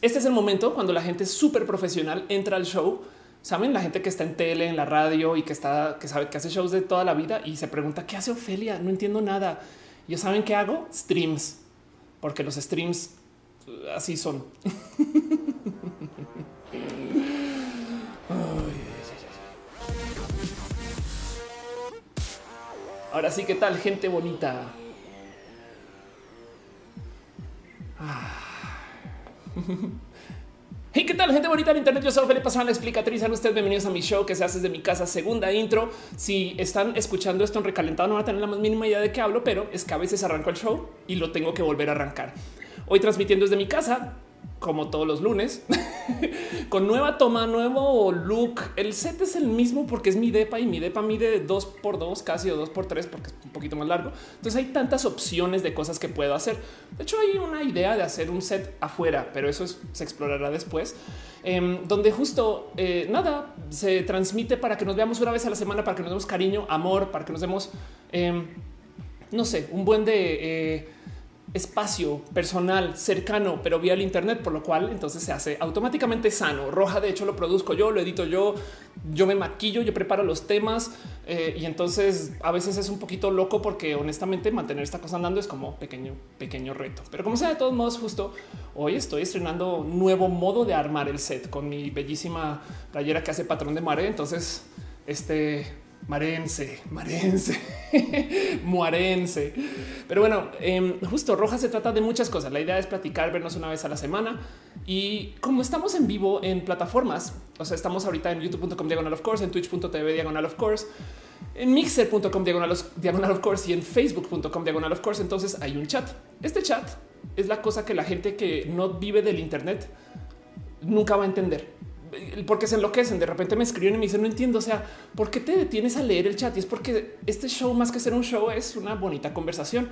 este es el momento cuando la gente súper profesional entra al show. Saben la gente que está en tele, en la radio y que está, que sabe que hace shows de toda la vida y se pregunta qué hace Ofelia. No entiendo nada. Ya saben qué hago streams, porque los streams uh, así son. Ahora sí, ¿qué tal, gente bonita? Ah. Hey, ¿qué tal, gente bonita en internet? Yo soy Felipe Pastrana, la explicatriz. Sean ustedes bienvenidos a mi show que se hace desde mi casa, segunda intro. Si están escuchando esto en recalentado, no van a tener la más mínima idea de qué hablo, pero es que a veces arranco el show y lo tengo que volver a arrancar. Hoy transmitiendo desde mi casa, como todos los lunes, con nueva toma, nuevo look. El set es el mismo porque es mi depa y mi depa mide dos por dos casi o dos por tres porque es un poquito más largo. Entonces hay tantas opciones de cosas que puedo hacer. De hecho, hay una idea de hacer un set afuera, pero eso se explorará después, em, donde justo eh, nada se transmite para que nos veamos una vez a la semana, para que nos demos cariño, amor, para que nos demos, em, no sé, un buen de eh, espacio personal cercano, pero vía el Internet, por lo cual entonces se hace automáticamente sano. Roja, de hecho, lo produzco yo, lo edito yo, yo me maquillo, yo preparo los temas eh, y entonces a veces es un poquito loco porque honestamente mantener esta cosa andando es como pequeño, pequeño reto. Pero como sea, de todos modos, justo hoy estoy estrenando nuevo modo de armar el set con mi bellísima playera que hace patrón de mare. Entonces, este Marense, marense, muarense. Pero bueno, em, justo Roja se trata de muchas cosas. La idea es platicar, vernos una vez a la semana. Y como estamos en vivo en plataformas, o sea, estamos ahorita en youtube.com diagonal of course, en twitch.tv diagonal of course, en mixer.com diagonal, diagonal of course y en facebook.com diagonal of course. Entonces hay un chat. Este chat es la cosa que la gente que no vive del Internet nunca va a entender porque se enloquecen. De repente me escriben y me dicen no entiendo. O sea, ¿por qué te detienes a leer el chat? Y es porque este show, más que ser un show, es una bonita conversación.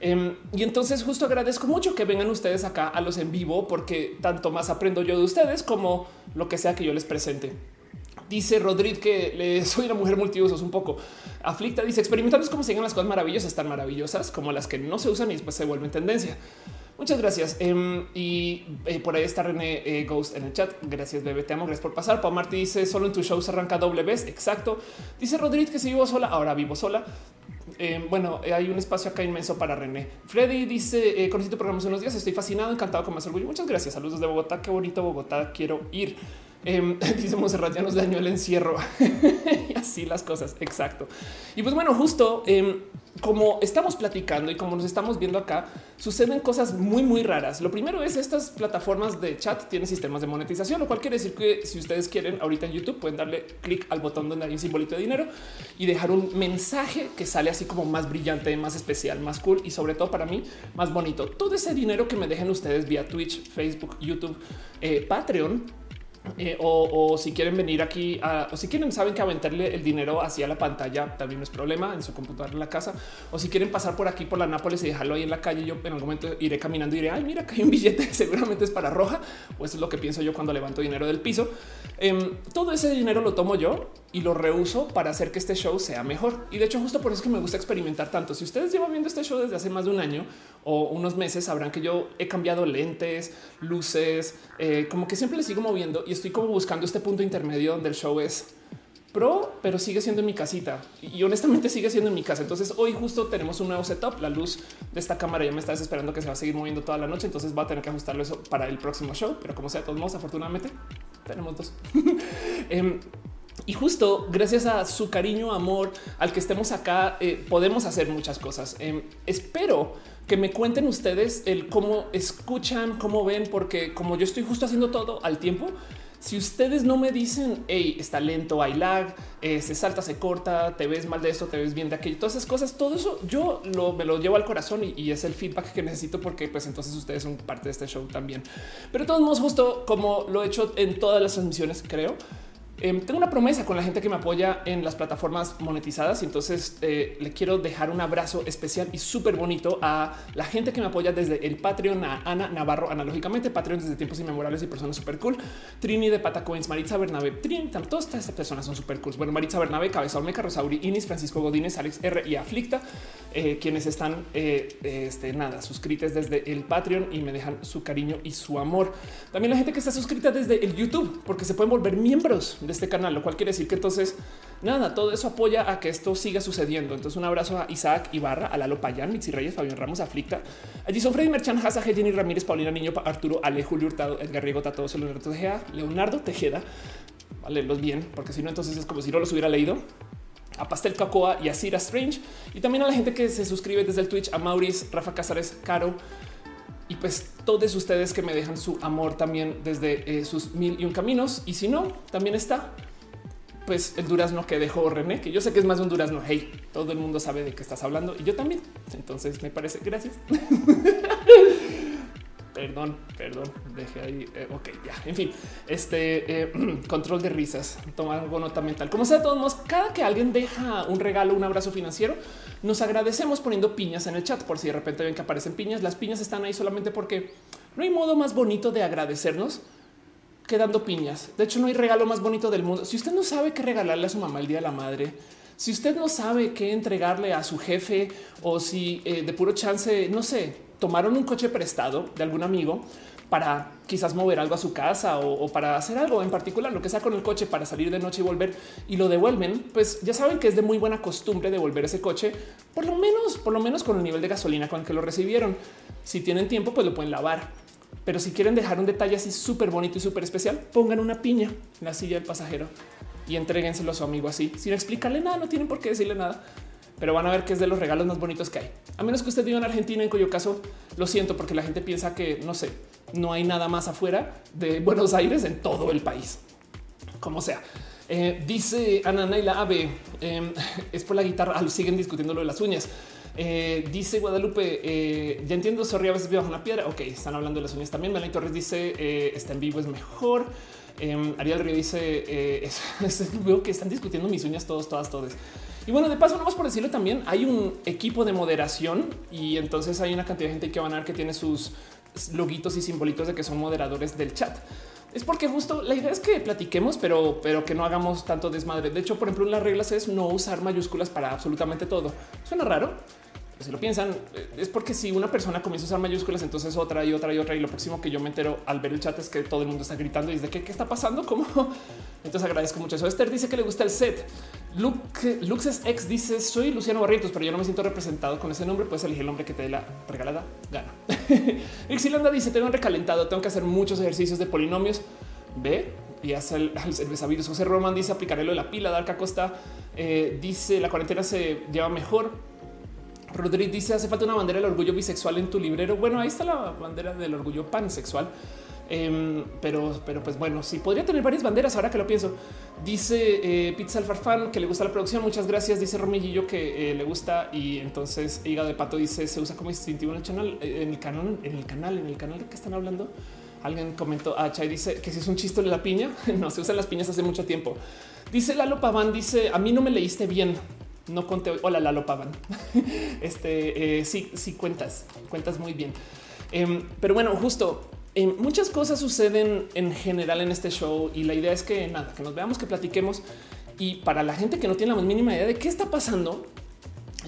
Em, y entonces justo agradezco mucho que vengan ustedes acá a los en vivo, porque tanto más aprendo yo de ustedes como lo que sea que yo les presente. Dice Rodríguez que le soy una mujer multiusos un poco aflicta. Dice experimentando es como siguen las cosas maravillosas, tan maravillosas como las que no se usan y después se vuelven tendencia. Muchas gracias. Em, y eh, por ahí está René eh, Ghost en el chat. Gracias, bebé. Te amo. Gracias por pasar. Pau Martí dice solo en tu show se arranca doble vez. Exacto. Dice Rodríguez que si vivo sola, ahora vivo sola. Em, bueno, eh, hay un espacio acá inmenso para René. Freddy dice eh, conocito programas unos días. Estoy fascinado, encantado con más orgullo. Muchas gracias. Saludos de Bogotá. Qué bonito Bogotá. Quiero ir. Eh, dice Monserrat, ya nos dañó el encierro y así las cosas. Exacto. Y pues bueno, justo como estamos platicando y como nos estamos viendo acá, suceden cosas muy, muy raras. Lo primero es estas plataformas de chat tienen sistemas de monetización, lo cual quiere decir que si ustedes quieren ahorita en YouTube pueden darle clic al botón donde hay un simbolito de dinero y dejar un mensaje que sale así como más brillante, más especial, más cool y sobre todo para mí más bonito. Todo ese dinero que me dejen ustedes vía Twitch, Facebook, YouTube, eh, Patreon eh, o, si quieren venir aquí o si quieren, saben que aventarle el dinero hacia la pantalla también no es problema en su computadora en la casa. O si quieren pasar por aquí por la Nápoles y dejarlo ahí en la calle, yo en algún momento iré caminando y diré, ay, mira, que hay un billete, seguramente es para roja. O eso es lo que pienso yo cuando levanto dinero del piso. Em, todo ese dinero lo tomo yo y lo reuso para hacer que este show sea mejor. Y de hecho, justo por eso es que me gusta experimentar tanto. Si ustedes llevan viendo este show desde hace más de un año o unos meses, sabrán que yo he cambiado lentes, luces, eh, como que siempre le sigo moviendo y estoy como buscando este punto intermedio donde el show es pro, pero sigue siendo en mi casita y honestamente sigue siendo en mi casa. Entonces hoy justo tenemos un nuevo setup. La luz de esta cámara ya me está desesperando que se va a seguir moviendo toda la noche. Entonces va a tener que ajustarlo eso para el próximo show. Pero como sea, todos modos, afortunadamente tenemos dos. Em, y justo gracias a su cariño, amor, al que estemos acá, eh, podemos hacer muchas cosas. Em, espero que me cuenten ustedes el cómo escuchan, cómo ven, porque como yo estoy justo haciendo todo al tiempo, si ustedes no me dicen, hey, está lento, hay lag, eh, se salta, se corta, te ves mal de esto, te ves bien de aquello, todas esas cosas, todo eso yo me lo llevo al corazón y, es el feedback que necesito porque pues entonces ustedes son parte de este show también. Pero de todos modos, justo como lo he hecho en todas las transmisiones, creo, Em, tengo una promesa con la gente que me apoya en las plataformas monetizadas y entonces eh, le quiero dejar un abrazo especial y súper bonito a la gente que me apoya desde el Patreon, a Ana Navarro, analógicamente Patreon desde tiempos inmemorables y personas súper cool, Trini de Patacoins, Maritza Bernabe, Trini, todas estas personas son súper cool. Bueno, Maritza Bernabe, Cabeza Olmeca, Rosauri, Inis, Francisco Godínez, Alex R y Aflicta, eh, quienes están eh, este, nada, suscritas desde el Patreon y me dejan su cariño y su amor. También la gente que está suscrita desde el YouTube, porque se pueden volver miembros de este canal, lo cual quiere decir que entonces nada, todo eso apoya a que esto siga sucediendo. Entonces, un abrazo a Isaac Ibarra, a Lalo Payán, Mitzi Reyes, Fabián Ramos, Aflicta, allí son Freddy Merchan, Hasa, Jenny Ramírez, Paulina Niño, Arturo, Ale, Julio Hurtado, Edgar Riego, Tato, Leonardo Tejeda, Leonardo Tejeda. Vale, los bien, porque si no, entonces es como si no los hubiera leído a Pastel Cacoa y a Cira Strange y también a la gente que se suscribe desde el Twitch, a Maurice, Rafa Casares, Caro, y pues todos ustedes que me dejan su amor también desde eh, sus mil y un caminos. Y si no, también está pues el durazno que dejó René, que yo sé que es más de un durazno. Hey, todo el mundo sabe de qué estás hablando y yo también. Entonces me parece gracias. Perdón, perdón, dejé ahí. Eh, ok, ya. En fin, este eh, control de risas, tomar algo nota mental. Como sea, todos modos, cada que alguien deja un regalo, un abrazo financiero, nos agradecemos poniendo piñas en el chat. Por si de repente ven que aparecen piñas, las piñas están ahí solamente porque no hay modo más bonito de agradecernos que dando piñas. De hecho, no hay regalo más bonito del mundo. Si usted no sabe qué regalarle a su mamá el día de la madre, si usted no sabe qué entregarle a su jefe o si eh, de puro chance, no sé, tomaron un coche prestado de algún amigo para quizás mover algo a su casa o, para hacer algo en particular, lo que sea con el coche para salir de noche y volver y lo devuelven, pues ya saben que es de muy buena costumbre devolver ese coche, por lo menos, por lo menos con el nivel de gasolina con el que lo recibieron. Si tienen tiempo, pues lo pueden lavar. Pero si quieren dejar un detalle así súper bonito y súper especial, pongan una piña en la silla del pasajero y entréguenselo a su amigo así, sin explicarle nada, no tienen por qué decirle nada pero van a ver que es de los regalos más bonitos que hay. A menos que usted viva en Argentina, en cuyo caso lo siento, porque la gente piensa que no sé, no hay nada más afuera de Buenos Aires en todo el país, como sea. Eh, dice Ana Naila Ave, em, es por la guitarra, ah, siguen discutiendo lo de las uñas. Eh, dice Guadalupe, eh, ya entiendo, sorry, a veces bajo una piedra. Ok, están hablando de las uñas también. Melanie Torres dice, está en vivo, es mejor. Em, Ariel Río dice, veo que están discutiendo mis uñas todos, todas, todas. Y bueno, de paso, no más por decirlo también, hay un equipo de moderación y entonces hay una cantidad de gente que van a ver que tiene sus loguitos y simbolitos de que son moderadores del chat. Es porque justo la idea es que platiquemos, pero, pero que no hagamos tanto desmadre. De hecho, por ejemplo, las reglas es no usar mayúsculas para absolutamente todo. Suena raro, si lo piensan, eh, es porque si una persona comienza a usar mayúsculas, entonces otra y otra y otra. Y lo próximo que yo me entero al ver el chat es que todo el mundo está gritando y es de qué, qué está pasando. ¿Cómo? Entonces agradezco mucho eso. Esther dice que le gusta el set. Luke, Luxes X dice soy Luciano Barrientos, pero yo no me siento representado con ese nombre. Puedes elegir el nombre que te dé la regalada gana. Exilanda dice tengo recalentado, tengo que hacer muchos ejercicios de polinomios. Ve y hace el, el, José Roman dice aplicaré lo de la pila. Dark Acosta eh, dice la cuarentena se lleva mejor. Rodríguez dice hace falta una bandera del orgullo bisexual en tu librero. Bueno, ahí está la bandera del orgullo pansexual. Em, pero, pero pues bueno, sí podría tener varias banderas ahora que lo pienso. Dice eh, Pizza Alfarfan que le gusta la producción. Muchas gracias. Dice Romillillo que eh, le gusta y entonces Hígado de Pato dice se usa como distintivo en el canal, eh, en el canal, en el canal, en el canal de que están hablando. Alguien comentó a ah, Chay dice que si es un chiste de la piña, no se usan las piñas hace mucho tiempo. Dice Lalo Paván, dice a mí no me leíste bien no conté. Hola, Lalo Pavan. este eh, sí, sí cuentas, cuentas muy bien. Em, pero bueno, justo em, muchas cosas suceden en general en este show y la idea es que nada, que nos veamos, que platiquemos. Y para la gente que no tiene la más mínima idea de qué está pasando,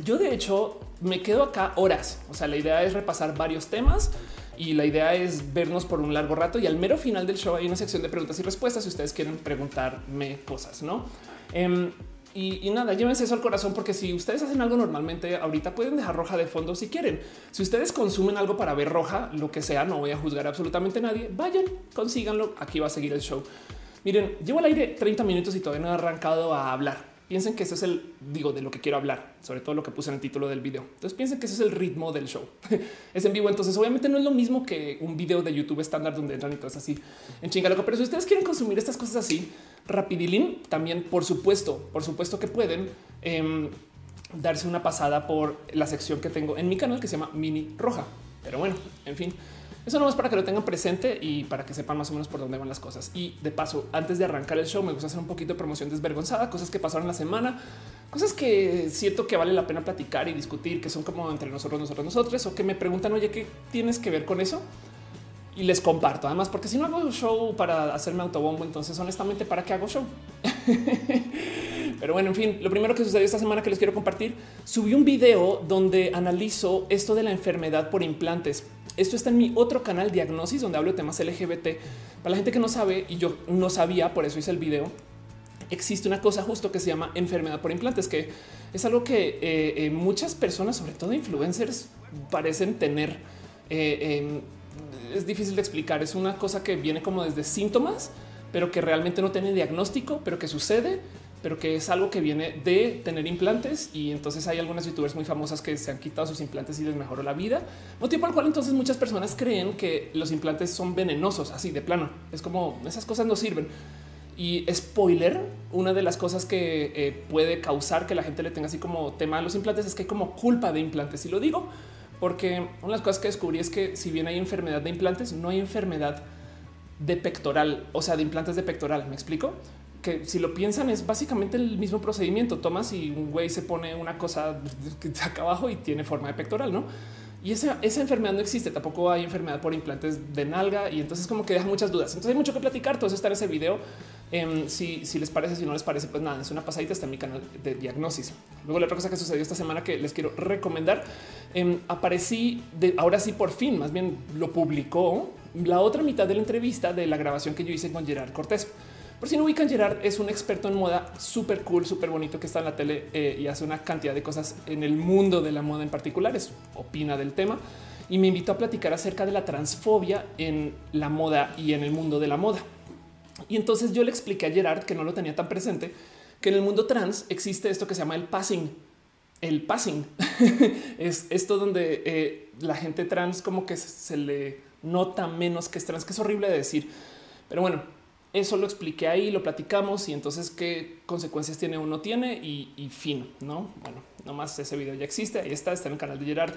yo de hecho me quedo acá horas. O sea, la idea es repasar varios temas y la idea es vernos por un largo rato y al mero final del show hay una sección de preguntas y respuestas si ustedes quieren preguntarme cosas, ¿no? Em, y, nada, llévense eso al corazón porque si ustedes hacen algo normalmente ahorita pueden dejar roja de fondo si quieren. Si ustedes consumen algo para ver roja, lo que sea, no voy a juzgar absolutamente a nadie. Vayan, consíganlo. Aquí va a seguir el show. Miren, llevo al aire 30 minutos y todavía no he arrancado a hablar. Piensen que ese es el digo de lo que quiero hablar, sobre todo lo que puse en el título del video. Entonces piensen que ese es el ritmo del show. es en vivo. Entonces, obviamente no es lo mismo que un video de YouTube estándar donde entran y cosas así en chinga Pero si ustedes quieren consumir estas cosas así, rapidilín, también por supuesto, por supuesto que pueden em, darse una pasada por la sección que tengo en mi canal que se llama Mini Roja. Pero bueno, en fin. Eso no es para que lo tengan presente y para que sepan más o menos por dónde van las cosas. Y de paso, antes de arrancar el show, me gusta hacer un poquito de promoción desvergonzada, cosas que pasaron la semana, cosas que siento que vale la pena platicar y discutir, que son como entre nosotros, nosotros, nosotros, o que me preguntan, oye, ¿qué tienes que ver con eso? Y les comparto además, porque si no hago show para hacerme autobombo, entonces honestamente, ¿para qué hago show? Pero bueno, en fin, lo primero que sucedió esta semana que les quiero compartir, subí un video donde analizo esto de la enfermedad por implantes. Esto está en mi otro canal Diagnosis, donde hablo de temas LGBT. Para la gente que no sabe, y yo no sabía, por eso hice el video, existe una cosa justo que se llama enfermedad por implantes, que es algo que eh, eh, muchas personas, sobre todo influencers, parecen tener. Eh, es difícil de explicar. Es una cosa que viene como desde síntomas, pero que realmente no tiene diagnóstico, pero que sucede pero que es algo que viene de tener implantes y entonces hay algunas youtubers muy famosas que se han quitado sus implantes y les mejoró la vida, motivo el cual entonces muchas personas creen que los implantes son venenosos, así de plano. Es como esas cosas no sirven. Y spoiler, una de las cosas que eh, puede causar que la gente le tenga así como tema a los implantes es que hay como culpa de implantes. Y lo digo porque una de las cosas que descubrí es que si bien hay enfermedad de implantes, no hay enfermedad de pectoral, o sea, de implantes de pectoral. ¿Me explico? Que si lo piensan es básicamente el mismo procedimiento. Tomas y un güey se pone una cosa acá abajo y tiene forma de pectoral, ¿no? Y esa, esa enfermedad no existe, tampoco hay enfermedad por implantes de nalga y entonces como que deja muchas dudas. Entonces hay mucho que platicar, todo eso está en ese video. Em, si, si, les parece, si no les parece, pues nada, es una pasadita, está en mi canal de diagnosis. Luego la otra cosa que sucedió esta semana que les quiero recomendar, em, aparecí, ahora sí por fin, más bien lo publicó la otra mitad de la entrevista de la grabación que yo hice con Gerard Cortés. Por si no ubican, Gerard es un experto en moda súper cool, súper bonito que está en la tele eh, y hace una cantidad de cosas en el mundo de la moda en particular. Es opina del tema y me invitó a platicar acerca de la transfobia en la moda y en el mundo de la moda. Y entonces yo le expliqué a Gerard que no lo tenía tan presente, que en el mundo trans existe esto que se llama el passing. El passing es esto donde eh, la gente trans como que se le nota menos que es trans, que es horrible de decir. Pero bueno, eso lo expliqué ahí, lo platicamos y entonces qué consecuencias tiene uno tiene y, fin, no? Bueno, nomás ese video ya existe. Ahí está, está en el canal de Gerard.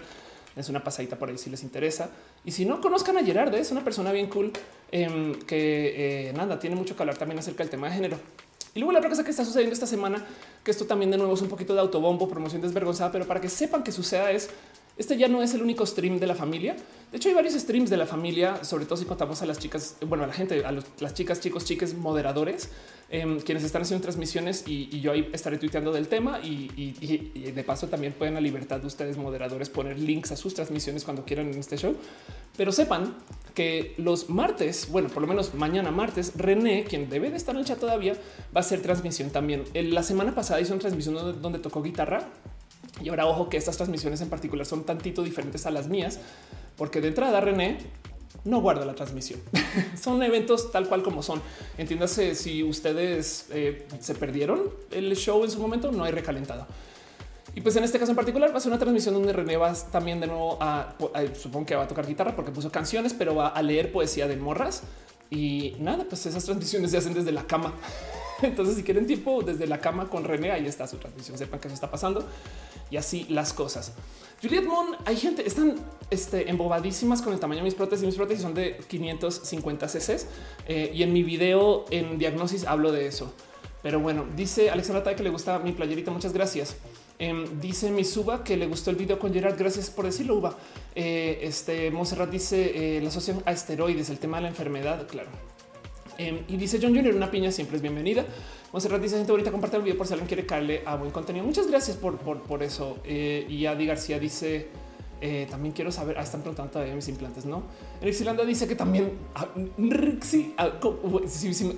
Es una pasadita por ahí si les interesa. Y si no conozcan a Gerard, es una persona bien cool em, que eh, nada, tiene mucho que hablar también acerca del tema de género. Y luego la otra cosa que está sucediendo esta semana, que esto también de nuevo es un poquito de autobombo, promoción desvergonzada, pero para que sepan que suceda es este ya no es el único stream de la familia. De hecho, hay varios streams de la familia, sobre todo si contamos a las chicas, bueno, a la gente, a las chicas, chicos, chiques moderadores, em, quienes están haciendo transmisiones y, yo ahí estaré tuiteando del tema y, de paso también pueden a libertad de ustedes moderadores poner links a sus transmisiones cuando quieran en este show. Pero sepan que los martes, bueno, por lo menos mañana martes, René, quien debe de estar en el chat todavía, va a hacer transmisión también. La semana pasada hizo una transmisión donde tocó guitarra y ahora ojo que estas transmisiones en particular son tantito diferentes a las mías, porque de entrada René no guarda la transmisión. son eventos tal cual como son. Entiéndase si ustedes eh, se perdieron el show en su momento, no hay recalentado. Y pues en este caso en particular va a ser una transmisión donde René va también de nuevo a, supongo que va a tocar guitarra porque puso canciones, pero va a leer poesía de morras. Y nada, pues esas transmisiones se hacen desde la cama. Entonces, si quieren tiempo desde la cama con René, ahí está su transmisión. Sepan que eso está pasando y así las cosas. Juliet Mon, hay gente, están este, embobadísimas con el tamaño de mis prótesis. Mis prótesis son de 550 cc eh, y en mi video en diagnosis hablo de eso. Pero bueno, dice Alexandra Tai que le gusta mi playerita. Muchas gracias. Em, dice mi suba que le gustó el video con Gerard. Gracias por decirlo, Uba. Eh, este Monserrat dice eh, la asociación a esteroides, el tema de la enfermedad. Claro. Em, y dice John Junior, una piña siempre es bienvenida. Monserrat dice gente ahorita comparte el video por si alguien quiere caerle a buen contenido. Muchas gracias por, por, eso. Eh, y Adi García dice eh, también quiero saber. Ah, están preguntando todavía mis implantes, no? Rixilanda dice que también ah, ah,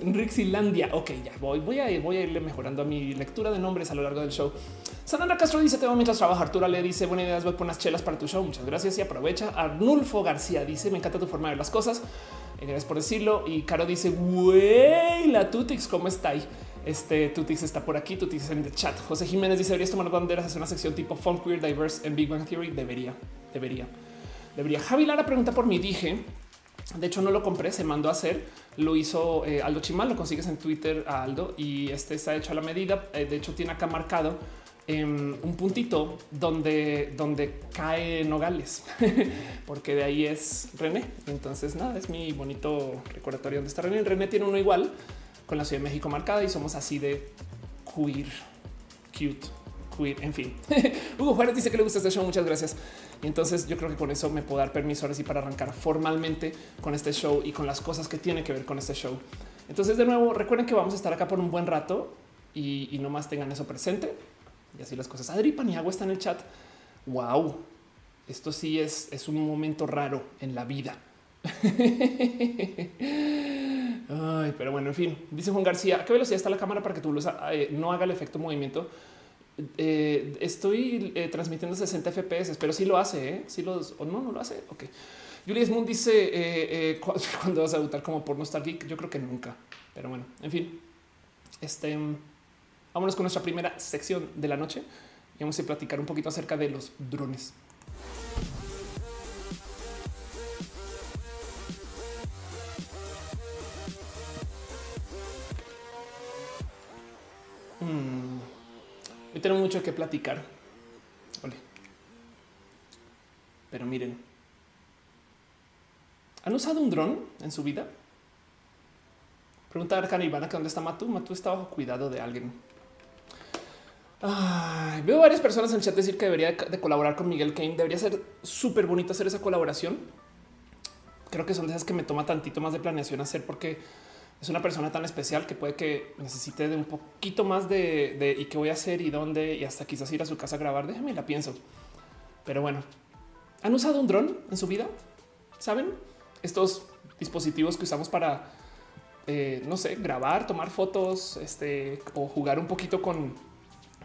Rixilandia. Ok, ya voy, voy a ir, voy a irle mejorando a mi lectura de nombres a lo largo del show. Sandra Castro dice: Te va mientras trabaja. Artura le dice: Buena idea, voy por unas chelas para tu show. Muchas gracias y aprovecha. Arnulfo García dice: Me encanta tu forma de ver las cosas. Eh, gracias por decirlo. Y Caro dice: Güey, la Tutix, ¿cómo está? Este Tutix está por aquí, Tutix en el chat. José Jiménez dice: Deberías tomar banderas, hacer una sección tipo fun, queer, diverse en Big Bang Theory. Debería, debería, debería. Javi Lara pregunta por mi dije. De hecho, no lo compré, se mandó a hacer. Lo hizo eh, Aldo Chimal, lo consigues en Twitter a Aldo y este está hecho a la medida. Eh, de hecho, tiene acá marcado em, un puntito donde, donde cae Nogales, porque de ahí es René. Entonces, nada, es mi bonito recordatorio donde está René. René tiene uno igual con la Ciudad de México marcada y somos así de queer, cute, queer, en fin. Hugo Juárez dice que le gusta este show. Muchas gracias. Y entonces yo creo que con eso me puedo dar permiso ahora sí para arrancar formalmente con este show y con las cosas que tiene que ver con este show. Entonces, de nuevo, recuerden que vamos a estar acá por un buen rato y, y nomás tengan eso presente. Y así las cosas. Adri Paniagua está en el chat. Wow, esto sí es, es un momento raro en la vida. Pero bueno, en fin, dice Juan García, ¿a qué velocidad está la cámara para que tú eh, no haga el efecto movimiento? Eh, estoy eh, transmitiendo 60 FPS, pero sí lo hace, ¿eh? sí o no, no lo hace. Ok. Julius Moon dice cuando vas a debutar como por Geek. Yo creo que nunca, pero bueno, en fin, este vámonos con nuestra primera sección de la noche y vamos a platicar un poquito acerca de los drones. Hmm. Hoy tenemos mucho que platicar. Pero miren, ¿han usado un dron en su vida? Pregunta Arcana Ivana que dónde está Matu. Matu está bajo cuidado de alguien. veo varias personas en el chat decir que debería de colaborar con Miguel Kane. Debería ser súper bonito hacer esa colaboración. Creo que son de esas que me toma tantito más de planeación hacer porque es una persona tan especial que puede que necesite de un poquito más de, y qué voy a hacer y dónde y hasta quizás ir a su casa a grabar. Déjame la pienso. Pero bueno, ¿han usado un dron en su vida? ¿Saben? Estos dispositivos que usamos para, eh, no sé, grabar, tomar fotos este, o jugar un poquito con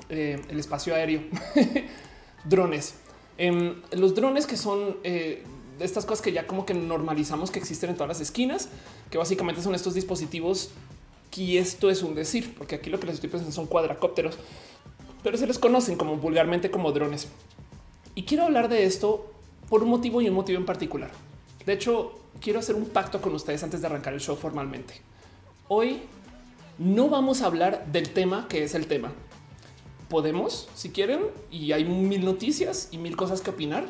eh, el espacio aéreo. drones. Em, los drones que son eh, de estas cosas que ya como que normalizamos que existen en todas las esquinas, que básicamente son estos dispositivos. Y esto es un decir, porque aquí lo que les estoy pensando son cuadracópteros, pero se les conocen como vulgarmente como drones. Y quiero hablar de esto por un motivo y un motivo en particular. De hecho, quiero hacer un pacto con ustedes antes de arrancar el show formalmente. Hoy no vamos a hablar del tema que es el tema. Podemos, si quieren, y hay mil noticias y mil cosas que opinar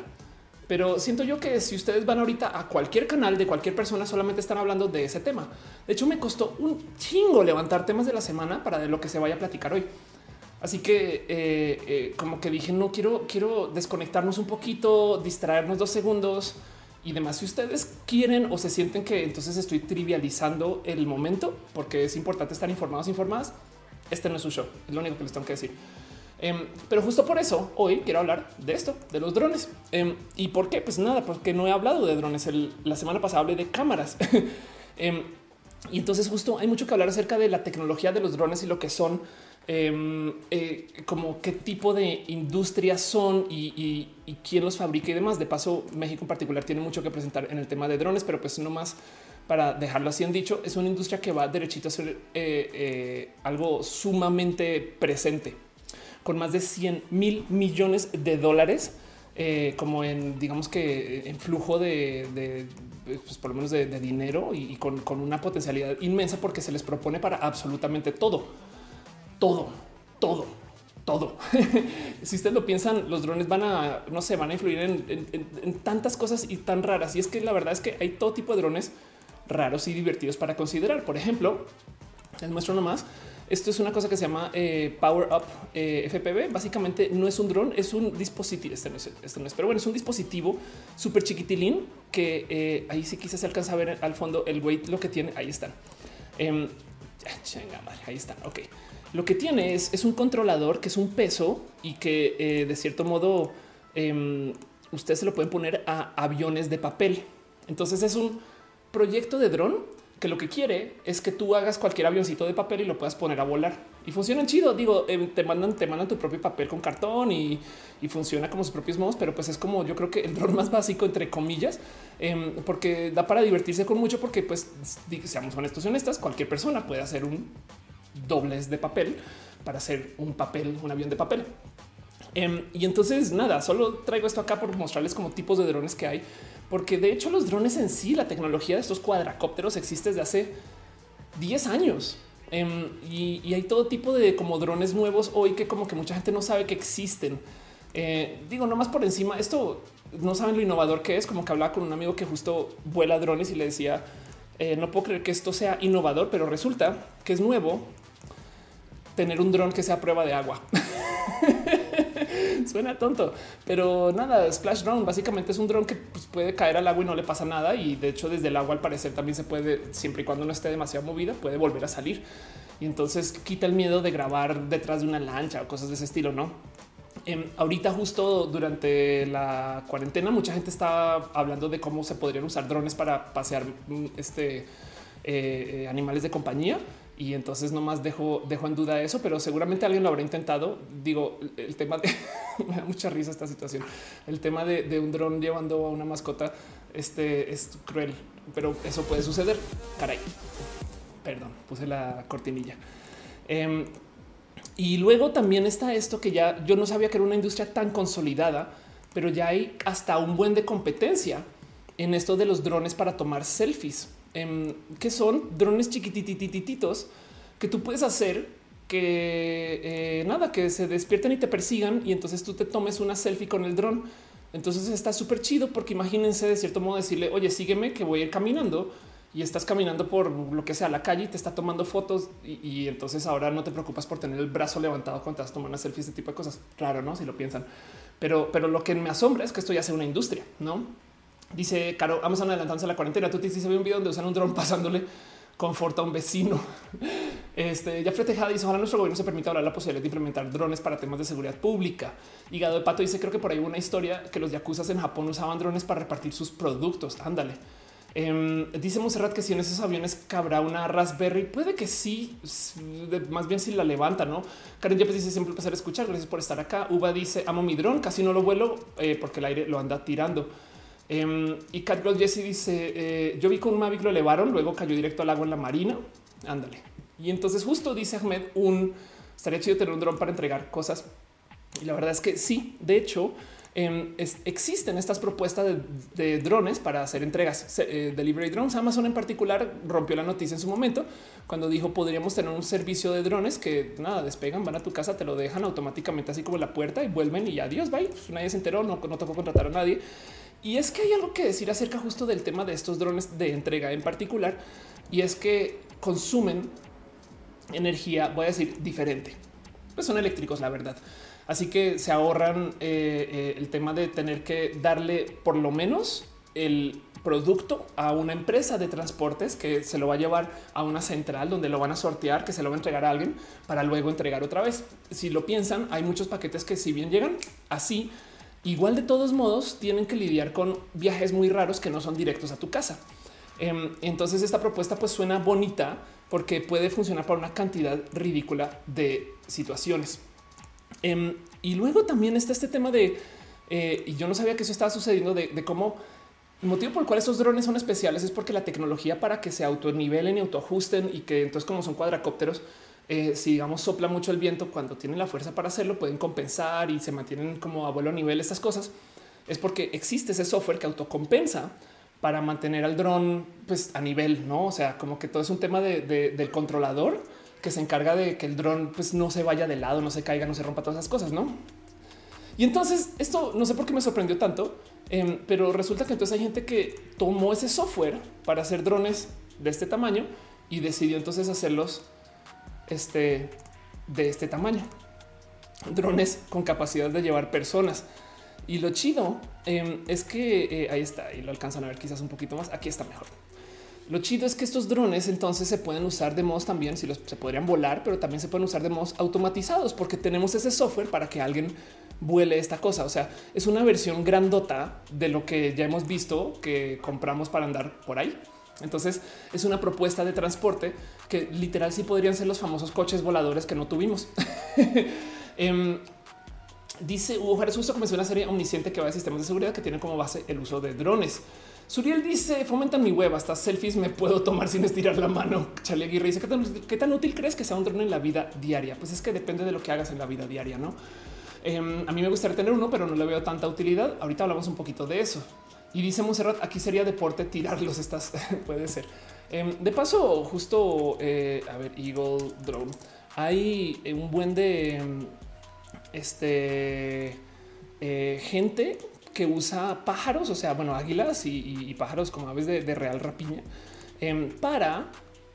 pero siento yo que si ustedes van ahorita a cualquier canal de cualquier persona, solamente están hablando de ese tema. De hecho, me costó un chingo levantar temas de la semana para de lo que se vaya a platicar hoy. Así que eh, eh, como que dije, no quiero, quiero desconectarnos un poquito, distraernos dos segundos y demás. Si ustedes quieren o se sienten que entonces estoy trivializando el momento, porque es importante estar informados, informadas, este no es su show. Es lo único que les tengo que decir. Em, pero justo por eso hoy quiero hablar de esto, de los drones. Em, ¿Y por qué? Pues nada, porque no he hablado de drones. la semana pasada hablé de cámaras. Em, y entonces justo hay mucho que hablar acerca de la tecnología de los drones y lo que son, eh, como qué tipo de industrias son y, quién los fabrica y demás. De paso, México en particular tiene mucho que presentar en el tema de drones, pero pues no más para dejarlo así en dicho, es una industria que va derechito a ser eh, eh, algo sumamente presente con más de 100 mil millones de dólares, eh, como en, digamos que en flujo de, pues, por lo menos de, dinero y, con, una potencialidad inmensa porque se les propone para absolutamente todo, todo, todo, todo. si ustedes lo piensan, los drones van a, no sé, van a influir en, tantas cosas y tan raras. Y es que la verdad es que hay todo tipo de drones raros y divertidos para considerar. Por ejemplo, les muestro nomás esto es una cosa que se llama eh, Power Up eh, FPV. Básicamente no es un dron, es un dispositivo. Este no es, este no es, pero bueno, es un dispositivo súper chiquitilín que eh, ahí sí quizás se alcanza a ver al fondo el weight, lo que tiene. Ahí están. Em, ahí están. Ok. Lo que tiene es, es un controlador que es un peso y que de cierto modo em, ustedes se lo pueden poner a aviones de papel. Entonces es un proyecto de dron que lo que quiere es que tú hagas cualquier avioncito de papel y lo puedas poner a volar y funciona chido. Digo, em, te mandan, te mandan tu propio papel con cartón y, funciona como sus propios modos, pero pues es como yo creo que el dron más básico, entre comillas, em, porque da para divertirse con mucho, porque pues seamos honestos y honestas, cualquier persona puede hacer un doblez de papel para hacer un papel, un avión de papel. Em, y entonces nada, solo traigo esto acá por mostrarles como tipos de drones que hay porque de hecho los drones en sí, la tecnología de estos cuadracópteros existe desde hace 10 años. Em, y, hay todo tipo de como drones nuevos hoy que como que mucha gente no sabe que existen. Eh, digo, nomás por encima, esto no saben lo innovador que es, como que hablaba con un amigo que justo vuela drones y le decía, eh, no puedo creer que esto sea innovador, pero resulta que es nuevo tener un dron que sea prueba de agua. Suena tonto, pero nada, Splash Drone básicamente es un dron que pues, puede caer al agua y no le pasa nada. Y de hecho, desde el agua al parecer también se puede, siempre y cuando no esté demasiado movida, puede volver a salir. Y entonces quita el miedo de grabar detrás de una lancha o cosas de ese estilo, no? Em, ahorita justo durante la cuarentena mucha gente está hablando de cómo se podrían usar drones para pasear mm, este, eh, eh, animales de compañía y entonces nomás dejo, dejo en duda eso, pero seguramente alguien lo habrá intentado. Digo, el tema de me da mucha risa esta situación. El tema de, un dron llevando a una mascota este, es cruel, pero eso puede suceder. Caray, perdón, puse la cortinilla. Em, y luego también está esto que ya yo no sabía que era una industria tan consolidada, pero ya hay hasta un buen de competencia en esto de los drones para tomar selfies. Em, que son drones chiquititititos que tú puedes hacer que eh, nada, que se despierten y te persigan y entonces tú te tomes una selfie con el dron. Entonces está súper chido porque imagínense de cierto modo decirle, oye, sígueme que voy a ir caminando y estás caminando por lo que sea la calle y te está tomando fotos y, entonces ahora no te preocupas por tener el brazo levantado cuando a tomar una selfie, este tipo de cosas. Raro, ¿no? Si lo piensan. Pero, pero lo que me asombra es que esto ya sea una industria, ¿no? Dice Caro, vamos a adelantarse a la cuarentena. Tú te hiciste un video donde usan un dron pasándole confort a un vecino. Este ya Tejada dice: Ojalá nuestro gobierno se permita hablar la posibilidad de implementar drones para temas de seguridad pública. Hígado de Pato dice: Creo que por ahí hubo una historia que los yakuzas en Japón usaban drones para repartir sus productos. Ándale. Em, dice Monserrat que si en esos aviones cabrá una Raspberry, puede que sí, más bien si la levanta, no? Karen Yepes dice siempre a escuchar. Gracias por estar acá. Uva dice amo mi dron, casi no lo vuelo eh, porque el aire lo anda tirando. Em, y Catgirl Jesse dice: eh, Yo vi con un Mavic lo elevaron, luego cayó directo al agua en la marina. Ándale. Y entonces, justo dice Ahmed: un estaría chido tener un dron para entregar cosas. Y la verdad es que sí, de hecho, em, existen estas propuestas de, drones para hacer entregas. Eh, delivery drones. Amazon en particular rompió la noticia en su momento cuando dijo podríamos tener un servicio de drones que nada despegan, van a tu casa, te lo dejan automáticamente así como la puerta y vuelven y adiós. Bye. Pues nadie se enteró, no, no tocó contratar a nadie. Y es que hay algo que decir acerca justo del tema de estos drones de entrega en particular, y es que consumen energía, voy a decir, diferente. Pues son eléctricos, la verdad. Así que se ahorran eh, eh, el tema de tener que darle por lo menos el producto a una empresa de transportes que se lo va a llevar a una central donde lo van a sortear, que se lo va a entregar a alguien para luego entregar otra vez. Si lo piensan, hay muchos paquetes que si bien llegan así, Igual de todos modos tienen que lidiar con viajes muy raros que no son directos a tu casa. Em, entonces esta propuesta pues suena bonita porque puede funcionar para una cantidad ridícula de situaciones. Em, y luego también está este tema de, eh, y yo no sabía que eso estaba sucediendo, de, de cómo el motivo por el cual esos drones son especiales es porque la tecnología para que se autonivelen y autoajusten y que entonces como son cuadracópteros, eh, si digamos sopla mucho el viento cuando tienen la fuerza para hacerlo, pueden compensar y se mantienen como a vuelo nivel estas cosas. Es porque existe ese software que autocompensa para mantener al dron pues a nivel, no? O sea, como que todo es un tema del controlador que se encarga de que el dron pues no se vaya de lado, no se caiga, no se rompa todas esas cosas, no? Y entonces esto no sé por qué me sorprendió tanto, em, pero resulta que entonces hay gente que tomó ese software para hacer drones de este tamaño y decidió entonces hacerlos este, de este tamaño. Drones con capacidad de llevar personas. Y lo chido em, es que eh, ahí está y lo alcanzan a ver quizás un poquito más. Aquí está mejor. Lo chido es que estos drones entonces se pueden usar de modos también, si los se podrían volar, pero también se pueden usar de modos automatizados porque tenemos ese software para que alguien vuele esta cosa. O sea, es una versión grandota de lo que ya hemos visto que compramos para andar por ahí. Entonces es una propuesta de transporte que literal sí podrían ser los famosos coches voladores que no tuvimos. Em, dice Hugo Juárez justo comenzó una serie omnisciente que va de sistemas de seguridad que tiene como base el uso de drones. Suriel dice fomentan mi web hasta selfies me puedo tomar sin estirar la mano. Charlie Aguirre dice ¿qué tan, útil crees que sea un drone en la vida diaria? Pues es que depende de lo que hagas en la vida diaria, no? Em, a mí me gustaría tener uno, pero no le veo tanta utilidad. Ahorita hablamos un poquito de eso. Y dice Monserrat, aquí sería deporte tirarlos. Estas puede ser. Em, de paso, justo eh, a ver, Eagle Drone. Hay un buen de em, este eh, gente que usa pájaros, o sea, bueno, águilas y, pájaros como aves de, real rapiña em, para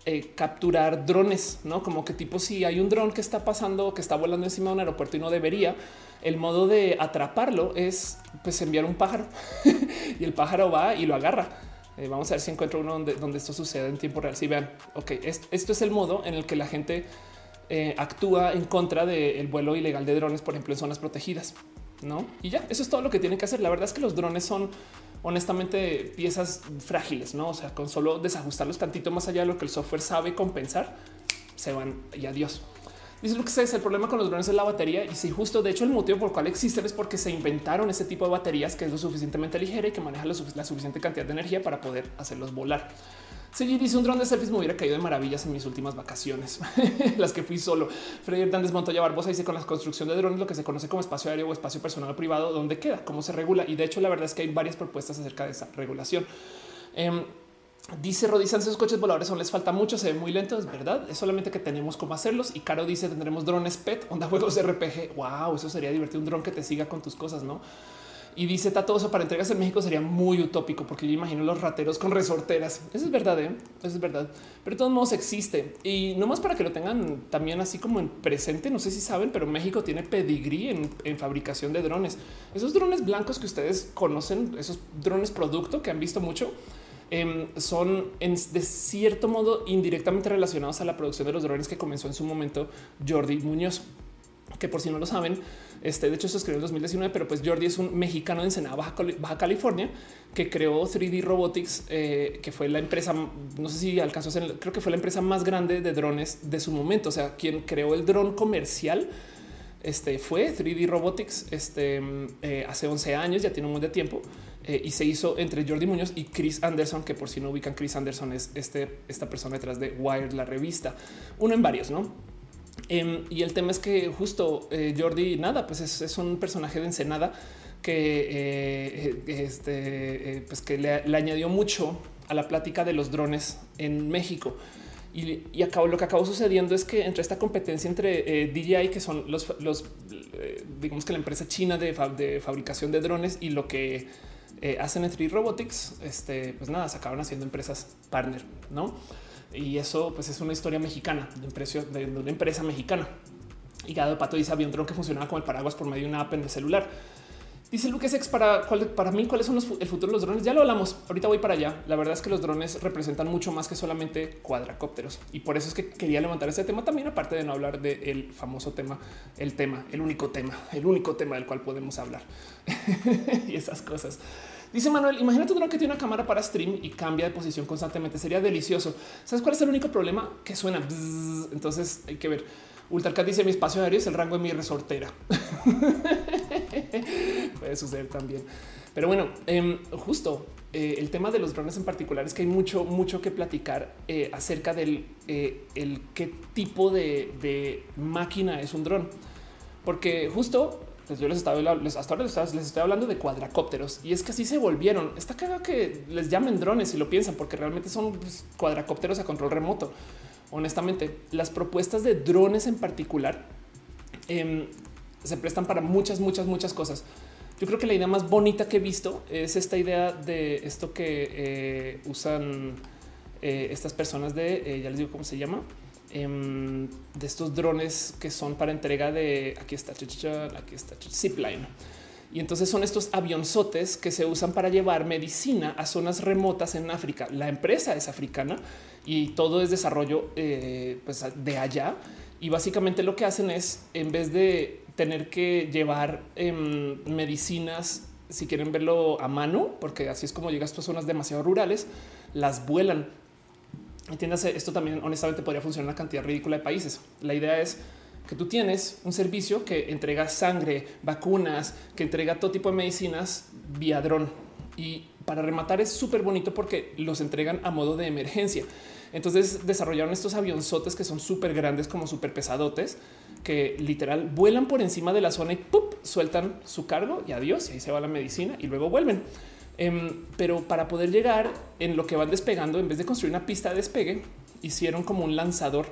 eh, capturar drones, no como que tipo si hay un dron que está pasando, que está volando encima de un aeropuerto y no debería, el modo de atraparlo es pues enviar un pájaro y el pájaro va y lo agarra. Eh, vamos a ver si encuentro uno donde, donde, esto sucede en tiempo real. Si vean, ok, esto, es el modo en el que la gente eh, actúa en contra del vuelo ilegal de drones, por ejemplo, en zonas protegidas. No, y ya eso es todo lo que tienen que hacer. La verdad es que los drones son honestamente piezas frágiles, no? O sea, con solo desajustarlos tantito más allá de lo que el software sabe compensar, se van y adiós. Dice que es el problema con los drones es la batería. Y si justo de hecho el motivo por el cual existen es porque se inventaron ese tipo de baterías que es lo suficientemente ligera y que maneja la, suficiente cantidad de energía para poder hacerlos volar. Seguir dice un dron de selfies me hubiera caído de maravillas en mis últimas vacaciones, las que fui solo. Freddy Hernández Montoya Barbosa dice con la construcción de drones lo que se conoce como espacio aéreo o espacio personal o privado, ¿dónde queda? ¿Cómo se regula? Y de hecho la verdad es que hay varias propuestas acerca de esa regulación. Em, dice Rodizan, esos coches voladores son les falta mucho, se ve muy lento, es verdad. Es solamente que tenemos cómo hacerlos. Y Caro dice tendremos drones PET, onda juegos RPG. Wow, eso sería divertido. Un dron que te siga con tus cosas, no? Y dice Tatoso para entregas en México sería muy utópico porque yo imagino los rateros con resorteras. Eso es verdad, ¿eh? eso es verdad. Pero de todos modos existe y no más para que lo tengan también así como en presente. No sé si saben, pero México tiene pedigrí en, fabricación de drones. Esos drones blancos que ustedes conocen, esos drones producto que han visto mucho, em, son en, de cierto modo indirectamente relacionados a la producción de los drones que comenzó en su momento Jordi Muñoz, que por si no lo saben, este, de hecho, se escribió en 2019, pero pues Jordi es un mexicano de Ensenada, Baja, California, que creó 3D Robotics, eh, que fue la empresa, no sé si alcanzó a ser, creo que fue la empresa más grande de drones de su momento. O sea, quien creó el dron comercial este, fue 3D Robotics este, eh, hace 11 años, ya tiene un montón de tiempo. Eh, y se hizo entre Jordi Muñoz y Chris Anderson, que por si no ubican, Chris Anderson es este, esta persona detrás de Wired, la revista, uno en varios, no? Em, y el tema es que justo eh, Jordi, nada, pues es, un personaje de Ensenada que, eh, este, pues que le, añadió mucho a la plática de los drones en México. Y, acabó, lo que acabó sucediendo es que entre esta competencia entre DJI, que son los, digamos que la empresa china de, fabricación de drones y lo que hacen entre Robotics, este, pues nada, se acaban haciendo empresas partner, ¿no? Y eso pues es una historia mexicana de, de una empresa mexicana. Y Gado Pato dice había un dron que funcionaba como el paraguas por medio de una app en el celular. Dice Lucas Ex para, para mí cuáles son el futuro de los drones. Ya lo hablamos. Ahorita voy para allá. La verdad es que los drones representan mucho más que solamente cuadracópteros y por eso es que quería levantar este tema también, aparte de no hablar del famoso tema, el tema, el único tema, el único tema del cual podemos hablar y esas cosas. Dice Manuel, imagínate un dron que tiene una cámara para stream y cambia de posición constantemente. Sería delicioso. ¿Sabes cuál es el único problema? Que suena. Entonces hay que ver. Ultracat dice mi espacio aéreo es el rango de mi resortera. Puede suceder también. Pero bueno, em, justo eh, el tema de los drones en particular es que hay mucho, mucho que platicar eh, acerca del eh, el qué tipo de, de máquina es un dron. Porque justo pues yo les estaba, les, hasta ahora les, estoy hablando de cuadracópteros y es que así se volvieron. Está cagado que les llamen drones si lo piensan, porque realmente son pues, cuadracópteros a control remoto. Honestamente, las propuestas de drones en particular em, se prestan para muchas, muchas, muchas cosas. Yo creo que la idea más bonita que he visto es esta idea de esto que eh, usan eh, estas personas de, eh, ya les digo cómo se llama, Em, de estos drones que son para entrega de aquí está, aquí está zipline. Y entonces son estos avionzotes que se usan para llevar medicina a zonas remotas en África. La empresa es africana y todo es desarrollo eh, pues de allá. Y básicamente lo que hacen es, en vez de tener que llevar em, medicinas, si quieren verlo a mano, porque así es como llegas a zonas demasiado rurales, las vuelan Entiéndase, esto también honestamente podría funcionar en una cantidad ridícula de países. La idea es que tú tienes un servicio que entrega sangre, vacunas, que entrega todo tipo de medicinas vía dron. Y para rematar es súper bonito porque los entregan a modo de emergencia. Entonces desarrollaron estos avionzotes que son súper grandes, como súper pesadotes, que literal vuelan por encima de la zona y ¡pup! sueltan su cargo y adiós. Y ahí se va la medicina y luego vuelven. Em, pero para poder llegar en lo que van despegando, en vez de construir una pista de despegue, hicieron como un lanzador.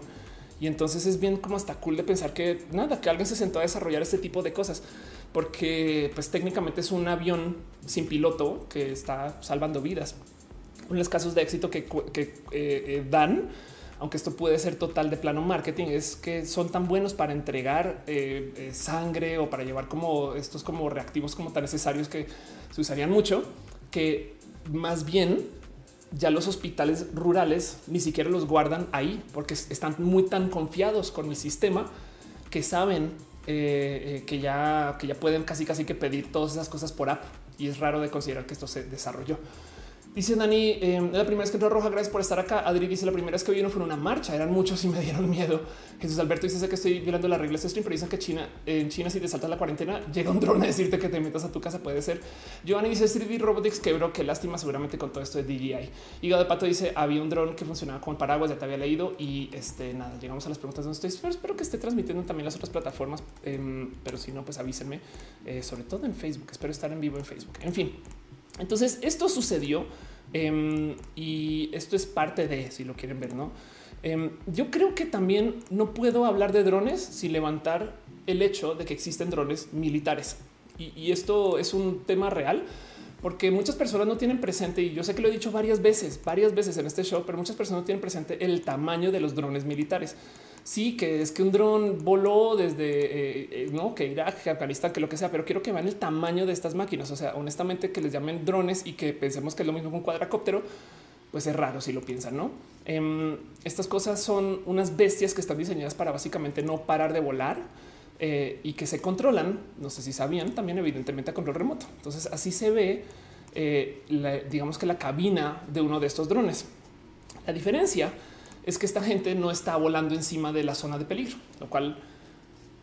Y entonces es bien como hasta cool de pensar que nada, que alguien se sentó a desarrollar este tipo de cosas, porque pues técnicamente es un avión sin piloto que está salvando vidas. Uno de los casos de éxito que, eh, eh, dan, aunque esto puede ser total de plano marketing, es que son tan buenos para entregar eh, sangre o para llevar como estos como reactivos como tan necesarios que se usarían mucho que más bien ya los hospitales rurales ni siquiera los guardan ahí porque están muy tan confiados con el sistema que saben eh, eh, que ya que ya pueden casi casi que pedir todas esas cosas por app y es raro de considerar que esto se desarrolló. Dice Dani, eh, la primera vez que entró Roja, gracias por estar acá. Adri dice, la primera vez que vino fue una marcha, eran muchos y me dieron miedo. Jesús Alberto dice que estoy violando las reglas de stream, pero dicen que China, en China si te saltas la cuarentena, llega un drone a decirte que te metas a tu casa, puede ser. Giovanni dice, 3D Robotics quebró, qué lástima seguramente con todo esto de DJI. Hígado de Pato dice, había un drone que funcionaba como paraguas, ya te había leído y este, nada, llegamos a las preguntas donde estoy, pero espero que esté transmitiendo también las otras plataformas, em, pero si no, pues avísenme, eh, sobre todo en Facebook, espero estar en vivo en Facebook. En fin, entonces esto sucedió Em, y esto es parte de, si lo quieren ver, ¿no? Em, yo creo que también no puedo hablar de drones sin levantar el hecho de que existen drones militares. Y, esto es un tema real porque muchas personas no tienen presente, y yo sé que lo he dicho varias veces, varias veces en este show, pero muchas personas no tienen presente el tamaño de los drones militares sí, que es que un dron voló desde eh, eh, no que Irak, que Afganistán, que lo que sea, pero quiero que vean el tamaño de estas máquinas. O sea, honestamente, que les llamen drones y que pensemos que es lo mismo que un cuadracóptero, pues es raro si lo piensan, no? Em, estas cosas son unas bestias que están diseñadas para básicamente no parar de volar eh, y que se controlan. No sé si sabían también, evidentemente, a control remoto. Entonces, así se ve, digamos que la cabina de uno de estos drones. La diferencia es que esta gente no está volando encima de la zona de peligro, lo cual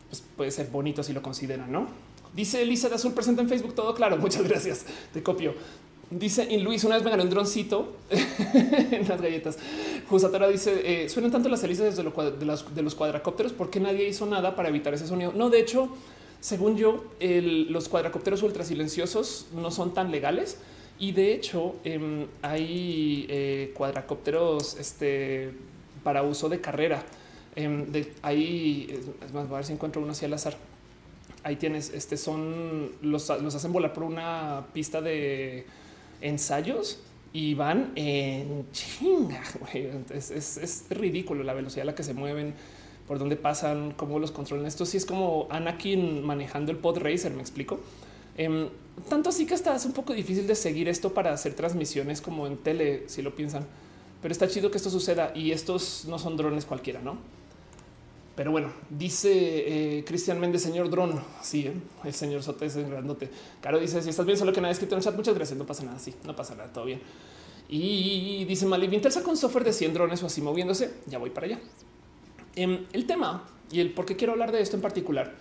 pues, puede ser bonito si lo consideran, ¿no? Dice Elisa de Azul presente en Facebook, todo claro, muchas gracias, te copio. Dice y Luis, una vez me gané un droncito en las galletas. Jusatora dice, eh, suenan tanto las hélices de, los cuadracópteros, ¿por qué nadie hizo nada para evitar ese sonido? No, de hecho, según yo, los cuadracópteros ultra silenciosos no son tan legales. Y de hecho, em, hay eh, cuadracópteros este, para uso de carrera. Em, ahí es más, voy a ver si encuentro uno así al azar. Ahí tienes, este son los, los hacen volar por una pista de ensayos y van en chinga. Es, es, es, ridículo la velocidad a la que se mueven, por dónde pasan, cómo los controlan. Esto sí es como Anakin manejando el pod racer. Me explico. Em, tanto así que hasta es un poco difícil de seguir esto para hacer transmisiones como en tele, si lo piensan pero está chido que esto suceda y estos no son drones cualquiera, no? Pero bueno, dice eh, Cristian Méndez, señor dron. Sí, ¿eh? el señor Sote es. Caro dice: Si estás bien, solo que nada escrito en el chat. Muchas gracias. No pasa nada. Sí, no pasa nada. Todo bien. Y dice Mali, saca un software de 100 drones o así moviéndose. Ya voy para allá. Em, el tema y el por qué quiero hablar de esto en particular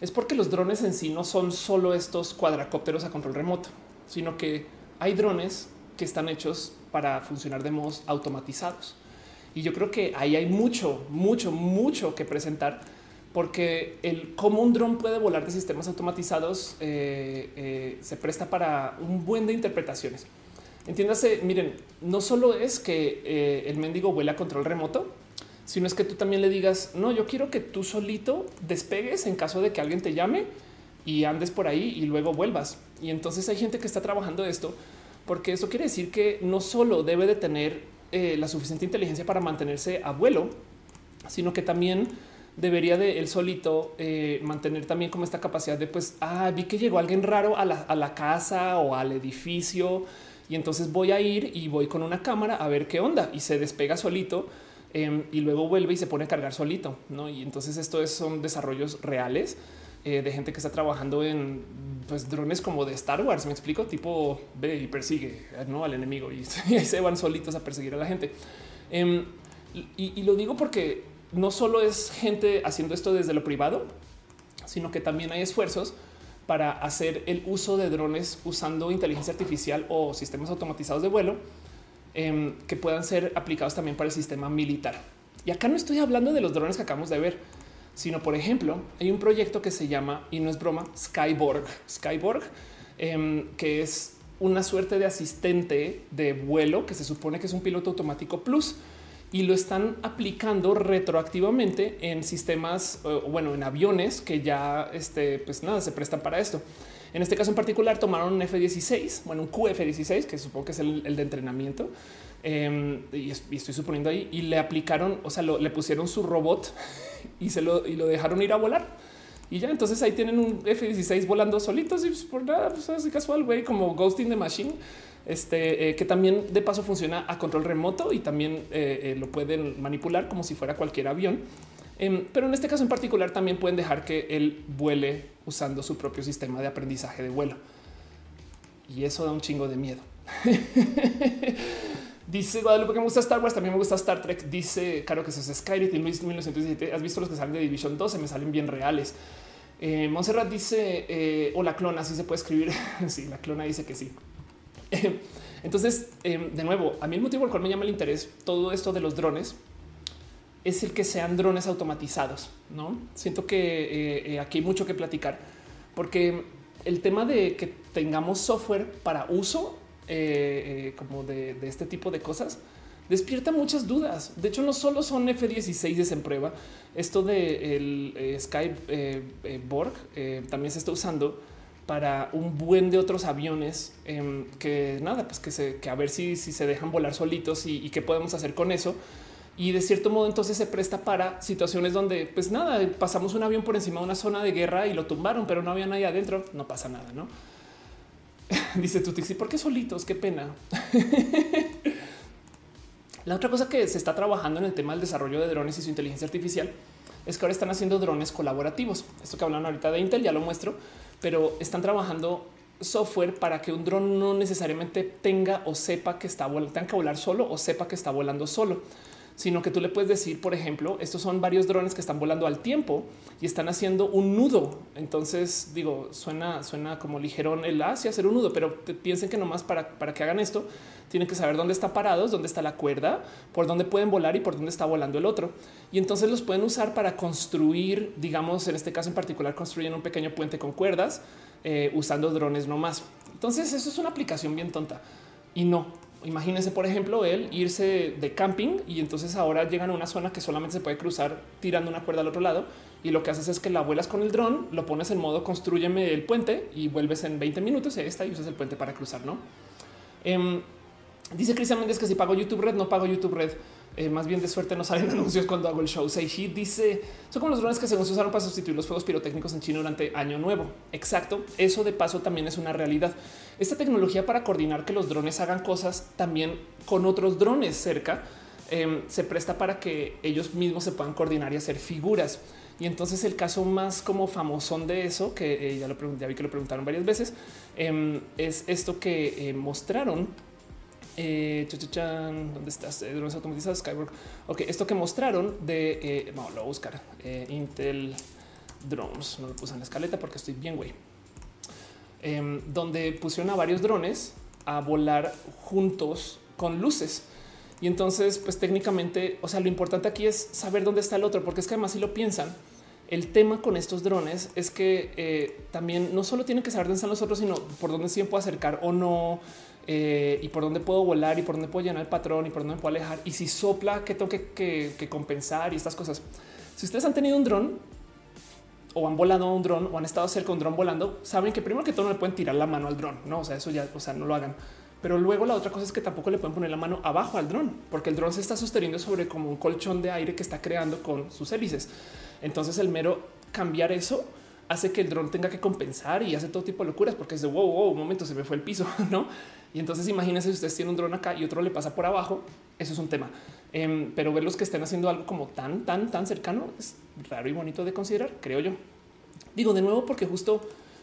es porque los drones en sí no son solo estos cuadracópteros a control remoto, sino que hay drones que están hechos para funcionar de modos automatizados. Y yo creo que ahí hay mucho, mucho, mucho que presentar porque el cómo un dron puede volar de sistemas automatizados eh, eh, se presta para un buen de interpretaciones. Entiéndase, miren, no solo es que eh, el mendigo vuela a control remoto, sino es que tú también le digas, no, yo quiero que tú solito despegues en caso de que alguien te llame y andes por ahí y luego vuelvas. Y entonces hay gente que está trabajando esto porque eso quiere decir que no solo debe de tener eh, la suficiente inteligencia para mantenerse a vuelo, sino que también debería de él solito eh, mantener también como esta capacidad de pues, ah, vi que llegó alguien raro a la, casa o al edificio y entonces voy a ir y voy con una cámara a ver qué onda y se despega solito em, y luego vuelve y se pone a cargar solito, ¿no? Y entonces esto es, son desarrollos reales eh, de gente que está trabajando en pues, drones como de Star Wars. Me explico, tipo ve y persigue ¿no? al enemigo y, se van solitos a perseguir a la gente. Em, y, lo digo porque no solo es gente haciendo esto desde lo privado, sino que también hay esfuerzos para hacer el uso de drones usando inteligencia artificial o sistemas automatizados de vuelo em, que puedan ser aplicados también para el sistema militar. Y acá no estoy hablando de los drones que acabamos de ver sino por ejemplo, hay un proyecto que se llama, y no es broma, Skyborg, Skyborg, em, que es una suerte de asistente de vuelo que se supone que es un piloto automático plus y lo están aplicando retroactivamente en sistemas, bueno, en aviones que ya, este, pues nada, se prestan para esto. En este caso en particular tomaron un F-16, bueno, un QF-16, que supongo que es el, de entrenamiento, em, y, estoy suponiendo ahí, y le aplicaron, o sea, le pusieron su robot y, se lo, y lo dejaron ir a volar. Y ya entonces ahí tienen un F-16 volando solitos y pues, por nada, pues así casual, güey, como Ghost in the Machine este eh, que también de paso funciona a control remoto y también eh, eh, lo pueden manipular como si fuera cualquier avión. Em, pero en este caso en particular también pueden dejar que él vuele usando su propio sistema de aprendizaje de vuelo. Y eso da un chingo de miedo. Dice Guadalupe que me gusta Star Wars, también me gusta Star Trek. Dice Caro que eso es Skyrim Luis 1917. Has visto los que salen de Division 12, me salen bien reales. Eh, Montserrat dice o la clona, así se puede escribir. sí, la clona dice que sí. Entonces, em, de nuevo, a mí el motivo por el cual me llama el interés todo esto de los drones es el que sean drones automatizados. No siento que eh, eh, aquí hay mucho que platicar porque el tema de que tengamos software para uso eh, como de, este tipo de cosas despierta muchas dudas. De hecho, no solo son F-16 en prueba, esto de el Skype Borg también se está usando para un buen de otros aviones em, que nada, pues que, se, que a ver si, si se dejan volar solitos y, qué podemos hacer con eso. Y de cierto modo entonces se presta para situaciones donde pues nada, pasamos un avión por encima de una zona de guerra y lo tumbaron, pero no había nadie adentro, no pasa nada, ¿no? Dice Tutixi, ¿por qué solitos? Qué pena. La otra cosa que se está trabajando en el tema del desarrollo de drones y su inteligencia artificial es que ahora están haciendo drones colaborativos. Esto que hablan ahorita de Intel ya lo muestro, pero están trabajando software para que un dron no necesariamente tenga o sepa que está volando, tenga que volar solo o sepa que está volando solo, sino que tú le puedes decir, por ejemplo, estos son varios drones que están volando al tiempo y están haciendo un nudo. Entonces digo, suena, suena como ligerón el hacia hacer un nudo, pero piensen que nomás para, para que hagan esto tienen que saber dónde está parados, dónde está la cuerda, por dónde pueden volar y por dónde está volando el otro. Y entonces los pueden usar para construir, digamos, en este caso en particular, construyen un pequeño puente con cuerdas eh, usando drones no más. Entonces eso es una aplicación bien tonta y no. Imagínense, por ejemplo, él irse de camping y entonces ahora llegan a una zona que solamente se puede cruzar tirando una cuerda al otro lado. Y lo que haces es que la vuelas con el dron, lo pones en modo construyeme el puente y vuelves en 20 minutos y ahí está y usas el puente para cruzar, no? Em, Dice Cristian Méndez que si pago YouTube Red, no pago YouTube Red. Eh, más bien de suerte no salen anuncios cuando hago el show. Seishi dice son como los drones que se usaron para sustituir los fuegos pirotécnicos en China durante Año Nuevo. Exacto. Eso de paso también es una realidad. Esta tecnología para coordinar que los drones hagan cosas también con otros drones cerca em, se presta para que ellos mismos se puedan coordinar y hacer figuras. Y entonces el caso más como famosón de eso, que eh, ya lo pregunté, ya vi que lo preguntaron varias veces, em, es esto que eh, mostraron eh, ¿Dónde estás? Eh, drones automatizados, Skywork. Ok, esto que mostraron de, eh, vamos, lo voy a buscar, eh, Intel Drones, no lo puse en la escaleta porque estoy bien, güey. Em, donde pusieron a varios drones a volar juntos con luces. Y entonces, pues técnicamente, o sea, lo importante aquí es saber dónde está el otro, porque es que además si lo piensan, el tema con estos drones es que también no solo tienen que saber dónde están los otros, sino por dónde se puede acercar o no, eh, y por dónde puedo volar y por dónde puedo llenar el patrón y por dónde me puedo alejar. Y si sopla, que tengo que, compensar y estas cosas. Si ustedes han tenido un dron o han volado un dron o han estado cerca de un dron volando, saben que primero que todo no le pueden tirar la mano al dron. No, o sea, eso ya, o sea, no lo hagan. Pero luego la otra cosa es que tampoco le pueden poner la mano abajo al dron, porque el dron se está sosteniendo sobre como un colchón de aire que está creando con sus hélices. Entonces el mero cambiar eso hace que el dron tenga que compensar y hace todo tipo de locuras porque es de wow, wow, un momento se me fue el piso, no? Y entonces imagínense si ustedes tienen un dron acá y otro le pasa por abajo. Eso es un tema. Em, pero ver los que estén haciendo algo como tan, tan, tan cercano es raro y bonito de considerar, creo yo. Digo de nuevo porque justo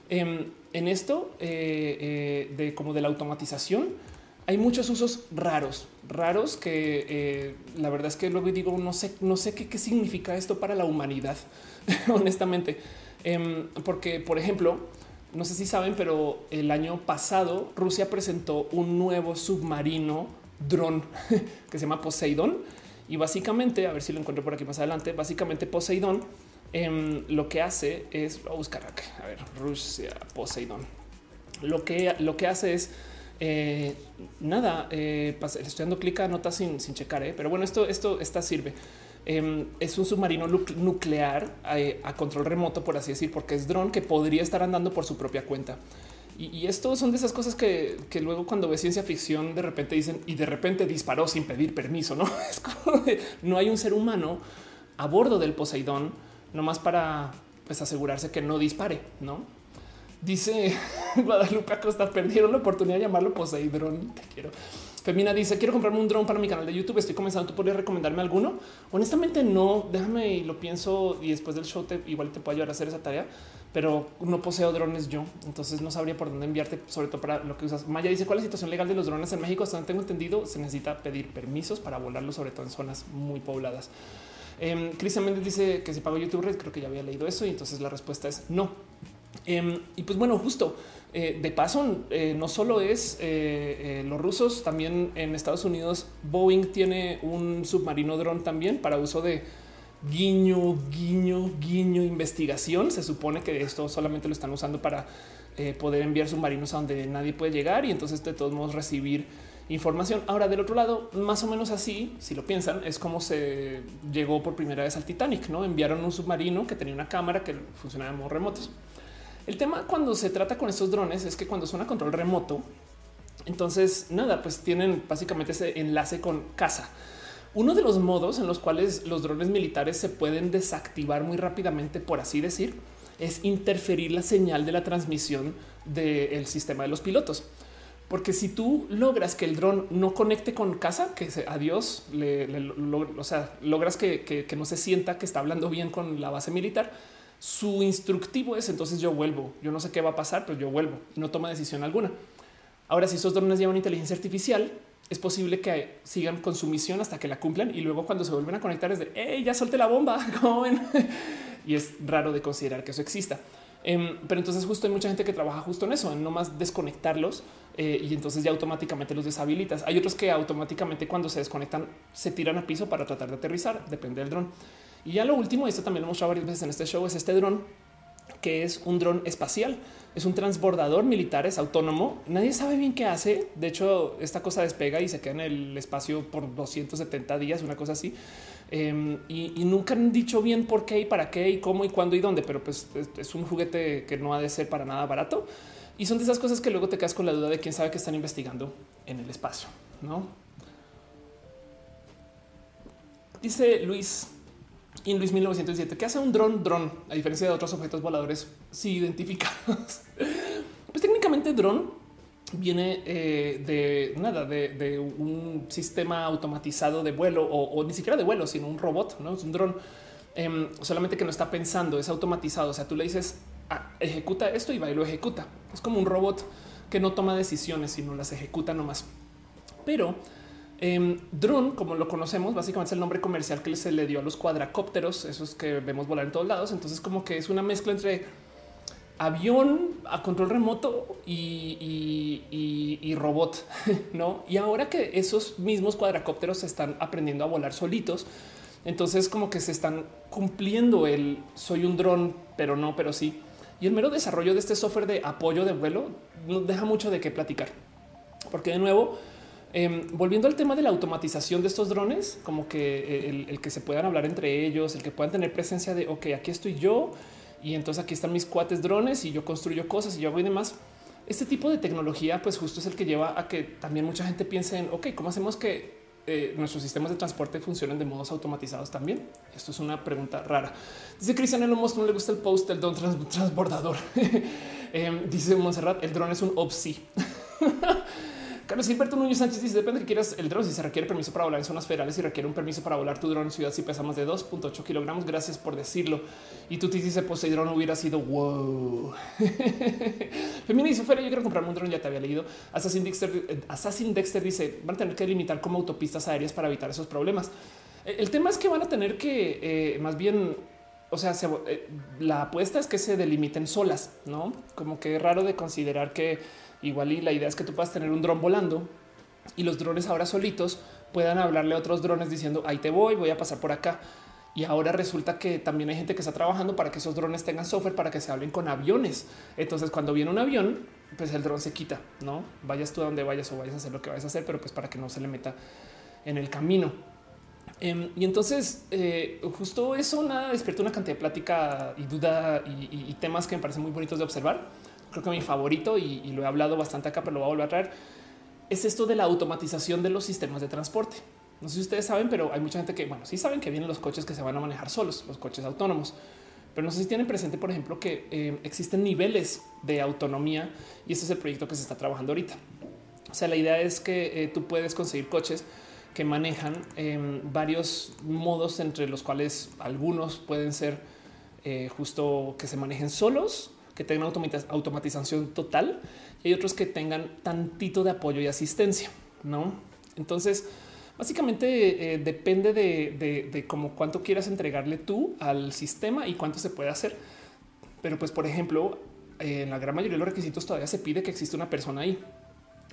em, en esto eh, eh, de como de la automatización hay muchos usos raros, raros que eh, la verdad es que luego digo no sé, no sé qué, qué significa esto para la humanidad, honestamente, em, porque por ejemplo no sé si saben, pero el año pasado Rusia presentó un nuevo submarino dron que se llama Poseidón. Y básicamente, a ver si lo encuentro por aquí más adelante, básicamente Poseidón em, lo que hace es, a buscar a ver, Rusia Poseidón. Lo que, lo que hace es Eh, nada, eh, estoy dando clic a notas sin, sin checar, eh, pero bueno, esto, esto, esta sirve. Em, es un submarino nuclear a, control remoto, por así decir, porque es dron que podría estar andando por su propia cuenta. Y, esto son de esas cosas que, luego cuando ves ciencia ficción de repente dicen y de repente disparó sin pedir permiso. No es como no hay un ser humano a bordo del Poseidón nomás para pues, asegurarse que no dispare, no? Dice Guadalupe Acosta, perdieron la oportunidad de llamarlo Poseidón. Te quiero. Femina dice: Quiero comprarme un dron para mi canal de YouTube. Estoy comenzando. ¿Tú podrías recomendarme alguno? Honestamente, no. Déjame y lo pienso. Y después del show, te, igual te puedo ayudar a hacer esa tarea, pero no poseo drones yo. Entonces no sabría por dónde enviarte, sobre todo para lo que usas. Maya dice: ¿Cuál es la situación legal de los drones en México? Hasta tengo entendido, se necesita pedir permisos para volarlos, sobre todo en zonas muy pobladas. Eh, Cristian Méndez dice que si pago YouTube Red, creo que ya había leído eso. Y entonces la respuesta es no. Em, y pues bueno, justo eh, de paso, eh, no solo es eh, los rusos, también en Estados Unidos Boeing tiene un submarino dron también para uso de guiño, guiño, guiño, investigación. Se supone que esto solamente lo están usando para poder enviar submarinos a donde nadie puede llegar y entonces de todos modos recibir información. Ahora del otro lado, más o menos así, si lo piensan, es como se llegó por primera vez al Titanic, ¿no? Enviaron un submarino que tenía una cámara que funcionaba en modo remotos. El tema cuando se trata con estos drones es que cuando son a control remoto, entonces nada, pues tienen básicamente ese enlace con casa. Uno de los modos en los cuales los drones militares se pueden desactivar muy rápidamente, por así decir, es interferir la señal de la transmisión del sistema de los pilotos. Porque si tú logras que el dron no conecte con casa, que se, adiós, o sea, logras que no se sienta que está hablando bien con la base militar, su instructivo es entonces yo vuelvo. Yo no sé qué va a pasar, pero yo vuelvo y no toma decisión alguna. Ahora, si esos drones llevan inteligencia artificial, es posible que sigan con su misión hasta que la cumplan y luego cuando se vuelven a conectar es de ya solté la bomba. y es raro de considerar que eso exista. Em, pero entonces justo hay mucha gente que trabaja justo en eso, en no más desconectarlos eh, y entonces ya automáticamente los deshabilitas. Hay otros que automáticamente cuando se desconectan se tiran a piso para tratar de aterrizar, depende del dron. Y ya lo último, esto también lo hemos mostrado varias veces en este show, es este dron que es un dron espacial. Es un transbordador militar, es autónomo. Nadie sabe bien qué hace. De hecho, esta cosa despega y se queda en el espacio por 270 días, una cosa así. Em, y, nunca han dicho bien por qué y para qué y cómo y cuándo y dónde, pero pues es, un juguete que no ha de ser para nada barato. Y son de esas cosas que luego te quedas con la duda de quién sabe que están investigando en el espacio, ¿no? Dice Luis, y en Luis 1917, que hace un dron dron, a diferencia de otros objetos voladores sí identificados. pues técnicamente dron viene eh, de nada, de, un sistema automatizado de vuelo o, ni siquiera de vuelo, sino un robot, no es un dron. Em, solamente que no está pensando, es automatizado. O sea, tú le dices ah, ejecuta esto y va y lo ejecuta. Es como un robot que no toma decisiones, sino las ejecuta nomás. Pero eh, drone, como lo conocemos, básicamente es el nombre comercial que se le dio a los cuadracópteros, esos que vemos volar en todos lados. Entonces, como que es una mezcla entre avión a control remoto y, robot, no? Y ahora que esos mismos cuadracópteros se están aprendiendo a volar solitos, entonces como que se están cumpliendo el soy un dron, pero no, pero sí. Y el mero desarrollo de este software de apoyo de vuelo nos deja mucho de qué platicar, porque de nuevo, Em, volviendo al tema de la automatización de estos drones, como que eh, el, que se puedan hablar entre ellos, el que puedan tener presencia de, ok, aquí estoy yo y entonces aquí están mis cuates drones y yo construyo cosas y yo hago y demás. Este tipo de tecnología, pues justo es el que lleva a que también mucha gente piense en, ok, ¿cómo hacemos que eh, nuestros sistemas de transporte funcionen de modos automatizados también? Esto es una pregunta rara. Dice Cristian Elon no le gusta el post del don transbordador. Em, dice Monserrat, el dron es un OPSI. Carlos Gilberto Núñez Sánchez dice depende que quieras el dron si se requiere permiso para volar en zonas federales y requiere un permiso para volar tu dron en ciudad si pesa más de 2.8 kilogramos. Gracias por decirlo. Y tú te dices Poseidón hubiera sido wow. Femina dice fuera yo quiero comprarme un dron ya te había leído. Assassin Dexter, eh, Assassin Dexter dice van a tener que limitar como autopistas aéreas para evitar esos problemas. Eh, el tema es que van a tener que eh, más bien o sea, la apuesta es que se delimiten solas, no como que raro de considerar que Igual y la idea es que tú puedas tener un dron volando y los drones ahora solitos puedan hablarle a otros drones diciendo ahí te voy, voy a pasar por acá. Y ahora resulta que también hay gente que está trabajando para que esos drones tengan software para que se hablen con aviones. Entonces, cuando viene un avión, pues el dron se quita, no vayas tú a donde vayas o vayas a hacer lo que vayas a hacer, pero pues para que no se le meta en el camino. Em, y entonces, eh, justo eso nada despierta una cantidad de plática y duda y, temas que me parecen muy bonitos de observar. Creo que mi favorito, y, lo he hablado bastante acá, pero lo voy a volver a traer, es esto de la automatización de los sistemas de transporte. No sé si ustedes saben, pero hay mucha gente que, bueno, sí saben que vienen los coches que se van a manejar solos, los coches autónomos. Pero no sé si tienen presente, por ejemplo, que eh, existen niveles de autonomía y este es el proyecto que se está trabajando ahorita. O sea, la idea es que eh, tú puedes conseguir coches que manejan em, varios modos, entre los cuales algunos pueden ser eh, justo que se manejen solos, que tengan automatización total y hay otros que tengan tantito de apoyo y asistencia, no? Entonces, Básicamente eh, depende de, cómo cuánto quieras entregarle tú al sistema y cuánto se puede hacer. Pero pues, por ejemplo, en la gran mayoría de los requisitos todavía se pide que exista una persona ahí.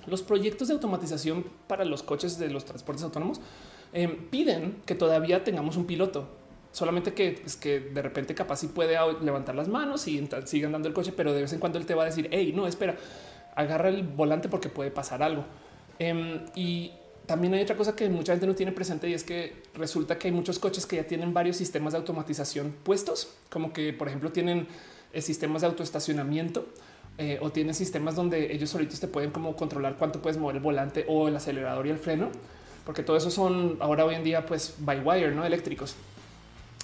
Los proyectos de automatización para los coches de los transportes autónomos em, piden que todavía tengamos un piloto. Solamente que, es pues, que de repente capaz si puede levantar las manos y sigan dando el coche, pero de vez en cuando él te va a decir, hey, no, espera, agarra el volante porque puede pasar algo. Em, y también hay otra cosa que mucha gente no tiene presente y es que resulta que hay muchos coches que ya tienen varios sistemas de automatización puestos, como que por ejemplo tienen eh, sistemas de autoestacionamiento eh, o tienen sistemas donde ellos solitos te pueden como controlar cuánto puedes mover el volante o el acelerador y el freno, porque todo eso son ahora hoy en día pues by wire, no eléctricos.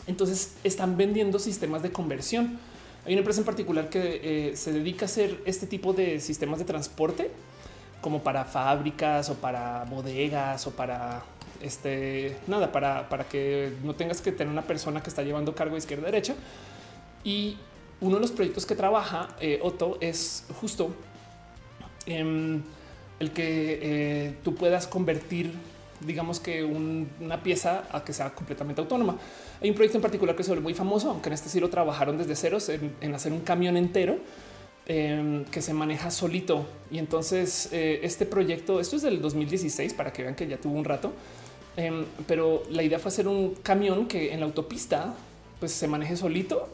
Entonces están vendiendo sistemas de conversión. Hay una empresa en particular que eh, se dedica a hacer este tipo de sistemas de transporte como para fábricas o para bodegas o para este nada, para, para que no tengas que tener una persona que está llevando cargo izquierda derecha. Y uno de los proyectos que trabaja eh, Otto es justo em, el que eh, tú puedas convertir, digamos que una pieza a que sea completamente autónoma. Hay un proyecto en particular que es muy famoso, aunque en este sí lo trabajaron desde ceros en hacer un camión entero Em, que se maneja solito. Y entonces eh, este proyecto, esto es del 2016 para que vean que ya tuvo un rato, em, pero la idea fue hacer un camión que en la autopista pues se maneje solito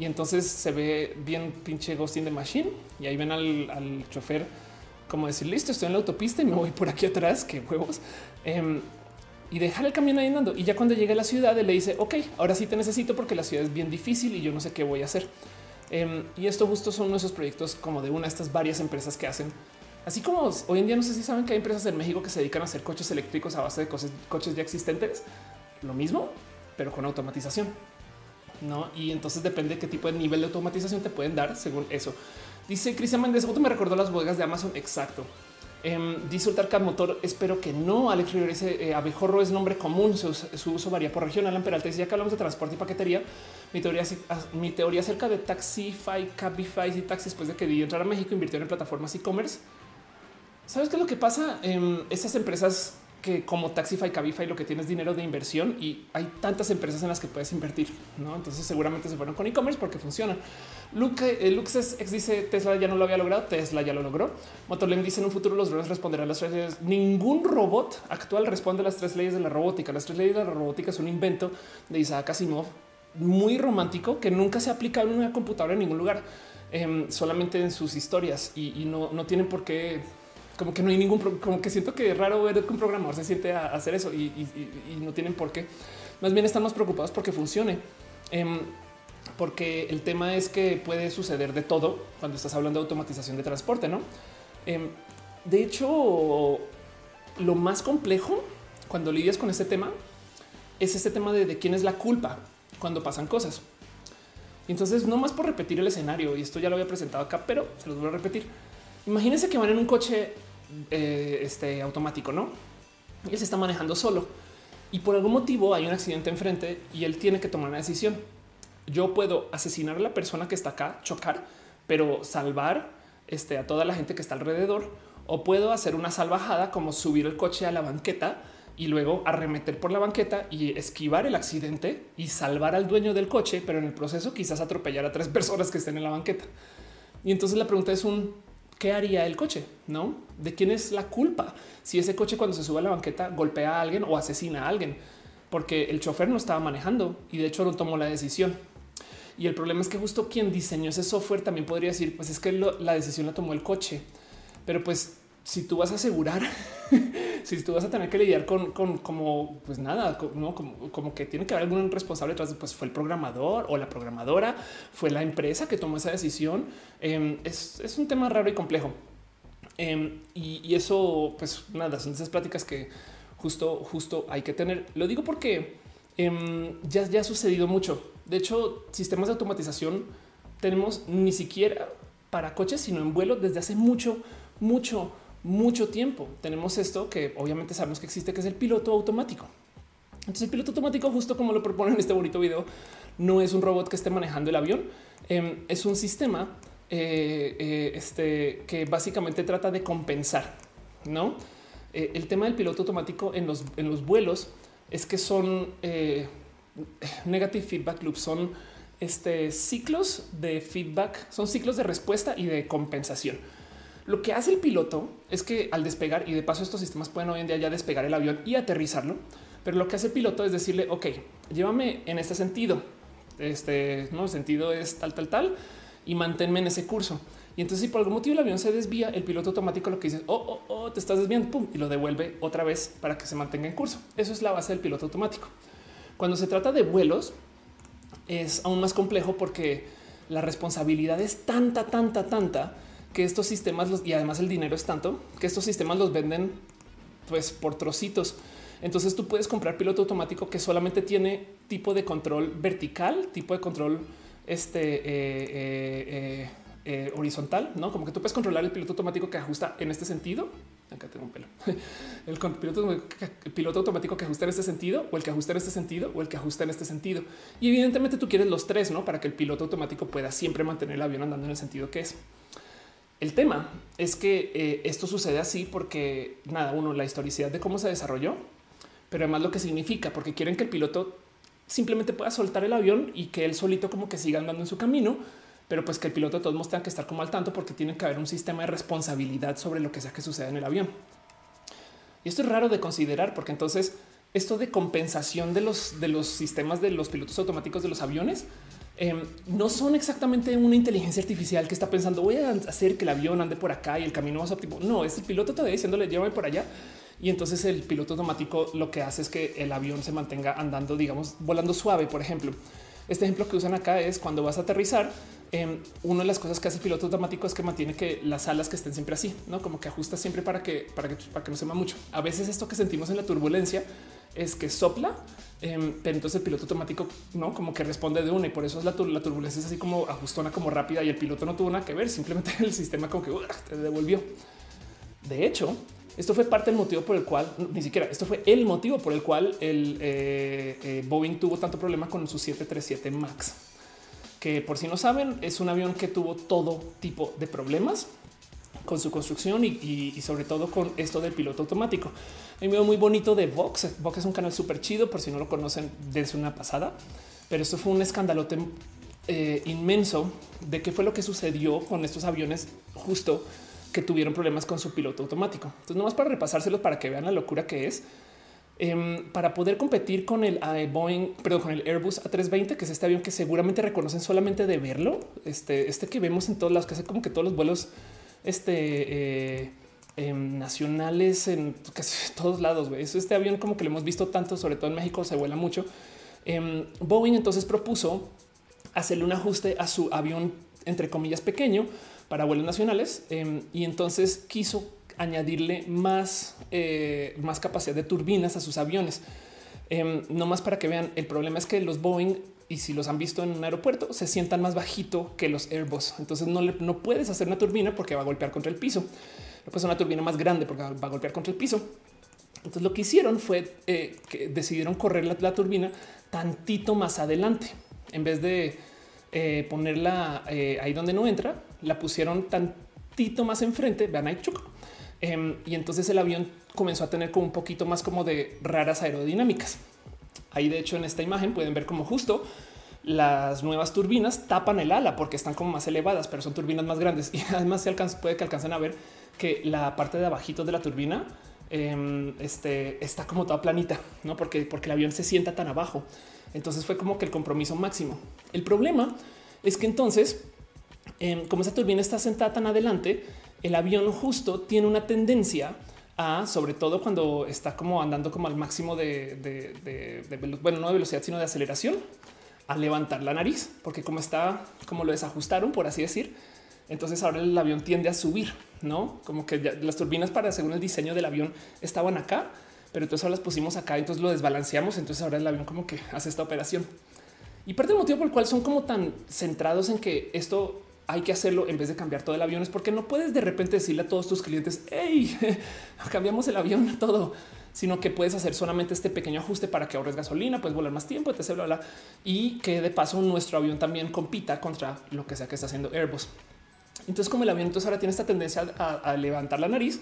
y entonces se ve bien pinche ghosting de machine y ahí ven al, chofer como decir listo, estoy en la autopista y me voy por aquí atrás, que huevos. Y dejar el camión ahí andando. Y ya cuando llegue a la ciudad, él le dice, ok, ahora sí te necesito porque la ciudad es bien difícil y yo no sé qué voy a hacer. Em, y esto justo son nuestros proyectos como de una de estas varias empresas que hacen. Así como hoy en día no sé si saben que hay empresas en México que se dedican a hacer coches eléctricos a base de coches, ya existentes. Lo mismo, pero con automatización. No, y entonces depende de qué tipo de nivel de automatización te pueden dar según eso. Dice Cristian Méndez, ¿Cómo me recordó las bodegas de Amazon. Exacto. Eh, dice Ultarcar Motor, espero que no. Alex Rivera dice eh, abejorro es nombre común, su, uso varía por región. Alan Peralta dice ya que hablamos de transporte y paquetería, mi teoría, ah, mi teoría acerca de Taxify, Cabify y taxis después de que di entrar a México invirtieron en plataformas e-commerce. ¿Sabes qué es lo que pasa? en esas empresas que como Taxify, Cabify lo que tienes dinero de inversión y hay tantas empresas en las que puedes invertir. ¿no? Entonces seguramente se fueron con e-commerce porque funcionan. Luke, eh, Luxes X dice Tesla ya no lo había logrado. Tesla ya lo logró. Motorlem dice en un futuro los drones responderán las tres leyes. Ningún robot actual responde a las tres leyes de la robótica. Las tres leyes de la robótica es un invento de Isaac Asimov muy romántico que nunca se ha aplicado en una computadora en ningún lugar, em, solamente en sus historias y, no, no tienen por qué como que no hay ningún, como que siento que es raro ver que un programador se siente a hacer eso y, no tienen por qué. Más bien estamos preocupados porque funcione. Em, porque el tema es que puede suceder de todo cuando estás hablando de automatización de transporte, ¿no? Em, de hecho, lo más complejo cuando lidias con este tema es este tema de, de quién es la culpa cuando pasan cosas. Entonces, no más por repetir el escenario, y esto ya lo había presentado acá, pero se los voy a repetir. Imagínense que van en un coche eh, este, automático, ¿no? Y él se está manejando solo y por algún motivo hay un accidente enfrente y él tiene que tomar una decisión. Yo puedo asesinar a la persona que está acá, chocar, pero salvar este, a toda la gente que está alrededor o puedo hacer una salvajada como subir el coche a la banqueta y luego arremeter por la banqueta y esquivar el accidente y salvar al dueño del coche, pero en el proceso quizás atropellar a tres personas que estén en la banqueta. Y entonces la pregunta es un ¿qué haría el coche? No de quién es la culpa. Si ese coche cuando se sube a la banqueta golpea a alguien o asesina a alguien, porque el chofer no estaba manejando y de hecho no tomó la decisión. Y el problema es que justo quien diseñó ese software también podría decir, pues es que la decisión la tomó el coche. Pero pues si tú vas a asegurar, si tú vas a tener que lidiar con, como, pues nada, como, como, que tiene que haber algún responsable detrás, pues fue el programador o la programadora, fue la empresa que tomó esa decisión. Em, es, es, un tema raro y complejo. Em, y, eso, pues nada, son esas pláticas que justo, justo hay que tener. Lo digo porque em, ya, ya ha sucedido mucho. De hecho, sistemas de automatización tenemos ni siquiera para coches, sino en vuelo desde hace mucho, mucho, mucho tiempo. Tenemos esto que obviamente sabemos que existe, que es el piloto automático. Entonces el piloto automático, justo como lo proponen en este bonito video, no es un robot que esté manejando el avión, em, es un sistema eh, eh, este, que básicamente trata de compensar, ¿no? Eh, el tema del piloto automático en los, en los vuelos es que son negative feedback loops, son este, ciclos de feedback, son ciclos de respuesta y de compensación. Lo que hace el piloto es que al despegar, y de paso estos sistemas pueden hoy en día ya despegar el avión y aterrizarlo, pero lo que hace el piloto es decirle, ok, llévame en este sentido, este no sentido es tal, tal, tal, y manténme en ese curso. Y entonces, si por algún motivo el avión se desvía, el piloto automático lo que dice, oh, oh, oh, te estás desviando, pum, y lo devuelve otra vez para que se mantenga en curso. Eso es la base del piloto automático. Cuando se trata de vuelos, es aún más complejo porque la responsabilidad es tanta, tanta, tanta que estos sistemas y además el dinero es tanto que estos sistemas los venden pues por trocitos. Entonces tú puedes comprar piloto automático que solamente tiene tipo de control vertical, tipo de control este eh, eh, eh, horizontal, no como que tú puedes controlar el piloto automático que ajusta en este sentido. Acá tengo un pelo. El piloto, el piloto automático que ajusta en este sentido, o el que ajusta en este sentido, o el que ajusta en este sentido. Y evidentemente tú quieres los tres, no para que el piloto automático pueda siempre mantener el avión andando en el sentido que es. El tema es que esto sucede así porque nada, uno, la historicidad de cómo se desarrolló, pero además lo que significa, porque quieren que el piloto simplemente pueda soltar el avión y que él solito como que siga andando en su camino, pero pues que el piloto de todos modos tenga que estar como al tanto porque tiene que haber un sistema de responsabilidad sobre lo que sea que suceda en el avión. Y esto es raro de considerar porque entonces esto de compensación de los, de los sistemas de los pilotos automáticos de los aviones em, no son exactamente una inteligencia artificial que está pensando voy a hacer que el avión ande por acá y el camino más óptimo. No, es el piloto todavía diciéndole llévame por allá y entonces el piloto automático lo que hace es que el avión se mantenga andando, digamos, volando suave. Por ejemplo, este ejemplo que usan acá es cuando vas a aterrizar. Eh, una de las cosas que hace el piloto automático es que mantiene que las alas que estén siempre así, no como que ajusta siempre para que para que para que no se mucho. A veces esto que sentimos en la turbulencia es que sopla, em, pero entonces el piloto automático no como que responde de una y por eso es la, turbulencia es así como ajustona, como rápida y el piloto no tuvo nada que ver. Simplemente el sistema como que te devolvió. De hecho, esto fue parte del motivo por el cual, ni siquiera, esto fue el motivo por el cual el eh, eh, Boeing tuvo tanto problema con su 737 MAX, que por si no saben, es un avión que tuvo todo tipo de problemas con su construcción y, sobre todo con esto del piloto automático. Hay un video muy bonito de Vox. Vox es un canal súper chido, por si no lo conocen desde una pasada, pero esto fue un escandalote eh, inmenso de qué fue lo que sucedió con estos aviones justo que tuvieron problemas con su piloto automático. Entonces, nomás para repasárselos para que vean la locura que es. Em, para poder competir con el eh, Boeing, perdón, con el Airbus A320, que es este avión que seguramente reconocen solamente de verlo, este, este que vemos en todos lados, que hace como que todos los vuelos este, eh, em, nacionales en casi todos lados. Es este avión como que lo hemos visto tanto, sobre todo en México, se vuela mucho. Em, Boeing entonces propuso hacerle un ajuste a su avión, entre comillas, pequeño, para vuelos nacionales em, y entonces quiso añadirle más, eh, más capacidad de turbinas a sus aviones. No más para que vean, el problema es que los Boeing, y si los han visto en un aeropuerto, se sientan más bajito que los Airbus. Entonces no, le, no puedes hacer una turbina porque va a golpear contra el piso. Pues una turbina más grande porque va a golpear contra el piso. Entonces lo que hicieron fue eh, que decidieron correr la, la turbina tantito más adelante en vez de eh, ponerla eh, ahí donde no entra, la pusieron tantito más enfrente, vean ahí, chuc, em, y entonces el avión comenzó a tener como un poquito más como de raras aerodinámicas. Ahí de hecho en esta imagen pueden ver como justo las nuevas turbinas tapan el ala porque están como más elevadas, pero son turbinas más grandes y además se alcanza, puede que alcancen a ver que la parte de abajito de la turbina em, este, está como toda planita, no porque, porque el avión se sienta tan abajo. Entonces fue como que el compromiso máximo. El problema es que entonces, em, como esa turbina está sentada tan adelante, el avión justo tiene una tendencia sobre todo cuando está como andando como al máximo de, de bueno, no de velocidad, sino de aceleración, a levantar la nariz, porque como está, como lo desajustaron, por así decir, entonces ahora el avión tiende a subir, no como que las turbinas para según el diseño del avión estaban acá, pero entonces ahora las pusimos acá, entonces lo desbalanceamos. Entonces ahora el avión como que hace esta operación y parte del motivo por el cual son como tan centrados en que esto hay que hacerlo en vez de cambiar todo el avión es porque no puedes de repente decirle a todos tus clientes hey, cambiamos el avión todo, sino que puedes hacer solamente este pequeño ajuste para que ahorres gasolina, puedes volar más tiempo, etc. Bla, bla, y que de paso nuestro avión también compita contra lo que sea que está haciendo Airbus. Entonces, como el avión entonces ahora tiene esta tendencia a, levantar la nariz,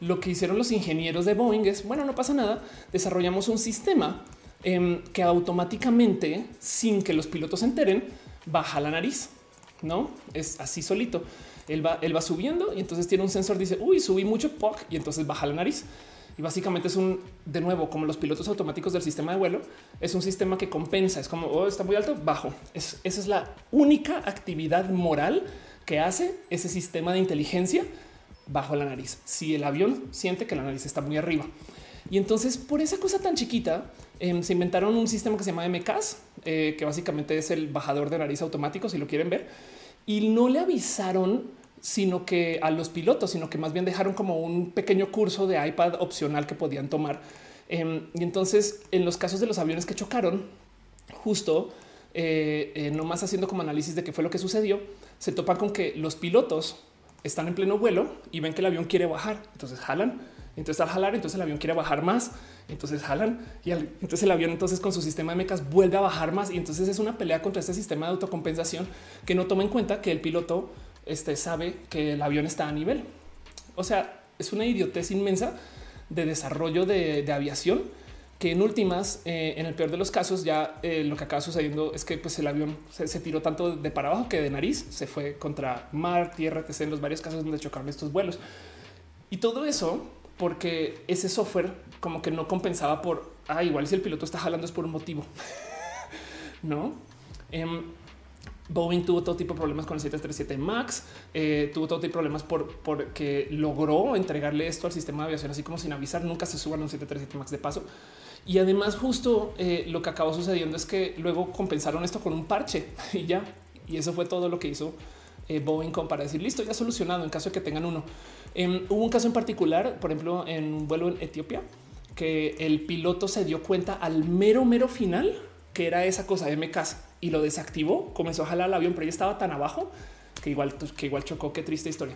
lo que hicieron los ingenieros de Boeing es, bueno, no pasa nada, desarrollamos un sistema em, que automáticamente, sin que los pilotos se enteren, baja la nariz, ¿no? Es así solito. Él va, él va subiendo y entonces tiene un sensor, dice, uy, subí mucho POC y entonces baja la nariz. Y básicamente es un, de nuevo, como los pilotos automáticos del sistema de vuelo, es un sistema que compensa, es como, oh, está muy alto, bajo. Es, esa es la única actividad moral que hace ese sistema de inteligencia bajo la nariz. Si el avión siente que la nariz está muy arriba. Y entonces por esa cosa tan chiquita em, se inventaron un sistema que se llama MCAS, eh, que básicamente es el bajador de nariz automático, si lo quieren ver. Y no le avisaron sino que a los pilotos, sino que más bien dejaron como un pequeño curso de iPad opcional que podían tomar. Em, y entonces en los casos de los aviones que chocaron, justo eh, eh, nomás haciendo como análisis de qué fue lo que sucedió, se topan con que los pilotos están en pleno vuelo y ven que el avión quiere bajar. Entonces jalan. Entonces al jalar, entonces el avión quiere bajar más. Entonces jalan y entonces el avión entonces con su sistema de mecas vuelve a bajar más. Y entonces es una pelea contra este sistema de autocompensación que no toma en cuenta que el piloto este, sabe que el avión está a nivel. O sea, es una idiotez inmensa de desarrollo de aviación que en últimas, eh, en el peor de los casos, ya eh, lo que acaba sucediendo es que pues, el avión se, tiró tanto de para abajo que de nariz se fue contra mar, tierra, etc. En los varios casos donde chocaron estos vuelos. Y todo eso porque ese software como que no compensaba por, ah, igual si el piloto está jalando es por un motivo. no. Em, Boeing tuvo todo tipo de problemas con el 737 Max, eh, tuvo todo tipo de problemas por porque logró entregarle esto al sistema de aviación así como sin avisar. Nunca se suban a un 737 Max de paso. Y además justo eh, lo que acabó sucediendo es que luego compensaron esto con un parche y ya. Y eso fue todo lo que hizo eh, Boeing para decir listo, ya solucionado en caso de que tengan uno. Em, hubo un caso en particular, por ejemplo, en un vuelo en Etiopía, que el piloto se dio cuenta al mero, mero final que era esa cosa de MKs y lo desactivó, comenzó a jalar el avión, pero ya estaba tan abajo que igual, que igual chocó. Qué triste historia.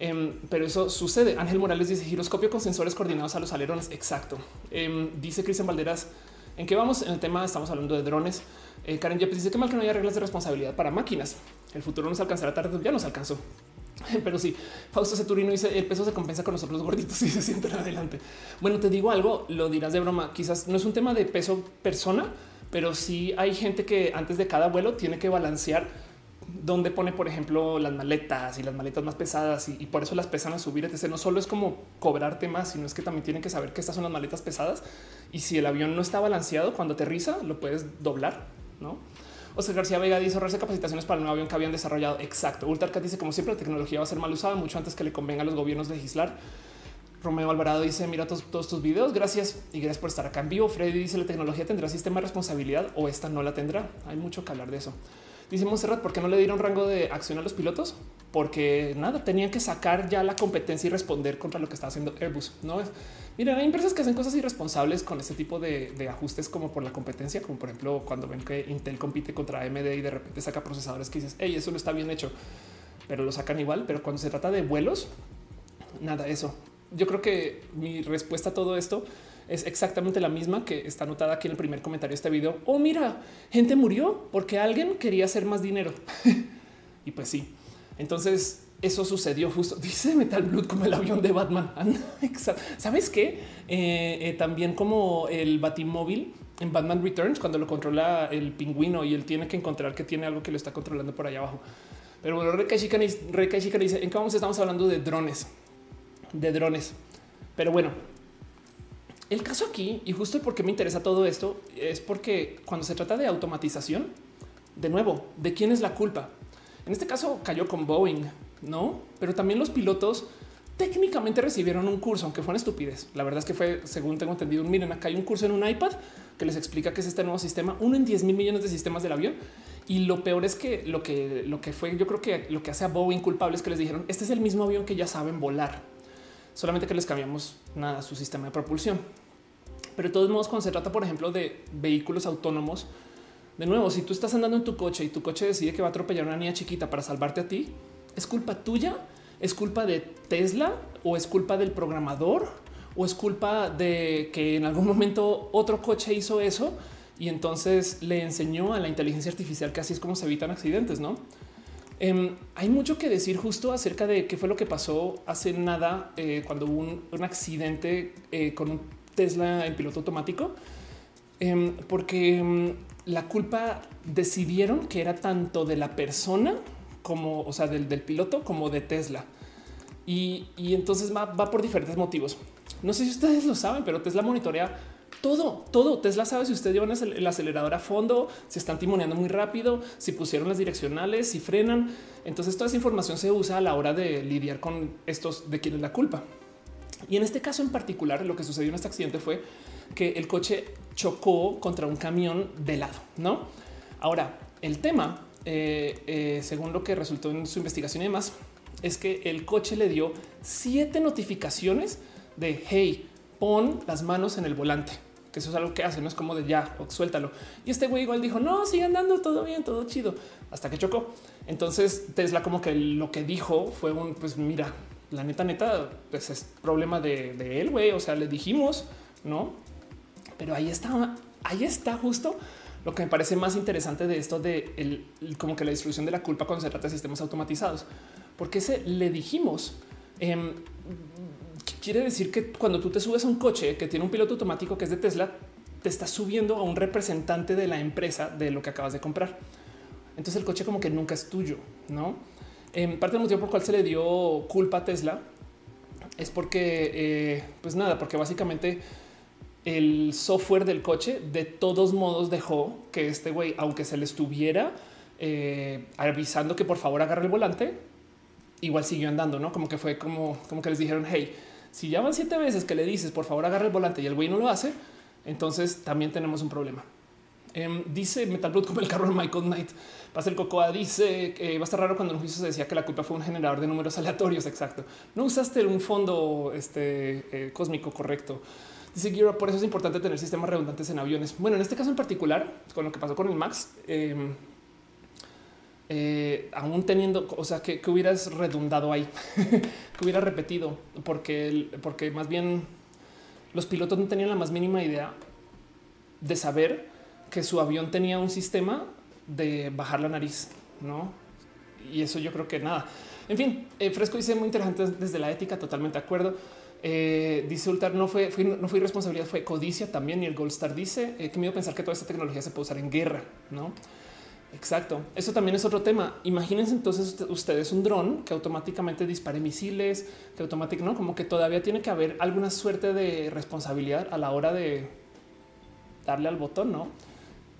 Em, pero eso sucede. Ángel Morales dice giroscopio con sensores coordinados a los alerones. Exacto. Em, dice Cristian Valderas. ¿En qué vamos? En el tema estamos hablando de drones. Eh, Karen Yepes dice que mal que no haya reglas de responsabilidad para máquinas. El futuro nos alcanzará tarde, ya nos alcanzó. Pero sí, Fausto Ceturino dice el peso se compensa con nosotros gorditos y se sienten adelante. Bueno, te digo algo, lo dirás de broma. Quizás no es un tema de peso persona, pero sí hay gente que antes de cada vuelo tiene que balancear donde pone, por ejemplo, las maletas y las maletas más pesadas y, por eso las pesan a subir. No solo es como cobrarte más, sino es que también tienen que saber que estas son las maletas pesadas y si el avión no está balanceado cuando aterriza, lo puedes doblar, no? Oscar García Vega dice ahorrarse capacitaciones para el nuevo avión que habían desarrollado. Exacto. Ultarcat dice como siempre la tecnología va a ser mal usada mucho antes que le convenga a los gobiernos legislar. Romeo Alvarado dice mira todos, todos tus videos. Gracias y gracias por estar acá en vivo. Freddy dice la tecnología tendrá sistema de responsabilidad o esta no la tendrá. Hay mucho que hablar de eso. Dice Monserrat, ¿por qué no le dieron rango de acción a los pilotos? Porque nada, tenían que sacar ya la competencia y responder contra lo que está haciendo Airbus. No es. Mira, hay empresas que hacen cosas irresponsables con este tipo de, ajustes, como por la competencia, como por ejemplo cuando ven que Intel compite contra AMD y de repente saca procesadores que dices, hey, eso no está bien hecho, pero lo sacan igual. Pero cuando se trata de vuelos, nada, eso. Yo creo que mi respuesta a todo esto es exactamente la misma que está anotada aquí en el primer comentario de este video. Oh, mira, gente murió porque alguien quería hacer más dinero. y pues sí. Entonces eso sucedió justo. Dice Metal Blood como el avión de Batman. Sabes qué? Eh, eh, también como el batimóvil en Batman Returns, cuando lo controla el pingüino y él tiene que encontrar que tiene algo que lo está controlando por allá abajo. Pero bueno, Rekai Shikari dice en qué vamos, estamos hablando de drones, de drones. Pero bueno, el caso aquí, y justo porque me interesa todo esto, es porque cuando se trata de automatización, de nuevo, ¿de quién es la culpa? En este caso cayó con Boeing, no? Pero también los pilotos técnicamente recibieron un curso, aunque fueron estúpides. La verdad es que fue, según tengo entendido, miren, acá hay un curso en un iPad que les explica qué es este nuevo sistema, uno en 10 mil millones de sistemas del avión. Y lo peor es que lo que lo que fue, yo creo que lo que hace a Boeing culpable es que les dijeron este es el mismo avión que ya saben volar, solamente que les cambiamos nada su sistema de propulsión. Pero de todos modos, cuando se trata, por ejemplo, de vehículos autónomos, de nuevo, si tú estás andando en tu coche y tu coche decide que va a atropellar a una niña chiquita para salvarte a ti, es culpa tuya, es culpa de Tesla o es culpa del programador o es culpa de que en algún momento otro coche hizo eso y entonces le enseñó a la inteligencia artificial que así es como se evitan accidentes, ¿no? Em, hay mucho que decir justo acerca de qué fue lo que pasó hace nada eh, cuando hubo un, accidente eh, con un Tesla en piloto automático, em, porque em, la culpa decidieron que era tanto de la persona como, o sea, del, piloto como de Tesla. Y, entonces va, va, por diferentes motivos. No sé si ustedes lo saben, pero Tesla monitorea todo, todo. Tesla sabe si ustedes llevan el acelerador a fondo, si están timoneando muy rápido, si pusieron las direccionales, si frenan. Entonces toda esa información se usa a la hora de lidiar con estos de quién es la culpa. Y en este caso en particular, lo que sucedió en este accidente fue que el coche chocó contra un camión de lado, ¿no? Ahora, el tema, eh, eh, según lo que resultó en su investigación y demás, es que el coche le dio siete notificaciones de hey, pon las manos en el volante. Que eso es algo que hace, no es como de ya, suéltalo. Y este güey igual dijo, no, sigue andando, todo bien, todo chido, hasta que chocó. Entonces Tesla como que lo que dijo fue un, pues mira, la neta, neta, pues es problema de, él, güey. O sea, le dijimos, no, pero ahí está, ahí está justo lo que me parece más interesante de esto de el, como que la distribución de la culpa cuando se trata de sistemas automatizados, porque ese le dijimos. Em, quiere decir que cuando tú te subes a un coche que tiene un piloto automático que es de Tesla, te estás subiendo a un representante de la empresa de lo que acabas de comprar. Entonces el coche como que nunca es tuyo, no? En parte del motivo por cual se le dio culpa a Tesla es porque, eh, pues nada, porque básicamente el software del coche de todos modos dejó que este güey, aunque se le estuviera eh, avisando que por favor agarre el volante, igual siguió andando, no como que fue como, como que les dijeron, hey, si ya van siete veces que le dices por favor agarre el volante y el güey no lo hace, entonces también tenemos un problema. Em, dice Metal Blood como el carro de Michael Knight. Pasa el Cocoa dice que va a estar raro cuando en un juicio se decía que la culpa fue un generador de números aleatorios. Exacto. No usaste un fondo este, eh, cósmico correcto. Dice Giro, por eso es importante tener sistemas redundantes en aviones. Bueno, en este caso en particular, con lo que pasó con el Max, em, eh, aún teniendo, o sea, que, hubieras redundado ahí, que hubiera repetido, porque, porque más bien los pilotos no tenían la más mínima idea de saber que su avión tenía un sistema de bajar la nariz, ¿no? Y eso yo creo que nada. En fin, eh, Fresco dice muy interesante desde la ética, totalmente de acuerdo. Eh, dice Ultar, no fue, no fue responsabilidad, fue codicia también. Y el Gold Star dice eh, que miedo pensar que toda esta tecnología se puede usar en guerra, ¿no? Exacto. Eso también es otro tema. Imagínense entonces ustedes un dron que automáticamente dispare misiles, que automáticamente, no como que todavía tiene que haber alguna suerte de responsabilidad a la hora de darle al botón, no?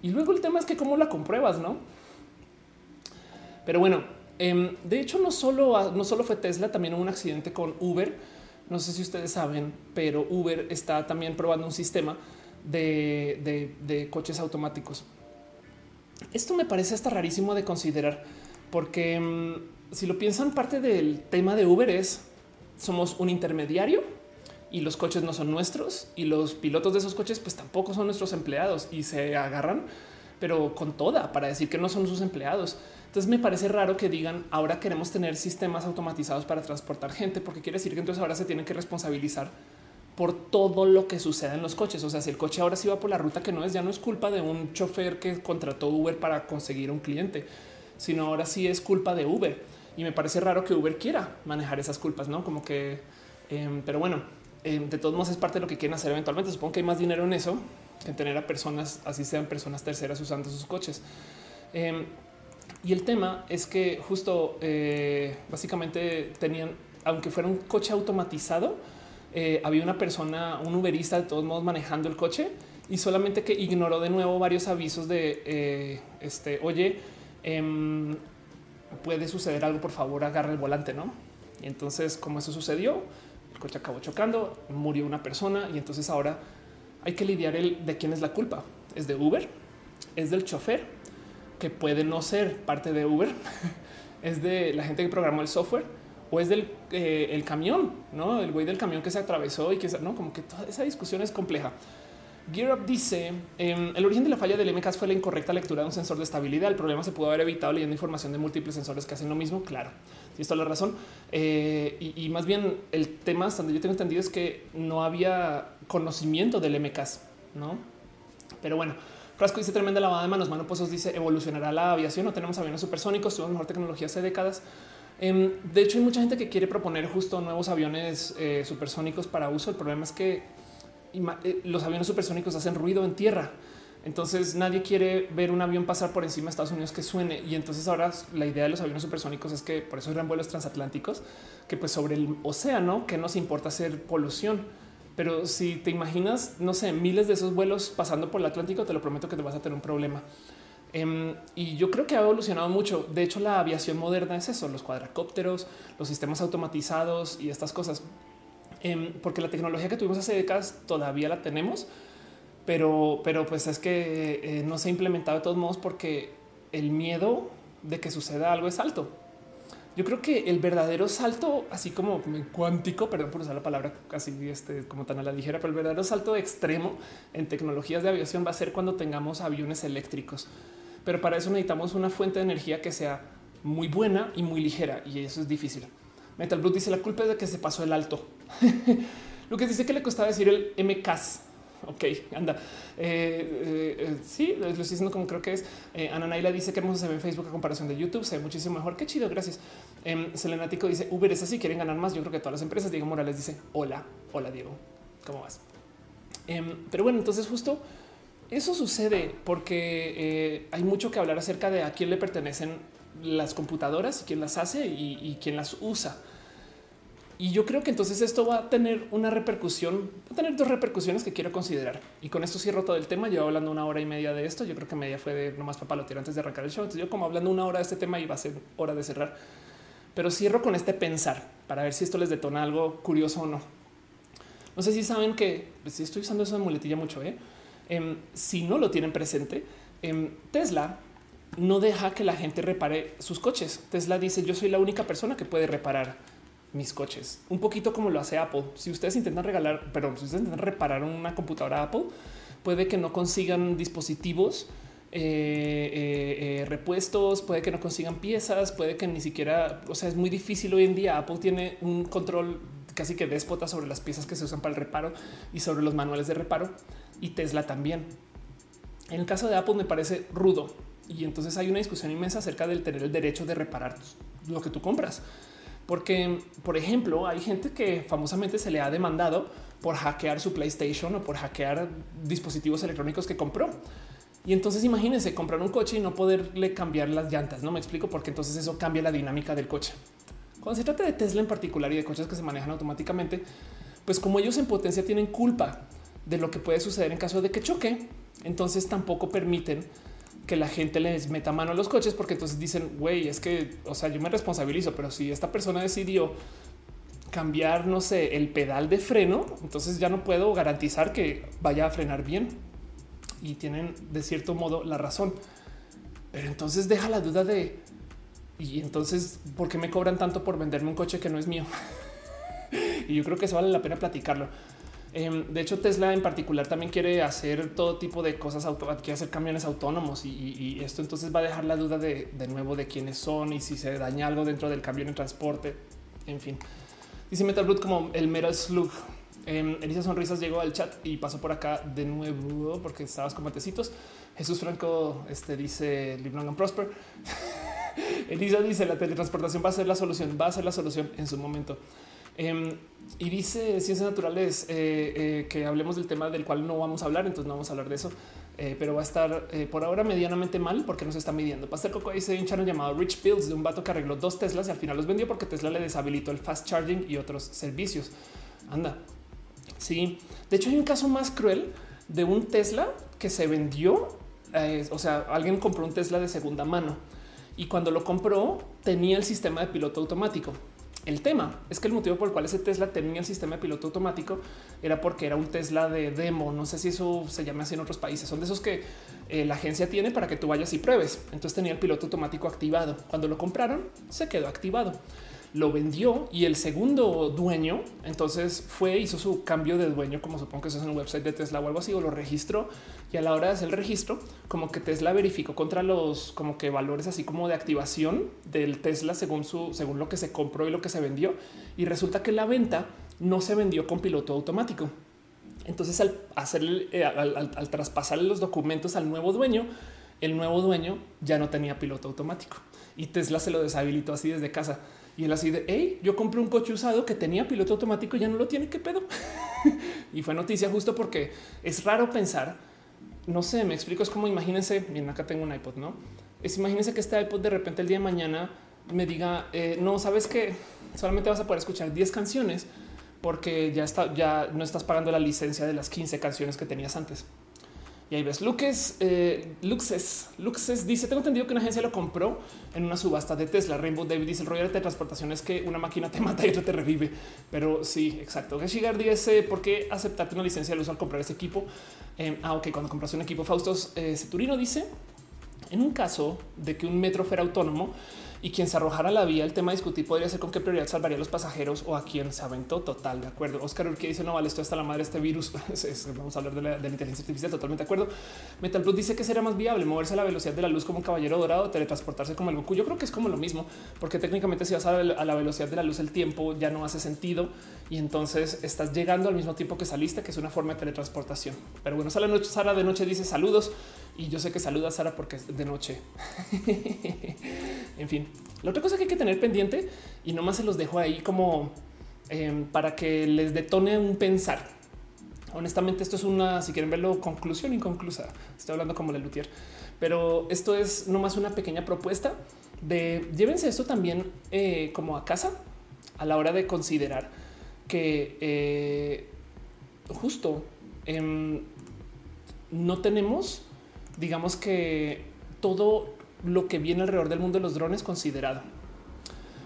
Y luego el tema es que cómo la compruebas, ¿no? Pero bueno, em, de hecho no solo, no solo fue Tesla, también hubo un accidente con Uber. No sé si ustedes saben, pero Uber está también probando un sistema de, coches automáticos. Esto me parece hasta rarísimo de considerar, porque em, si lo piensan, parte del tema de Uber es somos un intermediario y los coches no son nuestros y los pilotos de esos coches pues tampoco son nuestros empleados y se agarran pero con toda para decir que no son sus empleados. Entonces me parece raro que digan ahora queremos tener sistemas automatizados para transportar gente porque quiere decir que entonces ahora se tienen que responsabilizar por todo lo que suceda en los coches. O sea, si el coche ahora sí va por la ruta que no es, ya no es culpa de un chofer que contrató Uber para conseguir un cliente, sino ahora sí es culpa de Uber. Y me parece raro que Uber quiera manejar esas culpas, no como que, em, pero bueno, de todos modos es parte de lo que quieren hacer eventualmente. Supongo que hay más dinero en eso que en tener a personas, así sean personas terceras usando sus coches. Em, y el tema es que justo eh, básicamente tenían, aunque fuera un coche automatizado, eh, había una persona, un uberista de todos modos manejando el coche y solamente que ignoró de nuevo varios avisos de eh, este, oye, em, puede suceder algo, por favor, agarra el volante, ¿no? Y entonces, como eso sucedió, coche acabó chocando, murió una persona y entonces ahora hay que lidiar el de quién es la culpa. ¿Es de Uber? ¿Es del chofer? Que puede no ser parte de Uber. ¿Es de la gente que programó el software? ¿O es del eh, el camión? ¿No? El güey del camión que se atravesó y que no, como que toda esa discusión es compleja. Gear Up dice em, el origen de la falla del MCAS fue la incorrecta lectura de un sensor de estabilidad. El problema se pudo haber evitado leyendo información de múltiples sensores que hacen lo mismo. Claro, si esto es la razón. Eh, y, más bien el tema, hasta donde yo tengo entendido, es que no había conocimiento del MCAS, no? Pero bueno, Frasco dice tremenda lavada de manos. Mano Pozos dice evolucionará la aviación. No tenemos aviones supersónicos, tuvimos mejor tecnología hace décadas. Em, de hecho, hay mucha gente que quiere proponer justo nuevos aviones eh, supersónicos para uso. El problema es que los aviones supersónicos hacen ruido en tierra. Entonces nadie quiere ver un avión pasar por encima de Estados Unidos que suene. Y entonces ahora la idea de los aviones supersónicos es que por eso eran vuelos transatlánticos, que pues sobre el océano, que nos importa hacer polución. Pero si te imaginas, no sé, miles de esos vuelos pasando por el Atlántico, te lo prometo que te vas a tener un problema. Em, y yo creo que ha evolucionado mucho. De hecho, la aviación moderna es eso, los cuadracópteros, los sistemas automatizados y estas cosas. Em, porque la tecnología que tuvimos hace décadas todavía la tenemos, pero, pero pues es que eh, no se ha implementado de todos modos porque el miedo de que suceda algo es alto. Yo creo que el verdadero salto, así como cuántico, perdón por usar la palabra casi este, como tan a la ligera, pero el verdadero salto extremo en tecnologías de aviación va a ser cuando tengamos aviones eléctricos. Pero para eso necesitamos una fuente de energía que sea muy buena y muy ligera, y eso es difícil. Metal Blue dice la culpa es de que se pasó el alto. Lo que dice que le costaba decir el MCAS. Ok, anda. Eh, eh, eh, sí, lo estoy diciendo como creo que es. Ana Naila dice que hermoso se ve en Facebook a comparación de YouTube. Se ve muchísimo mejor. Qué chido, gracias. Eh, Selenático dice Uber es así, quieren ganar más. Yo creo que todas las empresas. Diego Morales dice hola, hola Diego, ¿cómo vas? Em, pero bueno, entonces justo eso sucede porque hay mucho que hablar acerca de a quién le pertenecen las computadoras, quién las hace y quién las usa. Y yo creo que entonces esto va a tener una repercusión, va a tener dos repercusiones que quiero considerar. Y con esto cierro todo el tema. Llevo hablando una hora y media de esto. Yo creo que media fue de nomás papalotear antes de arrancar el show. Entonces yo como hablando una hora de este tema y va a ser hora de cerrar. Pero cierro con este pensar para ver si esto les detona algo curioso o no. No sé si saben que pues, si estoy usando de muletilla mucho. ¿eh? Em, si no lo tienen presente, em, Tesla no deja que la gente repare sus coches. Tesla dice yo soy la única persona que puede reparar mis coches, un poquito como lo hace Apple. Si ustedes intentan regalar, perdón, si ustedes intentan reparar una computadora Apple, puede que no consigan dispositivos, eh, eh, eh, repuestos, puede que no consigan piezas, puede que ni siquiera, o sea, es muy difícil hoy en día. Apple tiene un control casi que déspota sobre las piezas que se usan para el reparo y sobre los manuales de reparo y Tesla también. En el caso de Apple me parece rudo y entonces hay una discusión inmensa acerca del tener el derecho de reparar lo que tú compras. Porque, por ejemplo, hay gente que famosamente se le ha demandado por hackear su PlayStation o por hackear dispositivos electrónicos que compró. Y entonces imagínense comprar un coche y no poderle cambiar las llantas. No me explico porque entonces eso cambia la dinámica del coche. Cuando se trata de Tesla en particular y de coches que se manejan automáticamente, pues como ellos en potencia tienen culpa de lo que puede suceder en caso de que choque, entonces tampoco permiten que la gente les meta mano a los coches, porque entonces dicen, güey, es que, o sea, yo me responsabilizo, pero si esta persona decidió cambiar, no sé, el pedal de freno, entonces ya no puedo garantizar que vaya a frenar bien. Y tienen de cierto modo la razón. Pero entonces deja la duda de, y entonces, ¿por qué me cobran tanto por venderme un coche que no es mío? y yo creo que eso vale la pena platicarlo. Em, de hecho, Tesla en particular también quiere hacer todo tipo de cosas, quiere hacer camiones autónomos y, esto entonces va a dejar la duda de, nuevo de quiénes son y si se daña algo dentro del camión en transporte. En fin, dice Metal Blood como el Metal Slug. Eh, Elisa Sonrisas llegó al chat y pasó por acá de nuevo porque estabas con matecitos. Jesús Franco este, dice Live Long and Prosper. Elisa dice la teletransportación va a ser la solución, va a ser la solución en su momento. Em, y dice Ciencias Naturales eh, eh, que hablemos del tema del cual no vamos a hablar, entonces no vamos a hablar de eso, eh, pero va a estar por ahora medianamente mal porque no se está midiendo. Pastel Coco dice un channel llamado Rich Builds de un vato que arregló dos Teslas y al final los vendió porque Tesla le deshabilitó el fast charging y otros servicios. Anda, Sí, de hecho hay un caso más cruel de un Tesla que se vendió. o sea, alguien compró un Tesla de segunda mano y cuando lo compró tenía el sistema de piloto automático. El tema es que el motivo por el cual ese Tesla tenía el sistema de piloto automático era porque era un Tesla de demo. No sé si eso se llama así en otros países. Son de esos que eh, la agencia tiene para que tú vayas y pruebes. Entonces tenía el piloto automático activado. Cuando lo compraron, se quedó activado lo vendió y el segundo dueño entonces fue, hizo su cambio de dueño, como supongo que eso es en un website de Tesla o algo así, o lo registró y a la hora de hacer el registro, como que Tesla verificó contra los como que valores así como de activación del Tesla según su, según lo que se compró y lo que se vendió. Y resulta que la venta no se vendió con piloto automático. Entonces, al hacer eh, al, al, al traspasar los documentos al nuevo dueño, el nuevo dueño ya no tenía piloto automático y Tesla se lo deshabilitó así desde casa. Y él así de, hey, yo compré un coche usado que tenía piloto automático y ya no lo tiene, ¿qué pedo? y fue noticia justo porque es raro pensar, no sé, me explico, es como imagínense, miren, acá tengo un iPod, ¿no? Es imagínense que este iPod de repente el día de mañana me diga, eh, no, sabes que solamente vas a poder escuchar 10 canciones porque ya está, ya no estás pagando la licencia de las 15 canciones que tenías antes. Y ahí ves Luxes, eh, Luxes, Luxes dice: Tengo entendido que una agencia lo compró en una subasta de Tesla. Rainbow David dice: El rollo de transportación es que una máquina te mata y otra te revive. Pero sí, exacto. Geshigar dice: ¿Por qué aceptarte una licencia de uso al comprar ese equipo? Eh, ah, ok, cuando compras un equipo, Faustos eh, Ceturino dice: En un caso de que un metro fuera autónomo, y quien se arrojara la vía, el tema discutir podría ser con qué prioridad salvaría a los pasajeros o a quien se aventó. Total, de acuerdo. Oscar que dice no vale, esto hasta la madre este virus. Vamos a hablar de la, inteligencia artificial. Totalmente de acuerdo. Metal Plus dice que será más viable moverse a la velocidad de la luz como un caballero dorado, teletransportarse como el Goku. Yo creo que es como lo mismo, porque técnicamente si vas a la velocidad de la luz, el tiempo ya no hace sentido y entonces estás llegando al mismo tiempo que saliste, que es una forma de teletransportación. Pero bueno, Sara de noche dice saludos y yo sé que saluda a Sara porque es de noche. en fin, la otra cosa que hay que tener pendiente y nomás se los dejo ahí como eh, para que les detone un pensar. Honestamente, esto es una, si quieren verlo, conclusión inconclusa. Estoy hablando como de Luthier, pero esto es nomás una pequeña propuesta de llévense esto también eh, como a casa a la hora de considerar que eh, justo eh, no tenemos, digamos que todo lo que viene alrededor del mundo de los drones considerado.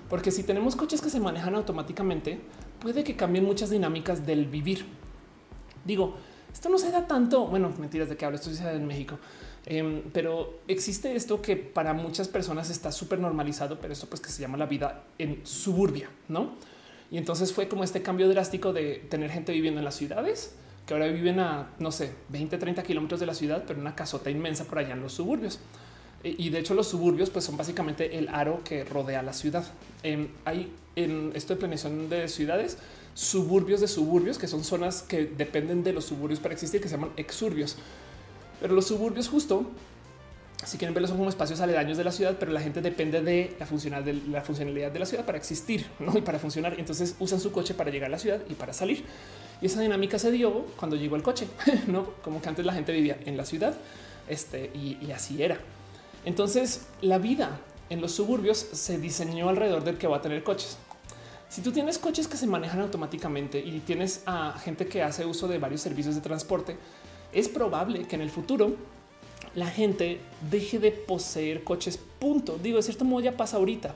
Porque si tenemos coches que se manejan automáticamente, puede que cambien muchas dinámicas del vivir. Digo, esto no se da tanto, bueno, mentiras de que hablo, esto se da en México, eh, pero existe esto que para muchas personas está súper normalizado, pero esto pues que se llama la vida en suburbia, ¿no? Y entonces fue como este cambio drástico de tener gente viviendo en las ciudades, que ahora viven a, no sé, 20, 30 kilómetros de la ciudad, pero una casota inmensa por allá en los suburbios. Y de hecho los suburbios pues son básicamente el aro que rodea la ciudad. Hay en esto de planeación de ciudades, suburbios de suburbios, que son zonas que dependen de los suburbios para existir, que se llaman exurbios. Pero los suburbios justo, si quieren verlos, son como espacios aledaños de la ciudad, pero la gente depende de la, funcionalidad de la ciudad para existir y para funcionar. Entonces usan su coche para llegar a la ciudad y para salir. Y esa dinámica se dio cuando llegó el coche, no como que antes la gente vivía en la ciudad este, y, y así era. Entonces la vida en los suburbios se diseñó alrededor del que va a tener coches. Si tú tienes coches que se manejan automáticamente y tienes a gente que hace uso de varios servicios de transporte, es probable que en el futuro la gente deje de poseer coches. Punto. Digo, de cierto modo ya pasa ahorita,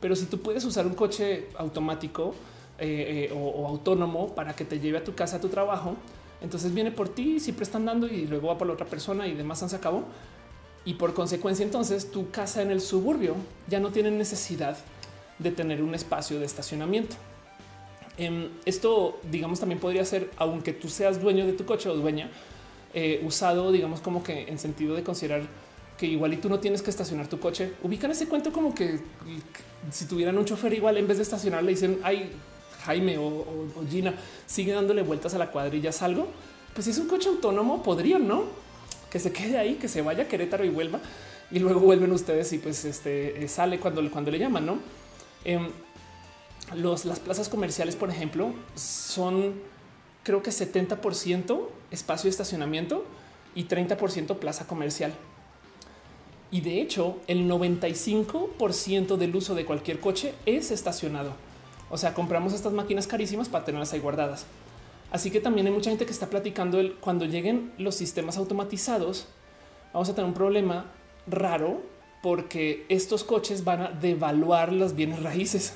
pero si tú puedes usar un coche automático eh, eh, o, autónomo para que te lleve a tu casa, a tu trabajo, entonces viene por ti, siempre están dando y luego va por la otra persona y demás se acabó. Y por consecuencia, entonces tu casa en el suburbio ya no tiene necesidad de tener un espacio de estacionamiento. Eh, esto, digamos, también podría ser, aunque tú seas dueño de tu coche o dueña, eh, usado, digamos, como que en sentido de considerar que igual y tú no tienes que estacionar tu coche. Ubican ese cuento como que si tuvieran un chofer igual en vez de estacionar le dicen, ay, Jaime o, Gina sigue dándole vueltas a la cuadrilla, salgo. Pues si es un coche autónomo, podrían, ¿no? Que se quede ahí, que se vaya a Querétaro y vuelva y luego vuelven ustedes y pues este eh, sale cuando, cuando le llaman, ¿no? Eh, las plazas comerciales, por ejemplo, son creo que 70% espacio de estacionamiento y 30% plaza comercial. Y de hecho, el 95% del uso de cualquier coche es estacionado. O sea, compramos estas máquinas carísimas para tenerlas ahí guardadas. Así que también hay mucha gente que está platicando el cuando lleguen los sistemas automatizados, vamos a tener un problema raro porque estos coches van a devaluar los bienes raíces.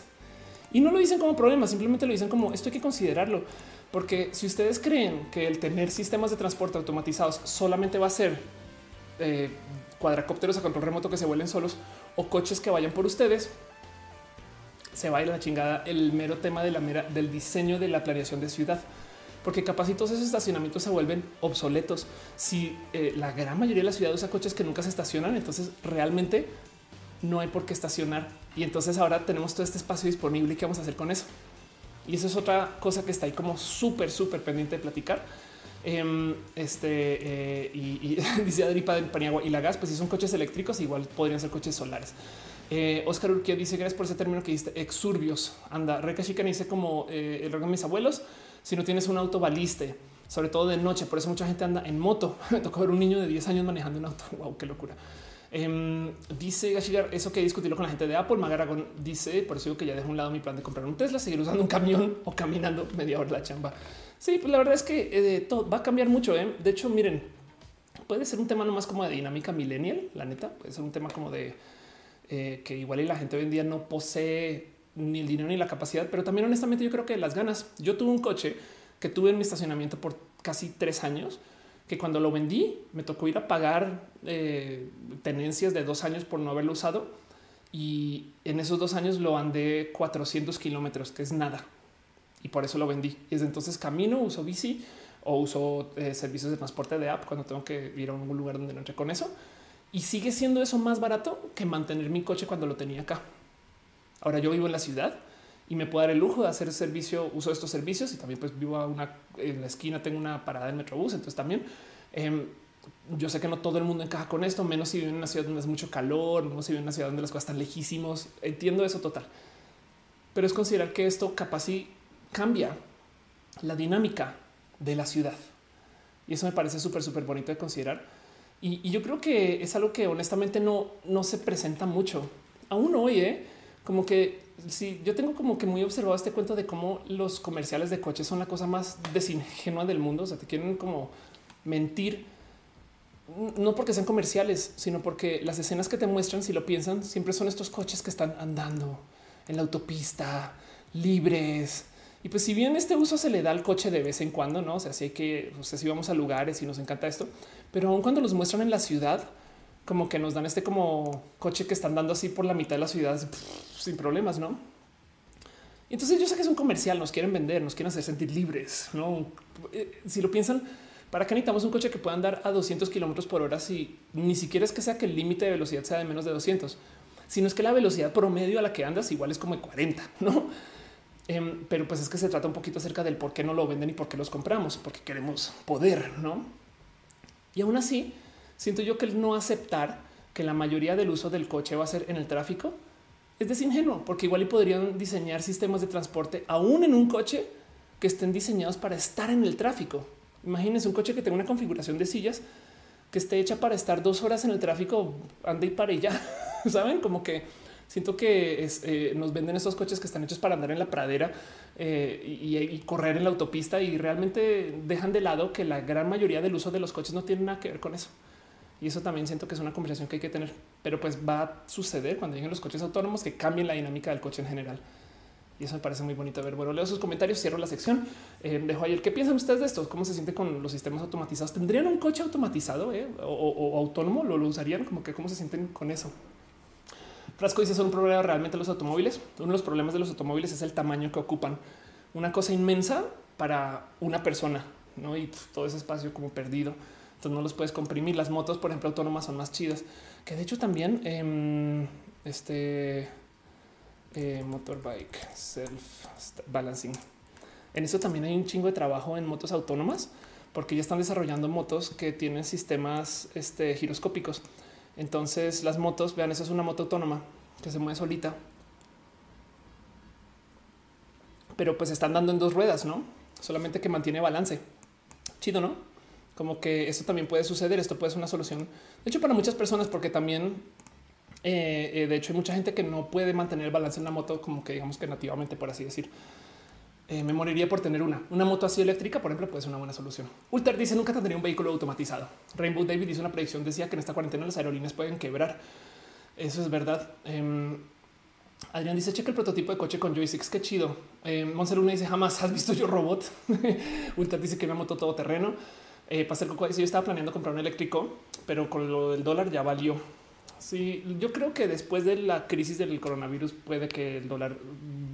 Y no lo dicen como problema, simplemente lo dicen como esto hay que considerarlo. Porque si ustedes creen que el tener sistemas de transporte automatizados solamente va a ser eh, cuadracópteros a control remoto que se vuelen solos o coches que vayan por ustedes, se va a ir la chingada el mero tema del diseño de la planeación de ciudad. Porque capaz todos esos estacionamientos se vuelven obsoletos. Si eh, la gran mayoría de la ciudad usa coches que nunca se estacionan, entonces realmente no hay por qué estacionar. Y entonces ahora tenemos todo este espacio disponible y qué vamos a hacer con eso. Y eso es otra cosa que está ahí como súper, súper pendiente de platicar. Em, este eh, y, dice Adripa del Paniagua y la gas, pues si son coches eléctricos, igual podrían ser coches solares. Eh, Oscar Urquía dice gracias por ese término que diste exurbios. Anda, Reca Chica dice como eh, el de mis abuelos. Si no tienes un auto baliste, sobre todo de noche, por eso mucha gente anda en moto. Me tocó ver un niño de 10 años manejando un auto. Wow, qué locura. Em, dice Gashigar, eso que discutirlo con la gente de Apple. Magaragón dice, por eso digo que ya dejo un lado mi plan de comprar un Tesla, seguir usando un camión o caminando media hora la chamba. Sí, pues la verdad es que eh, todo va a cambiar mucho. ¿eh? De hecho, miren, puede ser un tema nomás como de dinámica millennial, la neta, puede ser un tema como de eh, que igual y la gente hoy en día no posee ni el dinero ni la capacidad, pero también honestamente yo creo que las ganas. Yo tuve un coche que tuve en mi estacionamiento por casi tres años que cuando lo vendí me tocó ir a pagar eh, tenencias de dos años por no haberlo usado y en esos dos años lo andé 400 kilómetros, que es nada. Y por eso lo vendí. Y desde entonces camino, uso bici o uso eh, servicios de transporte de app cuando tengo que ir a un lugar donde no entre con eso. Y sigue siendo eso más barato que mantener mi coche cuando lo tenía acá. Ahora yo vivo en la ciudad y me puedo dar el lujo de hacer servicio, uso estos servicios y también pues vivo a una, en la esquina, tengo una parada en Metrobús, entonces también em, yo sé que no todo el mundo encaja con esto, menos si vive en una ciudad donde es mucho calor, menos si vive en una ciudad donde las cosas están lejísimos, entiendo eso total. Pero es considerar que esto capaz y cambia la dinámica de la ciudad. Y eso me parece súper, súper bonito de considerar. Y, yo creo que es algo que honestamente no, no se presenta mucho. Aún hoy, ¿eh? como que sí, yo tengo como que muy observado este cuento de cómo los comerciales de coches son la cosa más desingenua del mundo. O sea, te quieren como mentir, no porque sean comerciales, sino porque las escenas que te muestran, si lo piensan, siempre son estos coches que están andando en la autopista, libres. Y pues si bien este uso se le da al coche de vez en cuando, no o sea, si hay que, o sea, si vamos a lugares y nos encanta esto, pero aún cuando los muestran en la ciudad, como que nos dan este como coche que están dando así por la mitad de la ciudad sin problemas, ¿no? Entonces yo sé que es un comercial, nos quieren vender, nos quieren hacer sentir libres, ¿no? Eh, si lo piensan, ¿para qué necesitamos un coche que pueda andar a 200 kilómetros por hora si ni siquiera es que sea que el límite de velocidad sea de menos de 200, sino es que la velocidad promedio a la que andas igual es como de 40, ¿no? Em, pero pues es que se trata un poquito acerca del por qué no lo venden y por qué los compramos, porque queremos poder, ¿no? Y aún así, siento yo que el no aceptar que la mayoría del uso del coche va a ser en el tráfico es desingenuo, porque igual y podrían diseñar sistemas de transporte aún en un coche que estén diseñados para estar en el tráfico. Imagínense un coche que tenga una configuración de sillas que esté hecha para estar dos horas en el tráfico, ande y para y ya. Saben como que siento que eh, nos venden estos coches que están hechos para andar en la pradera eh, y, y, correr en la autopista y realmente dejan de lado que la gran mayoría del uso de los coches no tiene nada que ver con eso. Y eso también siento que es una conversación que hay que tener, pero pues va a suceder cuando lleguen los coches autónomos que cambien la dinámica del coche en general. Y eso me parece muy bonito. A ver, bueno, leo sus comentarios, cierro la sección. Eh, dejo ayer. ¿Qué piensan ustedes de esto? ¿Cómo se siente con los sistemas automatizados? ¿Tendrían un coche automatizado eh? o, autónomo? ¿Lo, usarían? Como que cómo se sienten con eso? Frasco dice son un problema realmente los automóviles. Uno de los problemas de los automóviles es el tamaño que ocupan. Una cosa inmensa para una persona, ¿no? Y todo ese espacio como perdido. Entonces no los puedes comprimir. Las motos, por ejemplo, autónomas son más chidas. Que de hecho también eh, este eh, motorbike self balancing. En eso también hay un chingo de trabajo en motos autónomas porque ya están desarrollando motos que tienen sistemas este, giroscópicos. Entonces las motos, vean, eso es una moto autónoma que se mueve solita. Pero pues están dando en dos ruedas, ¿no? Solamente que mantiene balance. Chido, ¿no? como que eso también puede suceder. Esto puede ser una solución. De hecho, para muchas personas, porque también, eh, eh, de hecho, hay mucha gente que no puede mantener el balance en la moto, como que digamos que nativamente, por así decir. Eh, me moriría por tener una. Una moto así eléctrica, por ejemplo, puede ser una buena solución. Ulter dice nunca tendría un vehículo automatizado. Rainbow David hizo una predicción, decía que en esta cuarentena las aerolíneas pueden quebrar. Eso es verdad. Em, Adrián dice cheque el prototipo de coche con joysticks. Qué chido. Eh, dice jamás has visto yo robot. Ulter dice que una moto todoterreno. Eh, Pastel Coco dice yo estaba planeando comprar un eléctrico, pero con lo del dólar ya valió. Sí, yo creo que después de la crisis del coronavirus puede que el dólar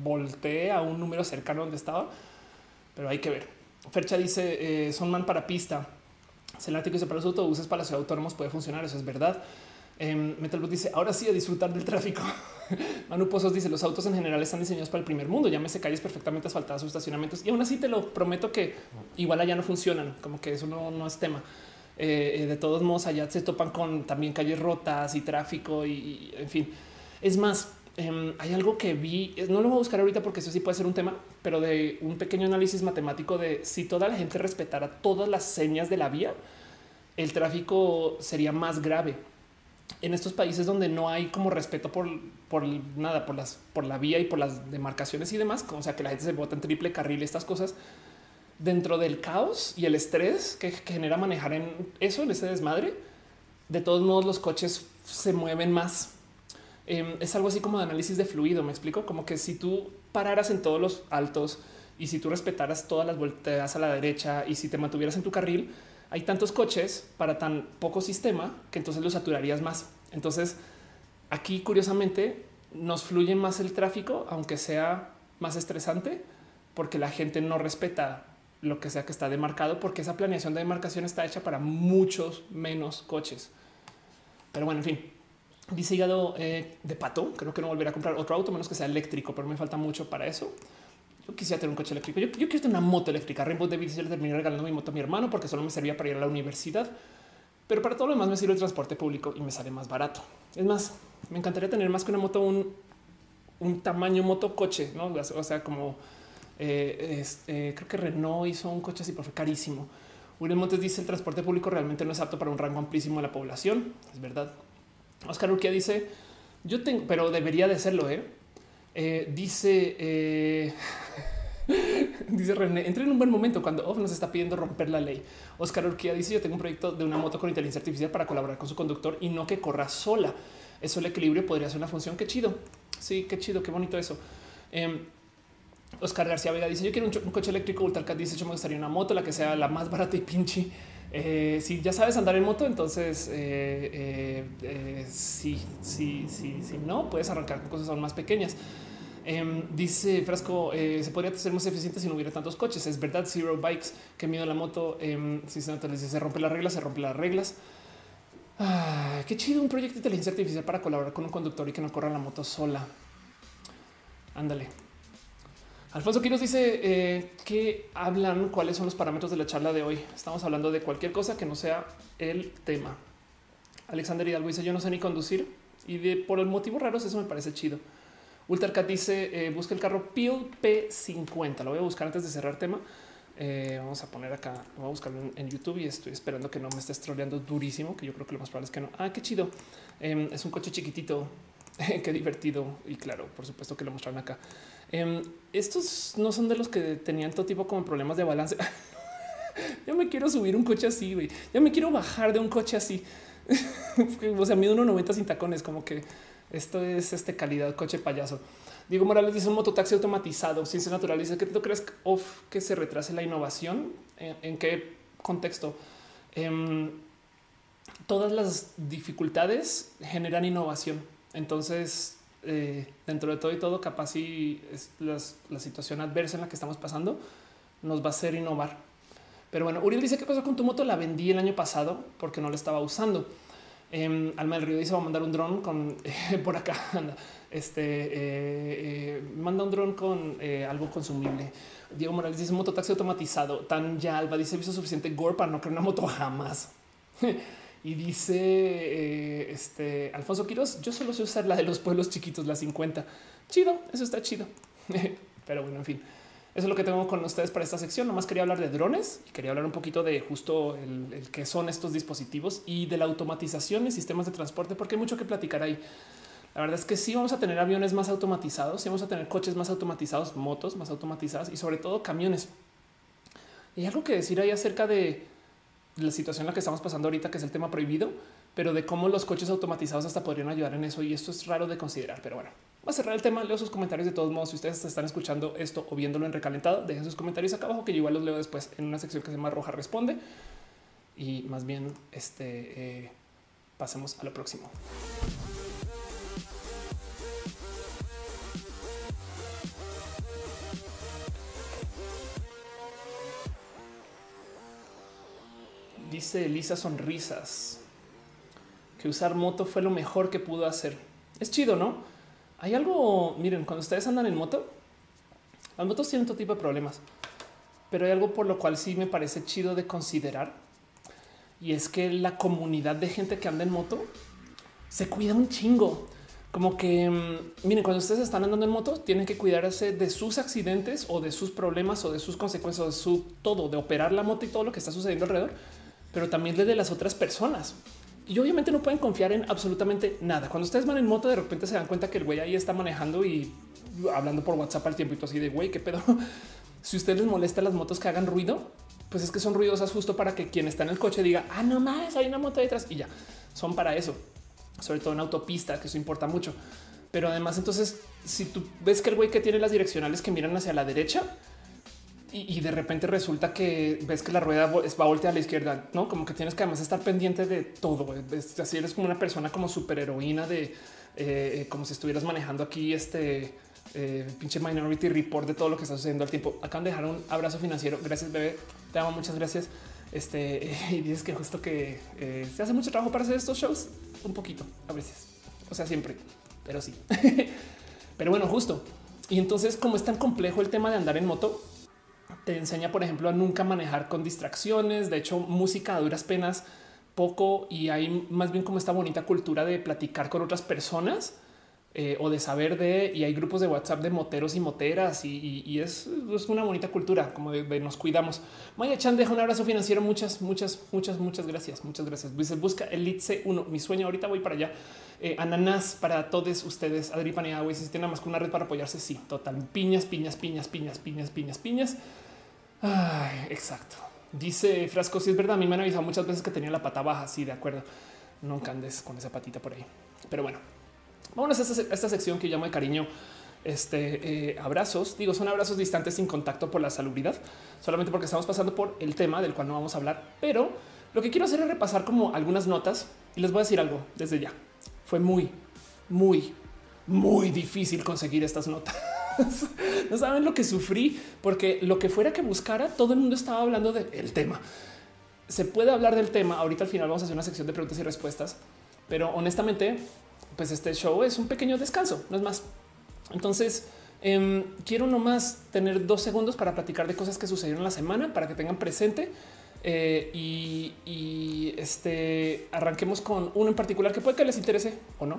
voltee a un número cercano donde estaba, pero hay que ver. Fercha dice eh, son man para pista. Celático dice para los autobuses para los autónomos puede funcionar. Eso es verdad. Eh, Metal dice ahora sí a disfrutar del tráfico. Manu Pozos dice los autos en general están diseñados para el primer mundo. Llámese calles perfectamente asfaltadas, sus estacionamientos y aún así te lo prometo que igual allá no funcionan, como que eso no, no es tema. Eh, de todos modos, allá se topan con también calles rotas y tráfico y, en fin. Es más, em, hay algo que vi, no lo voy a buscar ahorita porque eso sí puede ser un tema, pero de un pequeño análisis matemático de si toda la gente respetara todas las señas de la vía, el tráfico sería más grave. En estos países donde no hay como respeto por, por nada, por las, por la vía y por las demarcaciones y demás, o sea que la gente se bota en triple carril, estas cosas, dentro del caos y el estrés que genera manejar en eso, en ese desmadre, de todos modos los coches se mueven más. Em, es algo así como de análisis de fluido, me explico, como que si tú pararas en todos los altos y si tú respetaras todas las vueltas a la derecha y si te mantuvieras en tu carril, hay tantos coches para tan poco sistema que entonces los saturarías más. Entonces, aquí curiosamente nos fluye más el tráfico, aunque sea más estresante, porque la gente no respeta lo que sea que está demarcado, porque esa planeación de demarcación está hecha para muchos menos coches. Pero bueno, en fin, dice hígado eh, de pato. Creo que no volveré a comprar otro auto, menos que sea eléctrico, pero me falta mucho para eso. Yo quisiera tener un coche eléctrico. Yo, quiero tener una moto eléctrica. Rainbow David le terminé regalando mi moto a mi hermano porque solo me servía para ir a la universidad. Pero para todo lo demás me sirve el transporte público y me sale más barato. Es más, me encantaría tener más que una moto, un, un tamaño moto coche, ¿no? O sea, como eh, este, creo que Renault hizo un coche así, pero fue carísimo. William Montes dice el transporte público realmente no es apto para un rango amplísimo de la población. Es verdad. Oscar Urquía dice yo tengo, pero debería de serlo. ¿eh? eh dice, eh, dice René, entré en un buen momento cuando Off nos está pidiendo romper la ley. Oscar Urquía dice yo tengo un proyecto de una moto con inteligencia artificial para colaborar con su conductor y no que corra sola. Eso el equilibrio podría ser una función. Qué chido. Sí, qué chido, qué bonito eso. Oscar García Vega dice: Yo quiero un, coche eléctrico Ultracat dice: Yo me gustaría una moto, la que sea la más barata y pinche. Eh, si ya sabes andar en moto, entonces eh, eh, sí, sí, sí, sí, no puedes arrancar con cosas aún más pequeñas. Em, dice Frasco, se podría ser más eficiente si no hubiera tantos coches. Es verdad, Zero Bikes, que miedo la moto. Em, si se, se rompe las reglas, se rompe las reglas. Ah, qué chido un proyecto de inteligencia artificial para colaborar con un conductor y que no corra la moto sola. Ándale. Alfonso Quiroz dice eh, que hablan cuáles son los parámetros de la charla de hoy. Estamos hablando de cualquier cosa que no sea el tema. Alexander Hidalgo dice yo no sé ni conducir y de, por el motivo raros eso me parece chido. Ultercat dice eh, busca el carro Peel P50. Lo voy a buscar antes de cerrar tema. Eh, vamos a poner acá, voy a buscarlo en, YouTube y estoy esperando que no me estés troleando durísimo, que yo creo que lo más probable es que no. Ah, qué chido. Em, es un coche chiquitito, qué divertido y claro, por supuesto que lo mostraron acá. Em, estos no son de los que tenían todo tipo como problemas de balance. Yo me quiero subir un coche así, güey. Yo me quiero bajar de un coche así. o sea, mido 1.90 sin tacones, como que esto es este calidad coche payaso. Diego Morales dice un mototaxi automatizado, ciencia natural. Dice que tú crees que se retrase la innovación. ¿En, qué contexto? Em, todas las dificultades generan innovación. Entonces, eh, dentro de todo y todo, capaz y es la situación adversa en la que estamos pasando nos va a hacer innovar. Pero bueno, Uriel dice qué pasó con tu moto. La vendí el año pasado porque no la estaba usando. Eh, Alma del Río dice va a mandar un dron con por acá. Este eh, eh, manda un dron con algo consumible. Diego Morales dice mototaxi automatizado. Tan ya Alba dice visto suficiente gore para no crear una moto jamás. Y dice eh, este Alfonso Quiroz, yo solo sé usar la de los pueblos chiquitos, la 50. Chido, eso está chido. Pero bueno, en fin, eso es lo que tengo con ustedes para esta sección. Nomás quería hablar de drones y quería hablar un poquito de justo el, el que son estos dispositivos y de la automatización y sistemas de transporte, porque hay mucho que platicar ahí. La verdad es que sí vamos a tener aviones más automatizados, sí vamos a tener coches más automatizados, motos más automatizadas y sobre todo camiones. Y algo que decir ahí acerca de la situación en la que estamos pasando ahorita, que es el tema prohibido, pero de cómo los coches automatizados hasta podrían ayudar en eso. Y esto es raro de considerar, pero bueno, va a cerrar el tema. Leo sus comentarios de todos modos. Si ustedes están escuchando esto o viéndolo en recalentado, dejen sus comentarios acá abajo que yo igual los leo después en una sección que se llama Roja Responde. Y más bien, este eh, pasemos a lo próximo. Dice Elisa Sonrisas que usar moto fue lo mejor que pudo hacer. Es chido, ¿no? Hay algo, miren, cuando ustedes andan en moto, las motos tienen todo tipo de problemas, pero hay algo por lo cual sí me parece chido de considerar y es que la comunidad de gente que anda en moto se cuida un chingo. Como que mm, miren, cuando ustedes están andando en moto, tienen que cuidarse de sus accidentes o de sus problemas o de sus consecuencias, de su todo, de operar la moto y todo lo que está sucediendo alrededor, pero también de las otras personas. Y obviamente no pueden confiar en absolutamente nada. Cuando ustedes van en moto, de repente se dan cuenta que el güey ahí está manejando y hablando por WhatsApp al tiempo y todo así de güey, qué pedo. si a ustedes les molesta las motos que hagan ruido, pues es que son ruidosas justo para que quien está en el coche diga, ah, no más, hay una moto detrás y ya son para eso, sobre todo en autopista, que eso importa mucho. Pero además, entonces, si tú ves que el güey que tiene las direccionales que miran hacia la derecha, y, de repente resulta que ves que la rueda va a voltear a la izquierda, no como que tienes que además estar pendiente de todo. Así eres como una persona como super heroína de eh, como si estuvieras manejando aquí este eh, pinche Minority Report de todo lo que está sucediendo al tiempo. Acaban de dejar un abrazo financiero. Gracias, bebé. Te amo. Muchas gracias. Este y dices que justo que eh, se hace mucho trabajo para hacer estos shows. Un poquito a veces, o sea, siempre, pero sí. pero bueno, justo. Y entonces, como es tan complejo el tema de andar en moto, te enseña, por ejemplo, a nunca manejar con distracciones. De hecho, música a duras penas poco y hay más bien como esta bonita cultura de platicar con otras personas eh, o de saber de y hay grupos de WhatsApp de moteros y moteras y, es, una bonita cultura como de, nos cuidamos. Maya Chan deja un abrazo financiero. Muchas, muchas, muchas, muchas gracias. Muchas gracias. Dice busca Elite C1. Mi sueño ahorita voy para allá. Eh, ananas para todos ustedes. Adri Paneagua. Si tiene más que una red para apoyarse, sí, total. Piñas, piñas, piñas, piñas, piñas, piñas, piñas. Ay, exacto. Dice Frasco, si es verdad, a mí me han avisado muchas veces que tenía la pata baja. Sí, de acuerdo. Nunca andes con esa patita por ahí. Pero bueno, vamos a esta, sección que llamo de cariño. Este eh, abrazos, digo, son abrazos distantes sin contacto por la salubridad, solamente porque estamos pasando por el tema del cual no vamos a hablar. Pero lo que quiero hacer es repasar como algunas notas y les voy a decir algo desde ya. Fue muy, muy, muy difícil conseguir estas notas. no saben lo que sufrí, porque lo que fuera que buscara, todo el mundo estaba hablando del tema. Se puede hablar del tema. Ahorita al final vamos a hacer una sección de preguntas y respuestas, pero honestamente, pues este show es un pequeño descanso, no es más. Entonces, eh, quiero nomás tener dos segundos para platicar de cosas que sucedieron la semana para que tengan presente. Eh, y, este arranquemos con uno en particular que puede que les interese o no.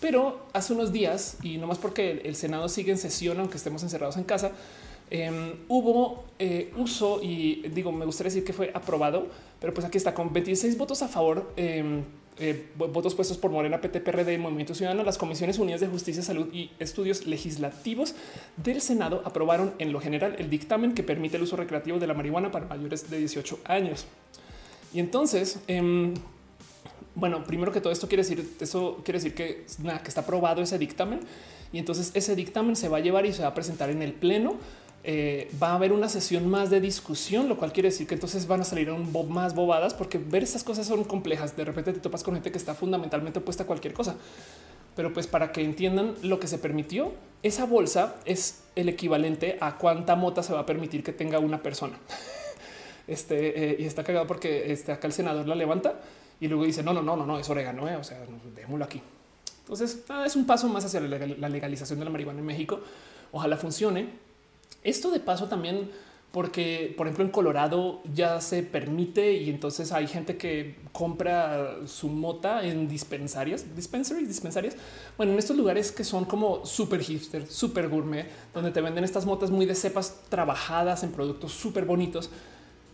Pero hace unos días, y no más porque el Senado sigue en sesión, aunque estemos encerrados en casa, em, hubo eh, uso y digo, me gustaría decir que fue aprobado, pero pues aquí está con 26 votos a favor, em, eh, votos puestos por Morena, PT, PRD, Movimiento Ciudadano, las Comisiones Unidas de Justicia, Salud y Estudios Legislativos del Senado aprobaron en lo general el dictamen que permite el uso recreativo de la marihuana para mayores de 18 años. Y entonces, em, bueno, primero que todo esto quiere decir, eso quiere decir que, nada, que está aprobado ese dictamen y entonces ese dictamen se va a llevar y se va a presentar en el pleno. Eh, va a haber una sesión más de discusión, lo cual quiere decir que entonces van a salir un más bobadas porque ver esas cosas son complejas. De repente te topas con gente que está fundamentalmente opuesta a cualquier cosa. Pero pues para que entiendan lo que se permitió, esa bolsa es el equivalente a cuánta mota se va a permitir que tenga una persona. Este eh, y está cagado porque este, acá el senador la levanta y luego dice no, no, no, no, no es orégano. ¿eh? O sea, démoslo aquí. Entonces es un paso más hacia la legalización de la marihuana en México. Ojalá funcione. Esto de paso también porque, por ejemplo, en Colorado ya se permite y entonces hay gente que compra su mota en dispensarias, dispensaries, dispensarias. Bueno, en estos lugares que son como super hipster, super gourmet, donde te venden estas motas muy de cepas trabajadas en productos súper bonitos.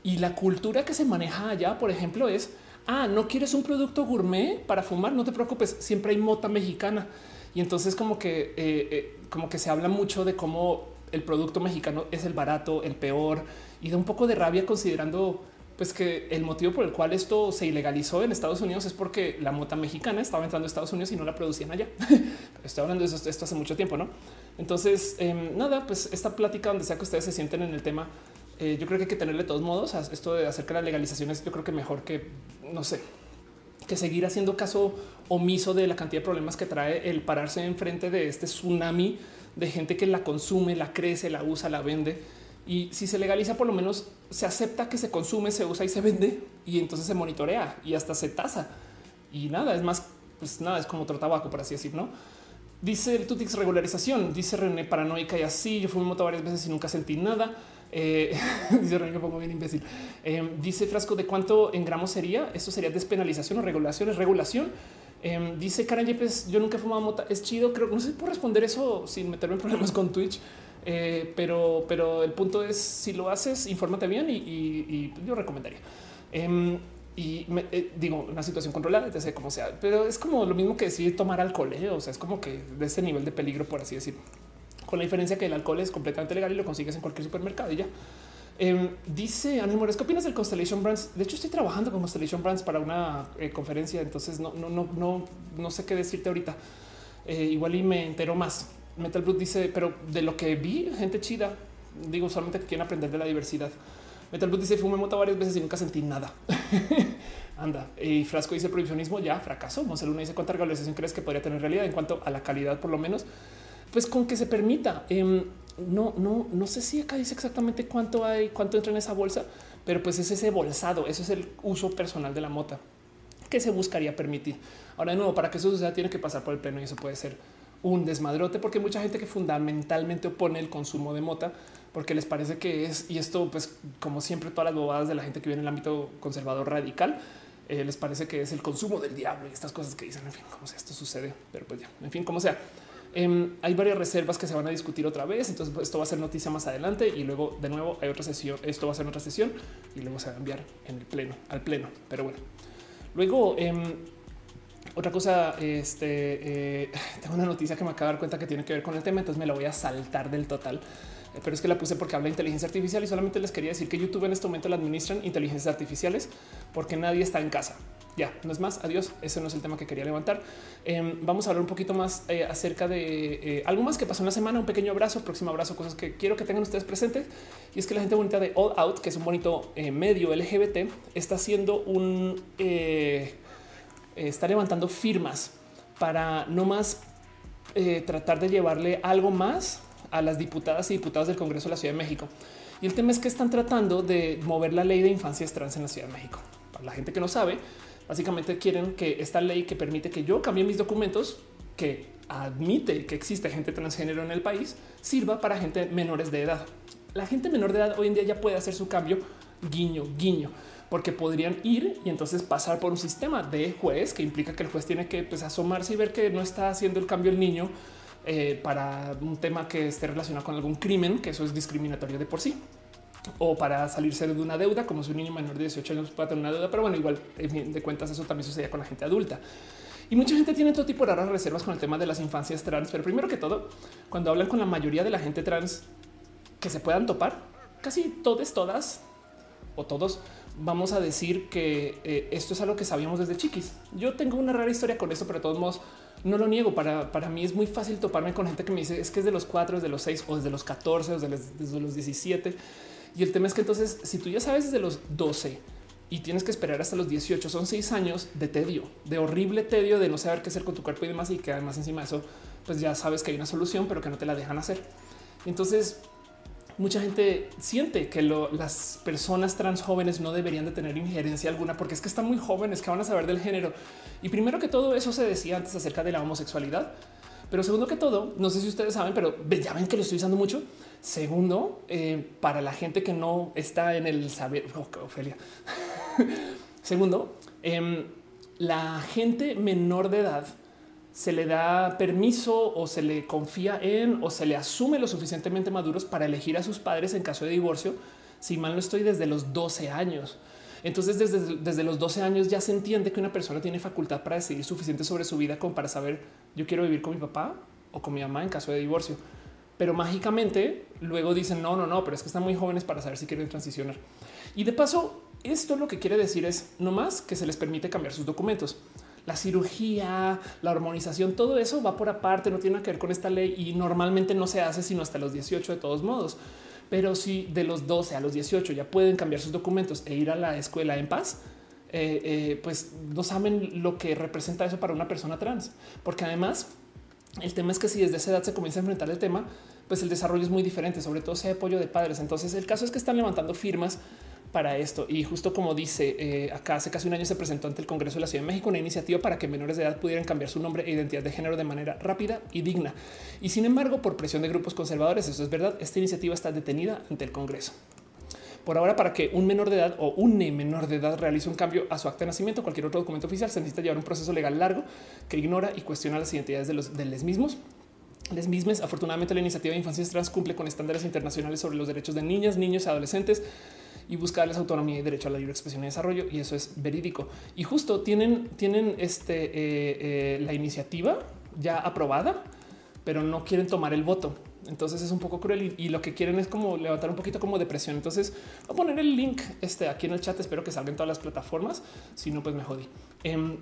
Y la cultura que se maneja allá, por ejemplo, es Ah, no quieres un producto gourmet para fumar, no te preocupes, siempre hay mota mexicana. Y entonces como que, eh, eh, como que se habla mucho de cómo el producto mexicano es el barato, el peor y da un poco de rabia considerando pues que el motivo por el cual esto se ilegalizó en Estados Unidos es porque la mota mexicana estaba entrando a Estados Unidos y no la producían allá. Estoy hablando de esto, hace mucho tiempo, ¿no? Entonces, em, nada, pues esta plática donde sea que ustedes se sienten en el tema, eh, yo creo que hay que tenerle de todos modos esto de acerca de las legalizaciones. Yo creo que mejor que, no sé, que seguir haciendo caso omiso de la cantidad de problemas que trae el pararse enfrente de este tsunami de gente que la consume, la crece, la usa, la vende. Y si se legaliza, por lo menos se acepta que se consume, se usa y se vende y entonces se monitorea y hasta se tasa. Y nada, es más, pues nada, es como otro tabaco, por así decir, ¿no? Dice el Tutix regularización, dice René paranoica y así. Yo fui moto varias veces y nunca sentí nada. Eh, dice René pongo bien imbécil. Eh, dice Frasco de cuánto en gramos sería. Esto sería despenalización o regulación. Es regulación. Eh, dice Karen Yepes, yo nunca he fumado mota. Es chido. Creo no sé por responder eso sin meterme en problemas con Twitch. Eh, pero, pero el punto es si lo haces, infórmate bien y, yo recomendaría. Em, y digo, una situación controlada, sé como sea, pero es como lo mismo que decir tomar alcohol. O sea, es como que de ese nivel de peligro, por así decir, con la diferencia que el alcohol es completamente legal y lo consigues en cualquier supermercado y ya. Em, dice Ana Mores, ¿qué opinas del Constellation Brands? De hecho, estoy trabajando con Constellation Brands para una conferencia, entonces no, no, no, no, no sé qué decirte ahorita. igual y me entero más. Metal Brute dice, pero de lo que vi, gente chida, digo solamente quieren aprender de la diversidad. Metal Brute dice, fumé mota varias veces y nunca sentí nada. Anda. Y Frasco dice prohibicionismo ya fracasó. Monseluna dice cuánta regularización crees que podría tener realidad en cuanto a la calidad, por lo menos. Pues con que se permita. Em, no, no, no sé si acá dice exactamente cuánto hay, cuánto entra en esa bolsa, pero pues es ese bolsado. Eso es el uso personal de la mota que se buscaría permitir. Ahora de nuevo, para que eso suceda, tiene que pasar por el pleno y eso puede ser un desmadrote porque hay mucha gente que fundamentalmente opone el consumo de mota porque les parece que es, y esto pues como siempre todas las bobadas de la gente que viene en el ámbito conservador radical, eh, les parece que es el consumo del diablo y estas cosas que dicen, en fin, como sea, esto sucede, pero pues ya, en fin, como sea. Em, hay varias reservas que se van a discutir otra vez, entonces pues, esto va a ser noticia más adelante y luego de nuevo hay otra sesión, esto va a ser otra sesión y luego se va a enviar en el pleno, al pleno, pero bueno. Luego, em, otra cosa, este eh, tengo una noticia que me acabo de dar cuenta que tiene que ver con el tema, entonces me la voy a saltar del total. Eh, pero es que la puse porque habla de inteligencia artificial y solamente les quería decir que YouTube en este momento la administran inteligencias artificiales porque nadie está en casa. Ya, no es más. Adiós. Ese no es el tema que quería levantar. Em, vamos a hablar un poquito más eh, acerca de algo más que pasó en la semana. Un pequeño abrazo, próximo abrazo, cosas que quiero que tengan ustedes presentes. Y es que la gente bonita de All Out, que es un bonito medio LGBT, está haciendo un eh, está levantando firmas para no más eh, tratar de llevarle algo más a las diputadas y diputados del Congreso de la Ciudad de México. Y el tema es que están tratando de mover la ley de infancias trans en la Ciudad de México. Para la gente que no sabe, básicamente quieren que esta ley que permite que yo cambie mis documentos, que admite que existe gente transgénero en el país, sirva para gente menores de edad. La gente menor de edad hoy en día ya puede hacer su cambio guiño, guiño porque podrían ir y entonces pasar por un sistema de juez que implica que el juez tiene que pues, asomarse y ver que no está haciendo el cambio el niño eh, para un tema que esté relacionado con algún crimen, que eso es discriminatorio de por sí o para salirse de una deuda, como si un niño menor de 18 años pueda tener una deuda, pero bueno, igual de cuentas eso también sucede con la gente adulta. Y mucha gente tiene todo tipo de raras reservas con el tema de las infancias trans, pero primero que todo, cuando hablan con la mayoría de la gente trans que se puedan topar, casi todas, todas o todos vamos a decir que eh, esto es algo que sabíamos desde chiquis. Yo tengo una rara historia con esto, pero de todos modos no lo niego. Para, para mí es muy fácil toparme con gente que me dice es que es de los cuatro, es de los seis o desde los 14 o desde los, 17. Y el tema es que entonces, si tú ya sabes desde los 12 y tienes que esperar hasta los 18, son seis años de tedio, de horrible tedio, de no saber qué hacer con tu cuerpo y demás. Y que además encima de eso, pues ya sabes que hay una solución, pero que no te la dejan hacer. Entonces, mucha gente siente que las personas trans jóvenes no deberían de tener injerencia alguna porque es que están muy jóvenes, que van a saber del género. Y primero que todo eso se decía antes acerca de la homosexualidad. Pero segundo que todo, no sé si ustedes saben, pero ya ven que lo estoy usando mucho. Segundo, eh, para la gente que no está en el saber, oh, Ofelia. segundo, em, la gente menor de edad se le da permiso o se le confía en o se le asume lo suficientemente maduros para elegir a sus padres en caso de divorcio. Si mal no estoy desde los 12 años. Entonces, desde, desde los 12 años ya se entiende que una persona tiene facultad para decidir suficiente sobre su vida como para saber yo quiero vivir con mi papá o con mi mamá en caso de divorcio. Pero mágicamente luego dicen no, no, no, pero es que están muy jóvenes para saber si quieren transicionar. Y de paso, esto lo que quiere decir es no más que se les permite cambiar sus documentos. La cirugía, la hormonización, todo eso va por aparte, no tiene nada que ver con esta ley y normalmente no se hace sino hasta los 18 de todos modos. Pero si de los 12 a los 18 ya pueden cambiar sus documentos e ir a la escuela en paz, eh, eh, pues no saben lo que representa eso para una persona trans. Porque además el tema es que si desde esa edad se comienza a enfrentar el tema, pues el desarrollo es muy diferente, sobre todo si hay apoyo de padres. Entonces el caso es que están levantando firmas para esto. Y justo como dice eh, acá, hace casi un año se presentó ante el Congreso de la Ciudad de México una iniciativa para que menores de edad pudieran cambiar su nombre e identidad de género de manera rápida y digna. Y sin embargo, por presión de grupos conservadores, eso es verdad, esta iniciativa está detenida ante el Congreso. Por ahora, para que un menor de edad o un menor de edad realice un cambio a su acta de nacimiento cualquier otro documento oficial, se necesita llevar un proceso legal largo que ignora y cuestiona las identidades de los, de los mismos les mismes. Afortunadamente, la iniciativa de infancias trans cumple con estándares internacionales sobre los derechos de niñas, niños y adolescentes y buscarles autonomía y derecho a la libre expresión y desarrollo. Y eso es verídico. Y justo tienen, tienen este, eh, eh, la iniciativa ya aprobada, pero no quieren tomar el voto. Entonces es un poco cruel y, lo que quieren es como levantar un poquito como depresión. Entonces voy a poner el link este aquí en el chat. Espero que salgan todas las plataformas. Si no, pues me jodí. Em,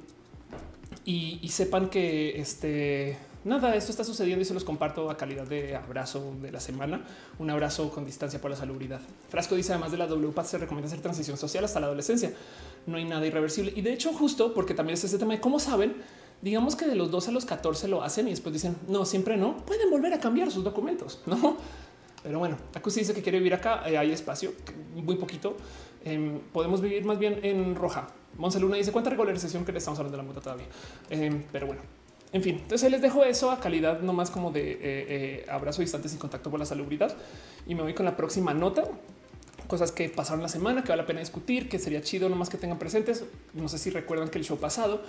y, y, sepan que este nada, esto está sucediendo y se los comparto a calidad de abrazo de la semana. Un abrazo con distancia por la salubridad. Frasco dice además de la WPAT se recomienda hacer transición social hasta la adolescencia. No hay nada irreversible. Y de hecho, justo porque también es ese tema de cómo saben, digamos que de los 12 a los 14 lo hacen y después dicen no, siempre no pueden volver a cambiar sus documentos, no? Pero bueno, Acusi dice que quiere vivir acá. Eh, hay espacio, muy poquito. Em, podemos vivir más bien en roja. Monsaluna dice cuánta regularización que le estamos hablando de la muta todavía. Em, pero bueno, en fin, entonces les dejo eso a calidad no más como de eh, eh, abrazo distante sin contacto por la salubridad y me voy con la próxima nota. Cosas que pasaron la semana que vale la pena discutir, que sería chido nomás que tengan presentes. No sé si recuerdan que el show pasado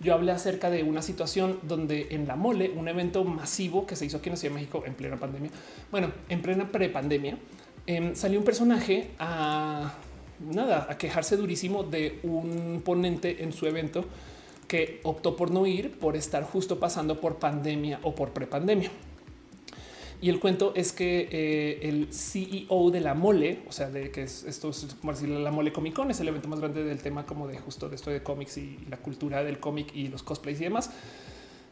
yo hablé acerca de una situación donde en la mole, un evento masivo que se hizo aquí en la Ciudad de México en plena pandemia, bueno, en plena prepandemia, eh, salió un personaje a nada, a quejarse durísimo de un ponente en su evento que optó por no ir por estar justo pasando por pandemia o por prepandemia. Y el cuento es que eh, el CEO de la mole, o sea, de que es, esto es como decir la mole Comic Con, es el evento más grande del tema como de justo de esto de cómics y, la cultura del cómic y los cosplays y demás.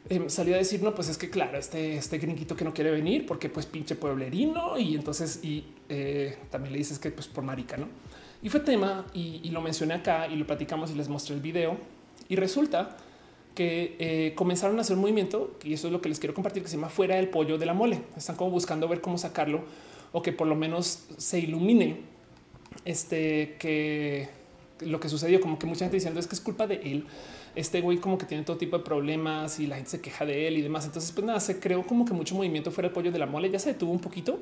Em, salió a decir, no, pues es que claro, este, este gringuito que no quiere venir porque pues pinche pueblerino y entonces y eh, también le dices que pues por marica, ¿no? Y fue tema y, y lo mencioné acá y lo platicamos y les mostré el video y resulta que eh, comenzaron a hacer un movimiento y eso es lo que les quiero compartir que se llama fuera del pollo de la mole. Están como buscando ver cómo sacarlo o que por lo menos se ilumine este que lo que sucedió, como que mucha gente diciendo es que es culpa de él. Este güey como que tiene todo tipo de problemas y la gente se queja de él y demás. Entonces, pues nada, se creó como que mucho movimiento fuera del pollo de la mole. Ya se detuvo un poquito,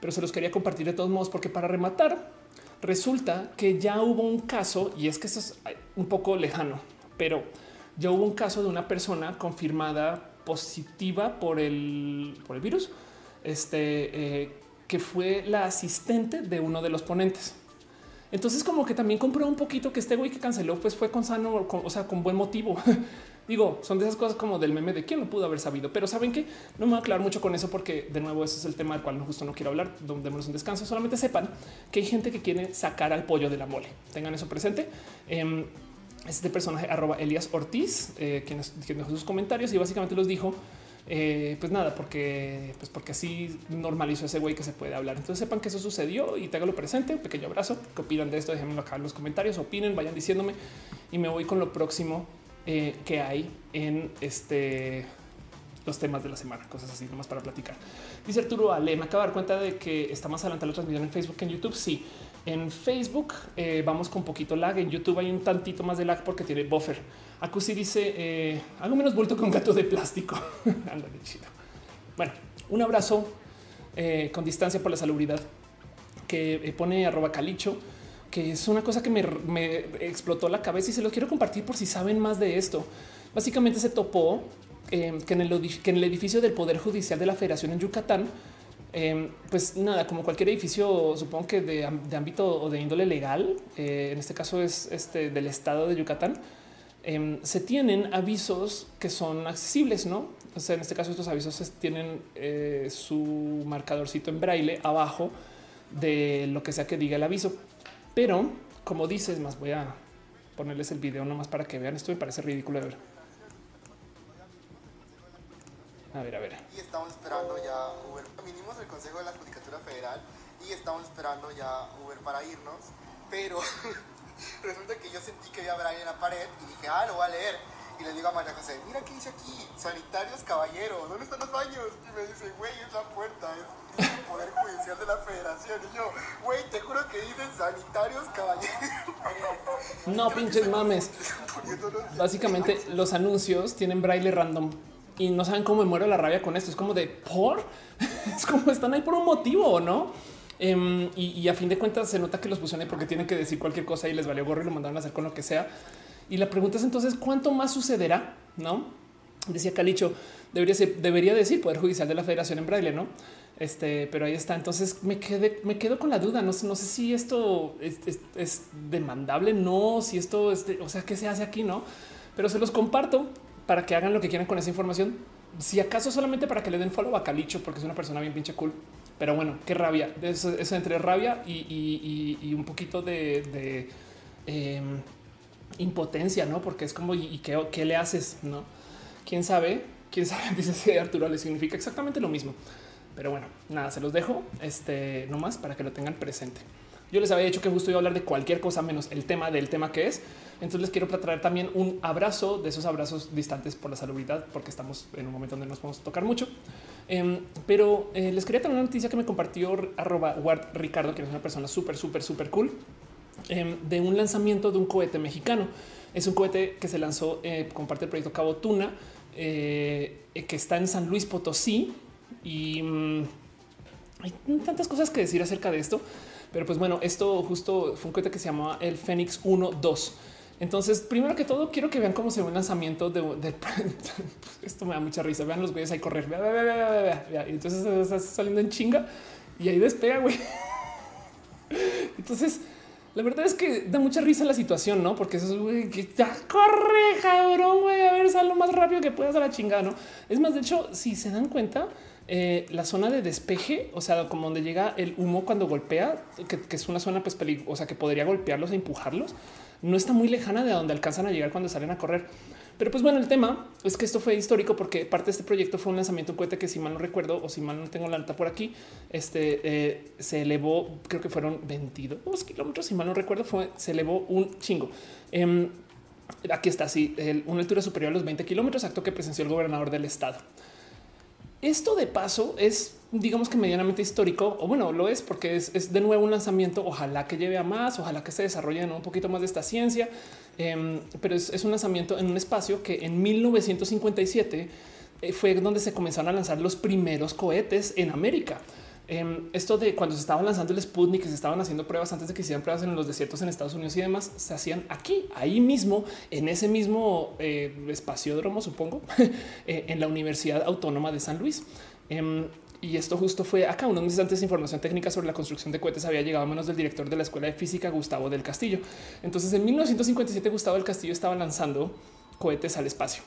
pero se los quería compartir de todos modos, porque para rematar, resulta que ya hubo un caso y es que eso es un poco lejano, pero ya hubo un caso de una persona confirmada positiva por el, por el virus, este, eh, que fue la asistente de uno de los ponentes. Entonces como que también compró un poquito que este güey que canceló pues fue con sano, o sea, con buen motivo. Digo, son de esas cosas como del meme de quién lo pudo haber sabido, pero saben que no me voy a aclarar mucho con eso porque de nuevo ese es el tema del cual justo no quiero hablar, demos un descanso. Solamente sepan que hay gente que quiere sacar al pollo de la mole. Tengan eso presente. Em, este personaje arroba Elias Ortiz, eh, quien, dejó sus comentarios y básicamente los dijo. Eh, pues nada, porque, pues porque así normalizó ese güey que se puede hablar. Entonces sepan que eso sucedió y lo presente. Un pequeño abrazo. ¿Qué opinan de esto? Déjenmelo acá en los comentarios. Opinen, vayan diciéndome y me voy con lo próximo eh, que hay en este los temas de la semana, cosas así, nomás para platicar. Dice Arturo Ale, me acabo de dar cuenta de que está más adelante la transmisión en Facebook que en YouTube. Sí, en Facebook eh, vamos con poquito lag. En YouTube hay un tantito más de lag porque tiene buffer. Acusi dice eh, algo menos vuelto con gato de plástico. Ándale, chido. Bueno, un abrazo eh, con distancia por la salubridad que pone arroba calicho, que es una cosa que me, explotó la cabeza y se lo quiero compartir por si saben más de esto. Básicamente se topó que, en el, edificio del Poder Judicial de la Federación en Yucatán Em, pues nada, como cualquier edificio, supongo que de, ámbito o de índole legal, eh, en este caso es este del estado de Yucatán, em, se tienen avisos que son accesibles, no? O sea, en este caso, estos avisos tienen eh, su marcadorcito en braille abajo de lo que sea que diga el aviso. Pero como dices, más voy a ponerles el video nomás para que vean. Esto me parece ridículo de ver. A ver, a ver. Y estamos esperando ya. Vinimos el Consejo de la Judicatura Federal y estamos esperando ya Uber para irnos. Pero resulta que yo sentí que había braille en la pared y dije, ah, lo voy a leer. Y le digo a María José, mira qué dice aquí, sanitarios caballero, ¿dónde están los baños? Y me dice, güey, es la puerta, es el Poder Judicial de la Federación. Y yo, güey, te juro que dicen sanitarios caballero. No, pinches mames. Básicamente los anuncios tienen braille random y no saben cómo me muero la rabia con esto. Es como de por es como están ahí por un motivo, no? Em, y, a fin de cuentas se nota que los pusieron ahí porque tienen que decir cualquier cosa y les valió gorro y lo mandaron a hacer con lo que sea. Y la pregunta es entonces cuánto más sucederá, no? Decía Calicho, debería, debería decir Poder Judicial de la Federación en braille, no? Este, pero ahí está. Entonces me quedé, me quedo con la duda. No, no sé si esto es, demandable, no, si esto es, o sea, qué se hace aquí, no? Pero se los comparto para que hagan lo que quieran con esa información. Si acaso solamente para que le den follow a Calicho, porque es una persona bien pinche cool. Pero bueno, qué rabia. Eso, entre rabia y, un poquito de, em, impotencia, no? Porque es como, ¿y, qué, le haces? No, quién sabe, quién sabe. Dice Arturo, le significa exactamente lo mismo. Pero bueno, nada, se los dejo este nomás para que lo tengan presente. Yo les había dicho que justo iba a hablar de cualquier cosa menos el tema del tema que es. Entonces les quiero traer también un abrazo de esos abrazos distantes por la salubridad, porque estamos en un momento donde nos podemos tocar mucho. Em, pero eh, les quería tener una noticia que me compartió arroba Ricardo, que es una persona súper, súper, súper cool, em, de un lanzamiento de un cohete mexicano. Es un cohete que se lanzó eh, con parte del proyecto Cabo Tuna, eh, que está en San Luis Potosí. Y mm, hay tantas cosas que decir acerca de esto. Pero pues bueno, esto justo fue un cohete que se llamaba el Fénix 1-2. Entonces, primero que todo, quiero que vean cómo se ve un lanzamiento de, esto me da mucha risa. Vean los güeyes ahí correr. y entonces está saliendo en chinga y ahí despega, güey. Entonces, la verdad es que da mucha risa la situación, no? Porque eso es que ya corre, cabrón, güey. A ver, sal lo más rápido que puedas a la chingada, no? Es más, de hecho, si se dan cuenta, eh, la zona de despeje, o sea, como donde llega el humo cuando golpea, que, que es una zona pues peligrosa, o sea, que podría golpearlos e empujarlos no está muy lejana de donde alcanzan a llegar cuando salen a correr. Pero pues bueno, el tema es que esto fue histórico porque parte de este proyecto fue un lanzamiento de cohete que si mal no recuerdo o si mal no tengo la nota por aquí, este eh, se elevó, creo que fueron 22 kilómetros, si mal no recuerdo, fue, se elevó un chingo. Em, aquí está, así, una altura superior a los 20 kilómetros, acto que presenció el gobernador del estado. Esto de paso es, digamos que medianamente histórico, o bueno, lo es porque es, de nuevo un lanzamiento. Ojalá que lleve a más, ojalá que se desarrolle un poquito más de esta ciencia, em, pero es, un lanzamiento en un espacio que en 1957 eh, fue donde se comenzaron a lanzar los primeros cohetes en América. Em, esto de cuando se estaban lanzando el Sputnik, que se estaban haciendo pruebas antes de que hicieran pruebas en los desiertos en Estados Unidos y demás, se hacían aquí, ahí mismo, en ese mismo eh, espaciódromo, supongo, eh, en la Universidad Autónoma de San Luis. Em, y esto justo fue acá. Unos meses antes, información técnica sobre la construcción de cohetes había llegado a manos del director de la Escuela de Física, Gustavo del Castillo. Entonces, en 1957, Gustavo del Castillo estaba lanzando cohetes al espacio.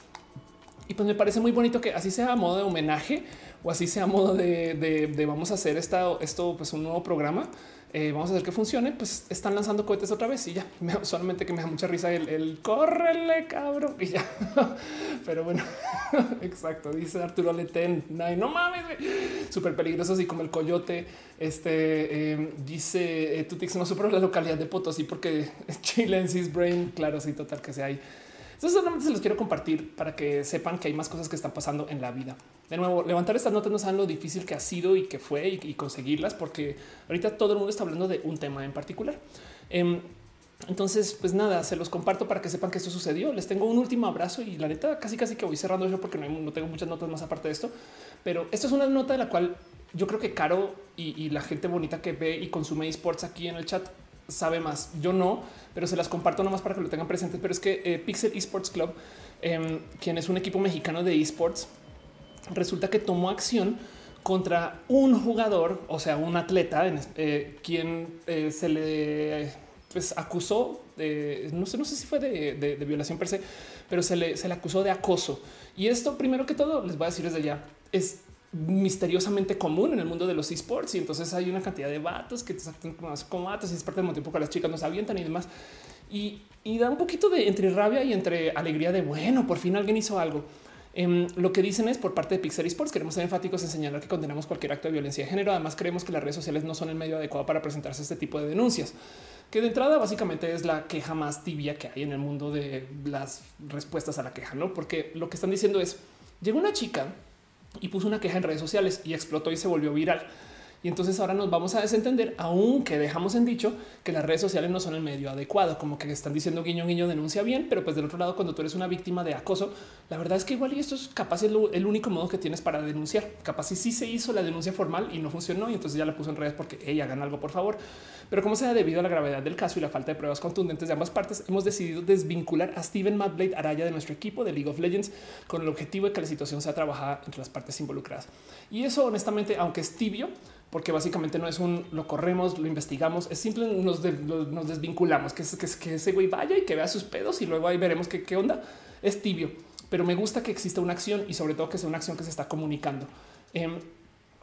Y pues me parece muy bonito que así sea a modo de homenaje o así sea modo de, vamos a hacer esto, pues un nuevo programa. Eh, vamos a hacer que funcione. Pues están lanzando cohetes otra vez y ya solamente que me da mucha risa el, el córrele, cabrón. Y ya, pero bueno, exacto. Dice Arturo Letén. no mames, súper peligrosos y como el coyote. Este em, dice eh, Tutix no supero la localidad de Potosí porque Chilensis Brain. Claro, sí, total que sea ahí. Entonces solamente se los quiero compartir para que sepan que hay más cosas que están pasando en la vida. De nuevo, levantar estas notas no saben lo difícil que ha sido y que fue y, conseguirlas, porque ahorita todo el mundo está hablando de un tema en particular. Em, entonces, pues nada, se los comparto para que sepan que esto sucedió. Les tengo un último abrazo y la neta casi casi que voy cerrando yo porque no, tengo muchas notas más aparte de esto. Pero esto es una nota de la cual yo creo que Caro y, la gente bonita que ve y consume esports aquí en el chat sabe más. Yo no, pero se las comparto nomás para que lo tengan presentes. Pero es que eh, Pixel Esports Club, em, quien es un equipo mexicano de esports, resulta que tomó acción contra un jugador, o sea, un atleta, eh, quien eh, se le pues, acusó de, no sé, no sé si fue de, violación per se, pero se le, se le acusó de acoso. Y esto, primero que todo, les voy a decir desde ya, es misteriosamente común en el mundo de los esports y entonces hay una cantidad de vatos que te sacan como y es parte del motivo que las chicas nos avientan y demás y, y, da un poquito de entre rabia y entre alegría de bueno, por fin alguien hizo algo. Em, lo que dicen es por parte de Pixel Esports, queremos ser enfáticos en señalar que condenamos cualquier acto de violencia de género. Además, creemos que las redes sociales no son el medio adecuado para presentarse este tipo de denuncias, que de entrada básicamente es la queja más tibia que hay en el mundo de las respuestas a la queja, no? Porque lo que están diciendo es llegó una chica y puso una queja en redes sociales y explotó y se volvió viral. Y entonces ahora nos vamos a desentender, aunque dejamos en dicho que las redes sociales no son el medio adecuado, como que están diciendo guiño guiño denuncia bien, pero pues del otro lado cuando tú eres una víctima de acoso, la verdad es que igual y esto es capaz el único modo que tienes para denunciar. Capaz si sí se hizo la denuncia formal y no funcionó y entonces ya la puso en redes porque ella hagan algo por favor. Pero como sea debido a la gravedad del caso y la falta de pruebas contundentes de ambas partes, hemos decidido desvincular a Steven Madblade Araya de nuestro equipo de League of Legends con el objetivo de que la situación sea trabajada entre las partes involucradas. Y eso honestamente, aunque es tibio, porque básicamente no es un lo corremos, lo investigamos, es simple, nos, desvinculamos, que, que, ese güey vaya y que vea sus pedos y luego ahí veremos qué, onda. Es tibio, pero me gusta que exista una acción y sobre todo que sea una acción que se está comunicando. Eh,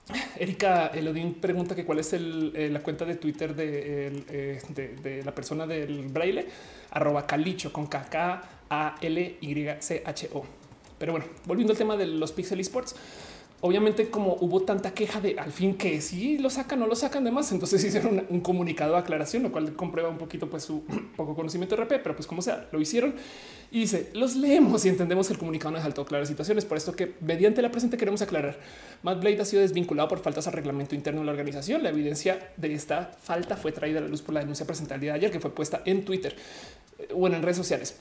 Erika Elodín pregunta que cuál es eh, la cuenta de Twitter de, eh, de, la persona del braille, arroba calicho con K, A, L, Y, C, H, O. Pero bueno, volviendo al tema de los Pixel Esports, obviamente como hubo tanta queja de al fin que si lo sacan o lo sacan de más, entonces hicieron un comunicado de aclaración, lo cual comprueba un poquito pues su poco conocimiento de RP, pero pues como sea, lo hicieron y dice, los leemos y entendemos que el comunicado no deja todo claras situaciones, por esto que mediante la presente queremos aclarar, Matt Blade ha sido desvinculado por faltas al reglamento interno de la organización, la evidencia de esta falta fue traída a la luz por la denuncia presentada el día de ayer que fue puesta en Twitter, eh, bueno, en redes sociales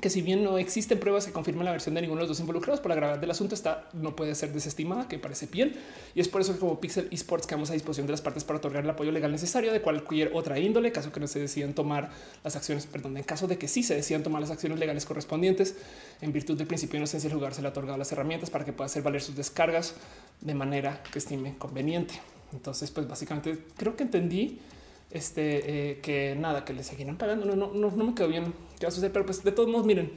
que si bien no existen pruebas que confirmen la versión de ninguno de los dos involucrados, por la gravedad del asunto está no puede ser desestimada, que parece bien. Y es por eso que como Pixel Esports quedamos a disposición de las partes para otorgar el apoyo legal necesario de cualquier otra índole, caso que no se decidan tomar las acciones, perdón, en caso de que sí se decidan tomar las acciones legales correspondientes, en virtud del principio de inocencia, el lugar se le ha otorgado las herramientas para que pueda hacer valer sus descargas de manera que estime conveniente. Entonces, pues básicamente creo que entendí este eh, que nada, que le seguirán pagando. No, no, no, no me quedó bien qué va a suceder, pero pues de todos modos, miren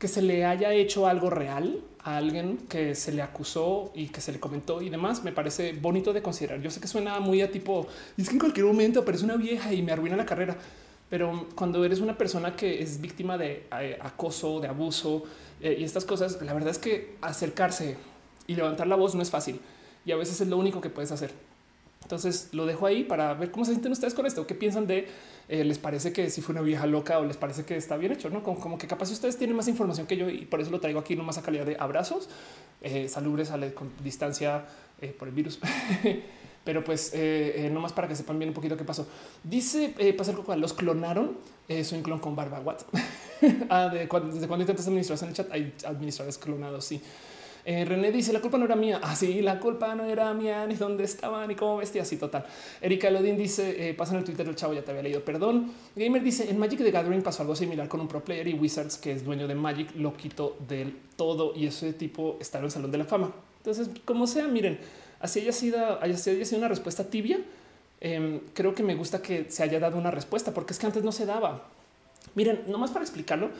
que se le haya hecho algo real a alguien que se le acusó y que se le comentó y demás, me parece bonito de considerar. Yo sé que suena muy a tipo, es que en cualquier momento es una vieja y me arruina la carrera. Pero cuando eres una persona que es víctima de eh, acoso, de abuso eh, y estas cosas, la verdad es que acercarse y levantar la voz no es fácil y a veces es lo único que puedes hacer. Entonces lo dejo ahí para ver cómo se sienten ustedes con esto. ¿Qué piensan de eh, les parece que si fue una vieja loca o les parece que está bien hecho? No como, que capaz ustedes tienen más información que yo y por eso lo traigo aquí, no más a calidad de abrazos eh, salubres con distancia eh, por el virus. Pero pues eh, no más para que sepan bien un poquito qué pasó. Dice pasar los clonaron. soy un clon con barba. What? ah, de desde cuando intentas administrar en el chat hay administradores clonados. Sí. Eh, René dice la culpa no era mía. Así ah, la culpa no era mía, ni dónde estaba, ni cómo vestía. Así total. Erika Lodin dice: eh, pasa en el Twitter del chavo, ya te había leído. Perdón. Gamer dice: En Magic the Gathering pasó algo similar con un pro player y Wizards, que es dueño de Magic, lo quitó del todo y ese tipo está en el Salón de la Fama. Entonces, como sea, miren, así haya sido, haya sido una respuesta tibia. Em, creo que me gusta que se haya dado una respuesta porque es que antes no se daba. Miren, nomás para explicarlo,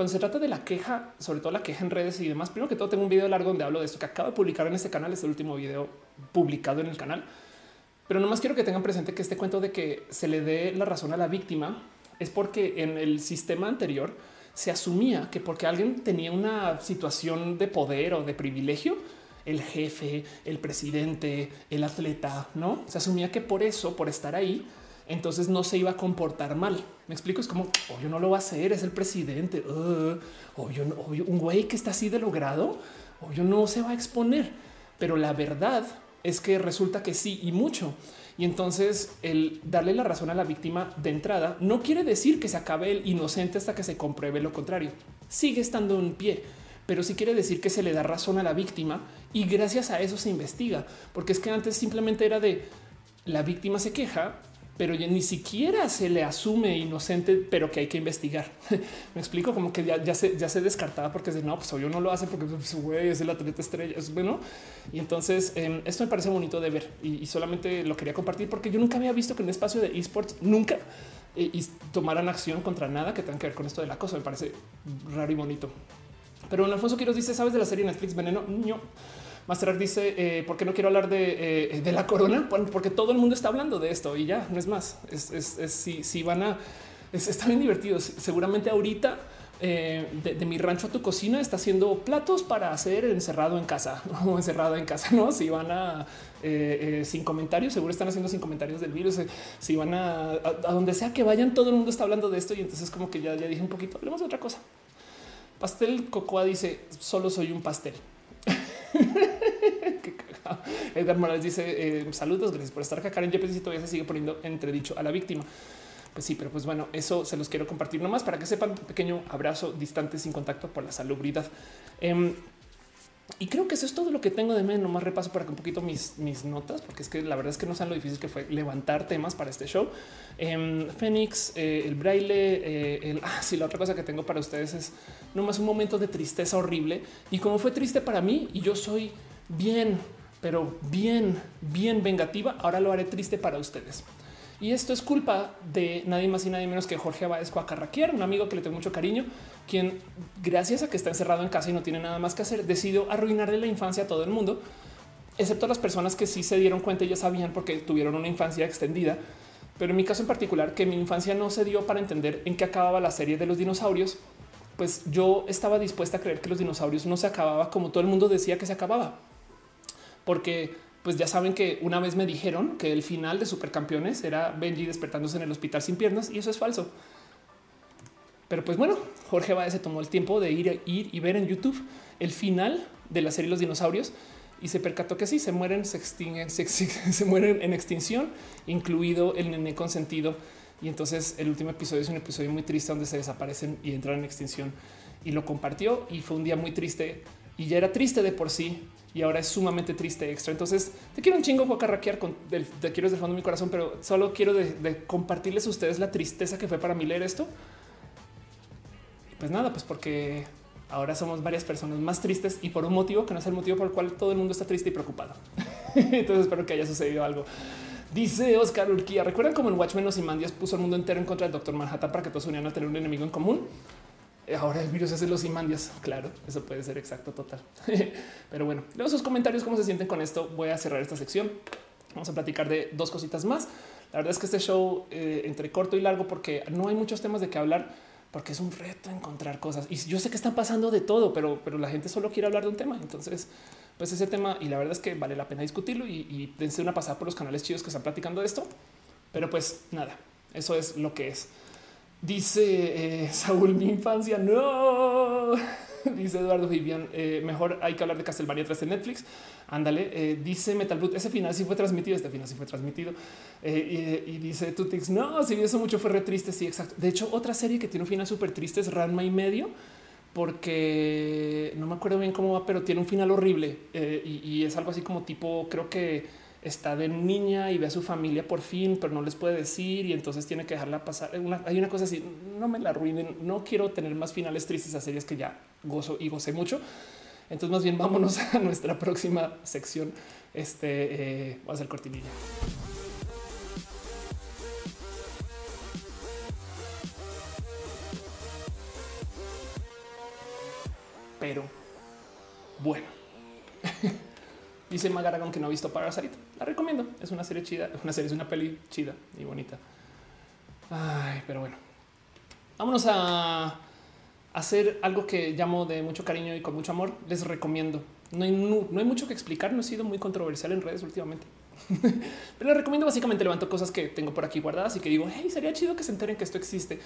cuando se trata de la queja, sobre todo la queja en redes y demás, primero que todo tengo un video largo donde hablo de esto que acabo de publicar en este canal, es el último video publicado en el canal. Pero nomás quiero que tengan presente que este cuento de que se le dé la razón a la víctima es porque en el sistema anterior se asumía que porque alguien tenía una situación de poder o de privilegio, el jefe, el presidente, el atleta, no se asumía que por eso, por estar ahí, entonces no se iba a comportar mal. Me explico, es como yo no lo va a hacer, es el presidente. Uh, obvio, un güey que está así de logrado, obvio no se va a exponer. Pero la verdad es que resulta que sí y mucho. Y entonces el darle la razón a la víctima de entrada no quiere decir que se acabe el inocente hasta que se compruebe lo contrario. Sigue estando en pie, pero sí quiere decir que se le da razón a la víctima y gracias a eso se investiga, porque es que antes simplemente era de la víctima se queja, pero ni siquiera se le asume inocente, pero que hay que investigar. Me explico como que ya, se, ya se descartaba porque no, pues yo no lo hace porque pues, güey, es el atleta estrella. Es bueno. Y entonces em, esto me parece bonito de ver y, solamente lo quería compartir porque yo nunca había visto que en un espacio de esports nunca eh, tomaran acción contra nada que tenga que ver con esto del acoso. Me parece raro y bonito. Pero en Alfonso Quiroz dice: ¿Sabes de la serie Netflix Veneno? No. Master dice, eh, ¿por qué no quiero hablar de, eh, la corona? porque todo el mundo está hablando de esto y ya, no es más. Es, si, van a... está bien divertido. Seguramente ahorita... Eh, de, mi rancho a tu cocina está haciendo platos para hacer encerrado en casa o encerrado en casa. No, si van a sin comentarios, seguro están haciendo sin comentarios del virus. si van a, a, donde sea que vayan, todo el mundo está hablando de esto. Y entonces, como que ya, ya dije un poquito, hablemos de otra cosa. Pastel Cocoa dice: Solo soy un pastel. Edgar Morales dice eh, saludos, gracias por estar acá. Karen Yepes y todavía se sigue poniendo entredicho a la víctima. Pues sí, pero pues bueno, eso se los quiero compartir nomás para que sepan. Pequeño abrazo distante sin contacto por la salubridad. Em, y creo que eso es todo lo que tengo de menos. Más repaso para que un poquito mis, mis notas, porque es que la verdad es que no saben lo difícil que fue levantar temas para este show. Eh, Fénix, el braille, eh, el ah, sí, la otra cosa que tengo para ustedes es nomás un momento de tristeza horrible. Y como fue triste para mí, y yo soy bien pero bien, bien vengativa. Ahora lo haré triste para ustedes. Y esto es culpa de nadie más y nadie menos que Jorge Báez Cuacarraquier, un amigo que le tengo mucho cariño, quien gracias a que está encerrado en casa y no tiene nada más que hacer, decidió arruinarle la infancia a todo el mundo, excepto a las personas que sí se dieron cuenta y ya sabían porque tuvieron una infancia extendida. Pero en mi caso en particular, que mi infancia no se dio para entender en qué acababa la serie de los dinosaurios, pues yo estaba dispuesta a creer que los dinosaurios no se acababa como todo el mundo decía que se acababa porque pues ya saben que una vez me dijeron que el final de Supercampeones era Benji despertándose en el hospital sin piernas y eso es falso. Pero pues bueno, Jorge Baez se tomó el tiempo de ir, ir y ver en YouTube el final de la serie Los dinosaurios y se percató que sí, se mueren, se extinguen, se, se mueren en extinción, incluido el nene consentido. Y entonces el último episodio es un episodio muy triste donde se desaparecen y entran en extinción. Y lo compartió y fue un día muy triste y ya era triste de por sí y ahora es sumamente triste extra. Entonces te quiero un chingo raquear con te quiero desde fondo de mi corazón, pero solo quiero de, compartirles a ustedes la tristeza que fue para mí leer esto. pues nada, pues porque ahora somos varias personas más tristes y por un motivo que no es el motivo por el cual todo el mundo está triste y preocupado. Entonces espero que haya sucedido algo. Dice Oscar Urquía, ¿recuerdan cómo en Watchmen los Imandias puso el mundo entero en contra del Doctor Manhattan para que todos unieran a tener un enemigo en común? Ahora el virus es de los imandias. Claro, eso puede ser exacto total. Pero bueno, leo sus comentarios, cómo se sienten con esto. Voy a cerrar esta sección. Vamos a platicar de dos cositas más. La verdad es que este show eh, entre corto y largo porque no hay muchos temas de qué hablar porque es un reto encontrar cosas. Y yo sé que están pasando de todo, pero, pero la gente solo quiere hablar de un tema. Entonces, pues ese tema y la verdad es que vale la pena discutirlo y, y dense una pasada por los canales chidos que están platicando de esto. Pero pues nada, eso es lo que es. Dice eh, Saúl, mi infancia, no. dice Eduardo Vivian, eh, mejor hay que hablar de Castlevania 3 de Netflix. Ándale, eh, dice Metal Brute, ese final sí fue transmitido, este final sí fue transmitido. y, dice Tutix, no, si eso mucho fue re triste, sí, exacto. De hecho, otra serie que tiene un final súper triste es Ranma y medio, porque no me acuerdo bien cómo va, pero tiene un final horrible y es algo así como tipo, creo que está de niña y ve a su familia por fin, pero no les puede decir y entonces tiene que dejarla pasar. hay una cosa así, no me la arruinen, no quiero tener más finales tristes a series que ya gozo y gocé mucho. Entonces más bien vámonos a nuestra próxima sección. Este eh, va a ser cortinilla. Pero bueno. Dice Magaragón que no ha visto Parasite. La recomiendo. Es una serie chida. Una serie, es una peli chida y bonita. Ay, pero bueno. Vámonos a hacer algo que llamo de mucho cariño y con mucho amor. Les recomiendo. No hay, no, hay mucho que explicar. No he sido muy controversial en redes últimamente. Pero les recomiendo básicamente levanto cosas que tengo por aquí guardadas y que digo, hey, sería chido que se enteren que esto existe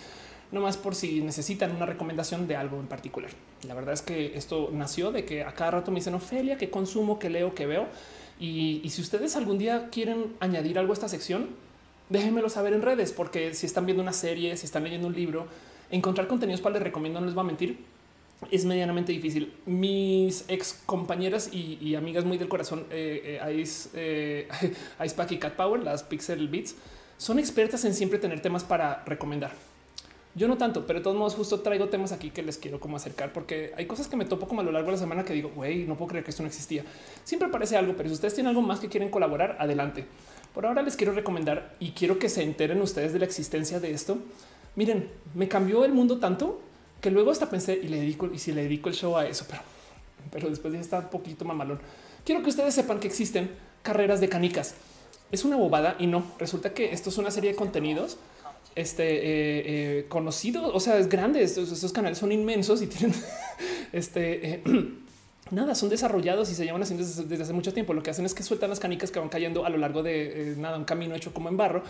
no más por si necesitan una recomendación de algo en particular. La verdad es que esto nació de que a cada rato me dicen Ofelia, que consumo, que leo, que veo. Y, si ustedes algún día quieren añadir algo a esta sección, déjenmelo saber en redes, porque si están viendo una serie, si están leyendo un libro, encontrar contenidos para les recomiendo, no les va a mentir, es medianamente difícil. Mis ex compañeras y, amigas muy del corazón, eh, eh, eh, Ice Pack y Cat Power, las Pixel Beats, son expertas en siempre tener temas para recomendar. Yo no tanto, pero de todos modos justo traigo temas aquí que les quiero como acercar porque hay cosas que me topo como a lo largo de la semana que digo, güey, no puedo creer que esto no existía. Siempre parece algo, pero si ustedes tienen algo más que quieren colaborar, adelante. Por ahora les quiero recomendar y quiero que se enteren ustedes de la existencia de esto. Miren, me cambió el mundo tanto que luego hasta pensé y le dedico y si le dedico el show a eso, pero, pero después ya está un poquito mamalón. Quiero que ustedes sepan que existen carreras de canicas. Es una bobada y no resulta que esto es una serie de contenidos este eh, eh, conocido, o sea, es grande. Estos, canales son inmensos y tienen este. Eh, nada, son desarrollados y se llevan haciendo desde, hace mucho tiempo. Lo que hacen es que sueltan las canicas que van cayendo a lo largo de nada, un camino hecho como en barro.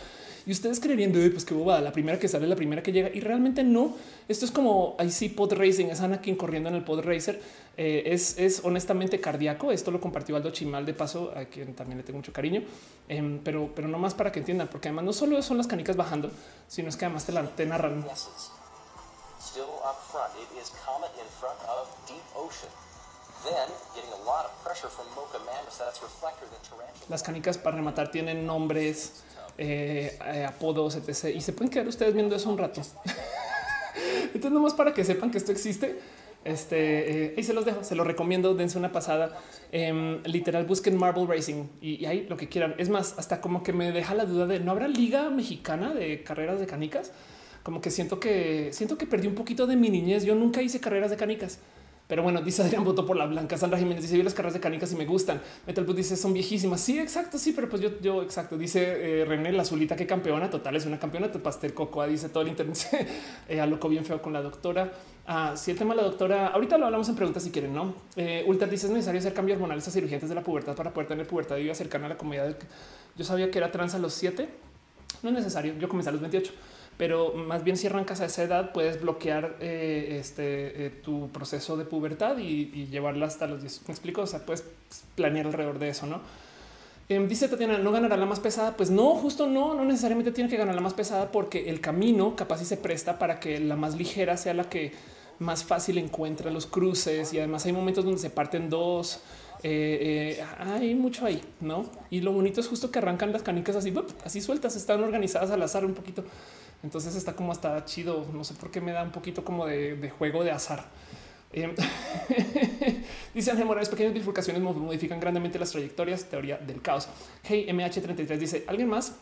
Y ustedes creerían, pues qué bobada, la primera que sale, la primera que llega. Y realmente no. Esto es como ahí sí pod racing, es Anakin corriendo en el pod racer eh, es, honestamente cardíaco. Esto lo compartió Aldo Chimal de paso, a quien también le tengo mucho cariño, em, pero, pero no más para que entiendan, porque además no solo son las canicas bajando, sino es que además te, la, te narran. Las canicas para rematar tienen nombres, eh, eh, apodos, etc. Y se pueden quedar ustedes viendo eso un rato. Entonces, nomás para que sepan que esto existe este y eh, se los dejo, se los recomiendo. Dense una pasada. Em, literal, busquen Marble Racing y, ahí lo que quieran. Es más, hasta como que me deja la duda de no habrá liga mexicana de carreras de canicas. Como que siento que siento que perdí un poquito de mi niñez. Yo nunca hice carreras de canicas. Pero bueno, dice Adrián votó por la blanca. Sandra Jiménez dice: Vi las carreras de canicas y me gustan. Metal dice: Son viejísimas. Sí, exacto. Sí, pero pues yo, yo, exacto. Dice eh, René, la azulita que campeona total es una campeona. Tu pastel cocoa dice todo el internet. eh, a bien feo con la doctora. Ah, si el tema de la doctora, ahorita lo hablamos en preguntas si quieren, no? Eh, Ultra dice: Es necesario hacer cambios hormonales a cirugía de la pubertad para poder tener pubertad y cercana a la comunidad. Yo sabía que era trans a los siete. No es necesario. Yo comencé a los 28 pero más bien si arrancas a esa edad puedes bloquear eh, este, eh, tu proceso de pubertad y, llevarla hasta los 10. Me explico, o sea, puedes planear alrededor de eso, ¿no? Em, dice Tatiana, ¿no ganará la más pesada? Pues no, justo no, no necesariamente tiene que ganar la más pesada porque el camino capaz y se presta para que la más ligera sea la que más fácil encuentra los cruces y además hay momentos donde se parten dos. Eh, hay mucho ahí, ¿no? Y lo bonito es justo que arrancan las canicas así, así sueltas, están organizadas al azar un poquito. Entonces está como hasta chido. No sé por qué me da un poquito como de, juego de azar. Eh, dice Ángel Morales, pequeñas bifurcaciones modifican grandemente las trayectorias. Teoría del caos. Hey, MH33 dice alguien más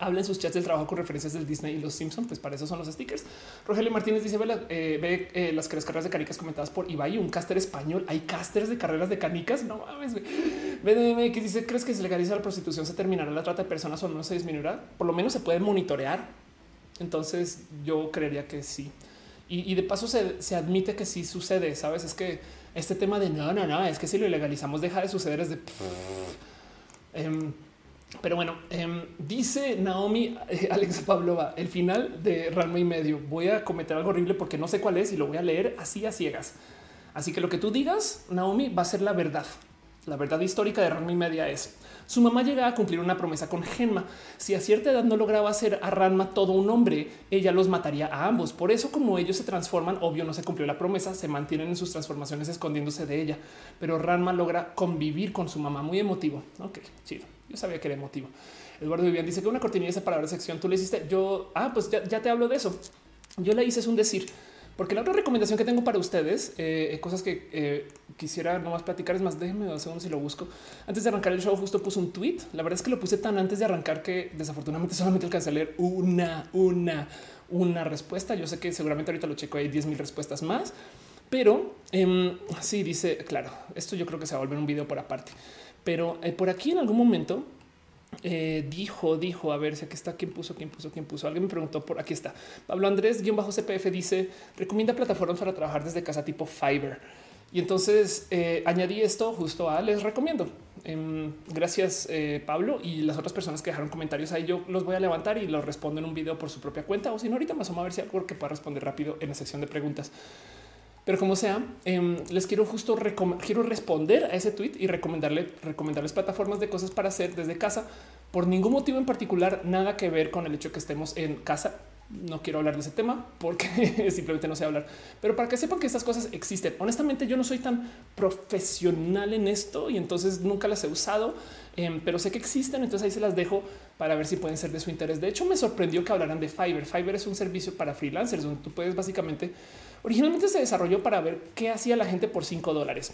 habla en sus chats del trabajo con referencias del Disney y los Simpsons, pues para eso son los stickers. Rogelio Martínez dice: Ve, eh, ve eh, las carreras de canicas comentadas por Ibai, un caster español. Hay casters de carreras de canicas. No mames. BDM que dice: ¿Crees que se legaliza la prostitución? Se terminará la trata de personas o no se disminuirá? Por lo menos se puede monitorear entonces yo creería que sí. Y, de paso se, admite que sí sucede, ¿sabes? Es que este tema de no, no, no, es que si lo legalizamos deja de suceder, es de... Em, pero bueno, em, dice Naomi eh, Alex Pavlova, el final de Ranma y medio. Voy a cometer algo horrible porque no sé cuál es y lo voy a leer así a ciegas. Así que lo que tú digas, Naomi, va a ser la verdad. La verdad histórica de Ranma y media es su mamá llega a cumplir una promesa con Genma. Si a cierta edad no lograba hacer a Ranma todo un hombre, ella los mataría a ambos. Por eso, como ellos se transforman, obvio no se cumplió la promesa, se mantienen en sus transformaciones escondiéndose de ella. Pero Ranma logra convivir con su mamá. Muy emotivo. Ok, chido. Yo sabía que era emotivo. Eduardo Vivian dice que una cortinilla separada de sección tú le hiciste. Yo, ah, pues ya, ya te hablo de eso. Yo le hice es un decir. Porque la otra recomendación que tengo para ustedes, eh, cosas que eh, quisiera nomás platicar, es más, déjenme un segundo si lo busco. Antes de arrancar el show, justo puse un tweet. La verdad es que lo puse tan antes de arrancar que desafortunadamente solamente alcancé a leer una, una, una respuesta. Yo sé que seguramente ahorita lo checo, hay 10 mil respuestas más, pero eh, sí dice, claro, esto yo creo que se va a volver un video por aparte. Pero eh, por aquí en algún momento eh, dijo, dijo, a ver si aquí está, quién puso, quién puso, quién puso. Alguien me preguntó por aquí está. Pablo Andrés, guion bajo CPF dice, recomienda plataformas para trabajar desde casa tipo Fiverr. Y entonces eh, añadí esto justo a les recomiendo. Em, gracias eh, Pablo y las otras personas que dejaron comentarios ahí. Yo los voy a levantar y los respondo en un video por su propia cuenta o si no ahorita más o menos a ver si algo que pueda responder rápido en la sección de preguntas. Pero como sea, em, les quiero justo quiero responder a ese tweet y recomendarle recomendarles plataformas de cosas para hacer desde casa. Por ningún motivo en particular, nada que ver con el hecho que estemos en casa no quiero hablar de ese tema porque simplemente no sé hablar, pero para que sepan que estas cosas existen. Honestamente, yo no soy tan profesional en esto y entonces nunca las he usado, em, pero sé que existen. Entonces ahí se las dejo para ver si pueden ser de su interés. De hecho, me sorprendió que hablaran de Fiverr. Fiverr es un servicio para freelancers donde tú puedes básicamente, originalmente se desarrolló para ver qué hacía la gente por 5 dólares.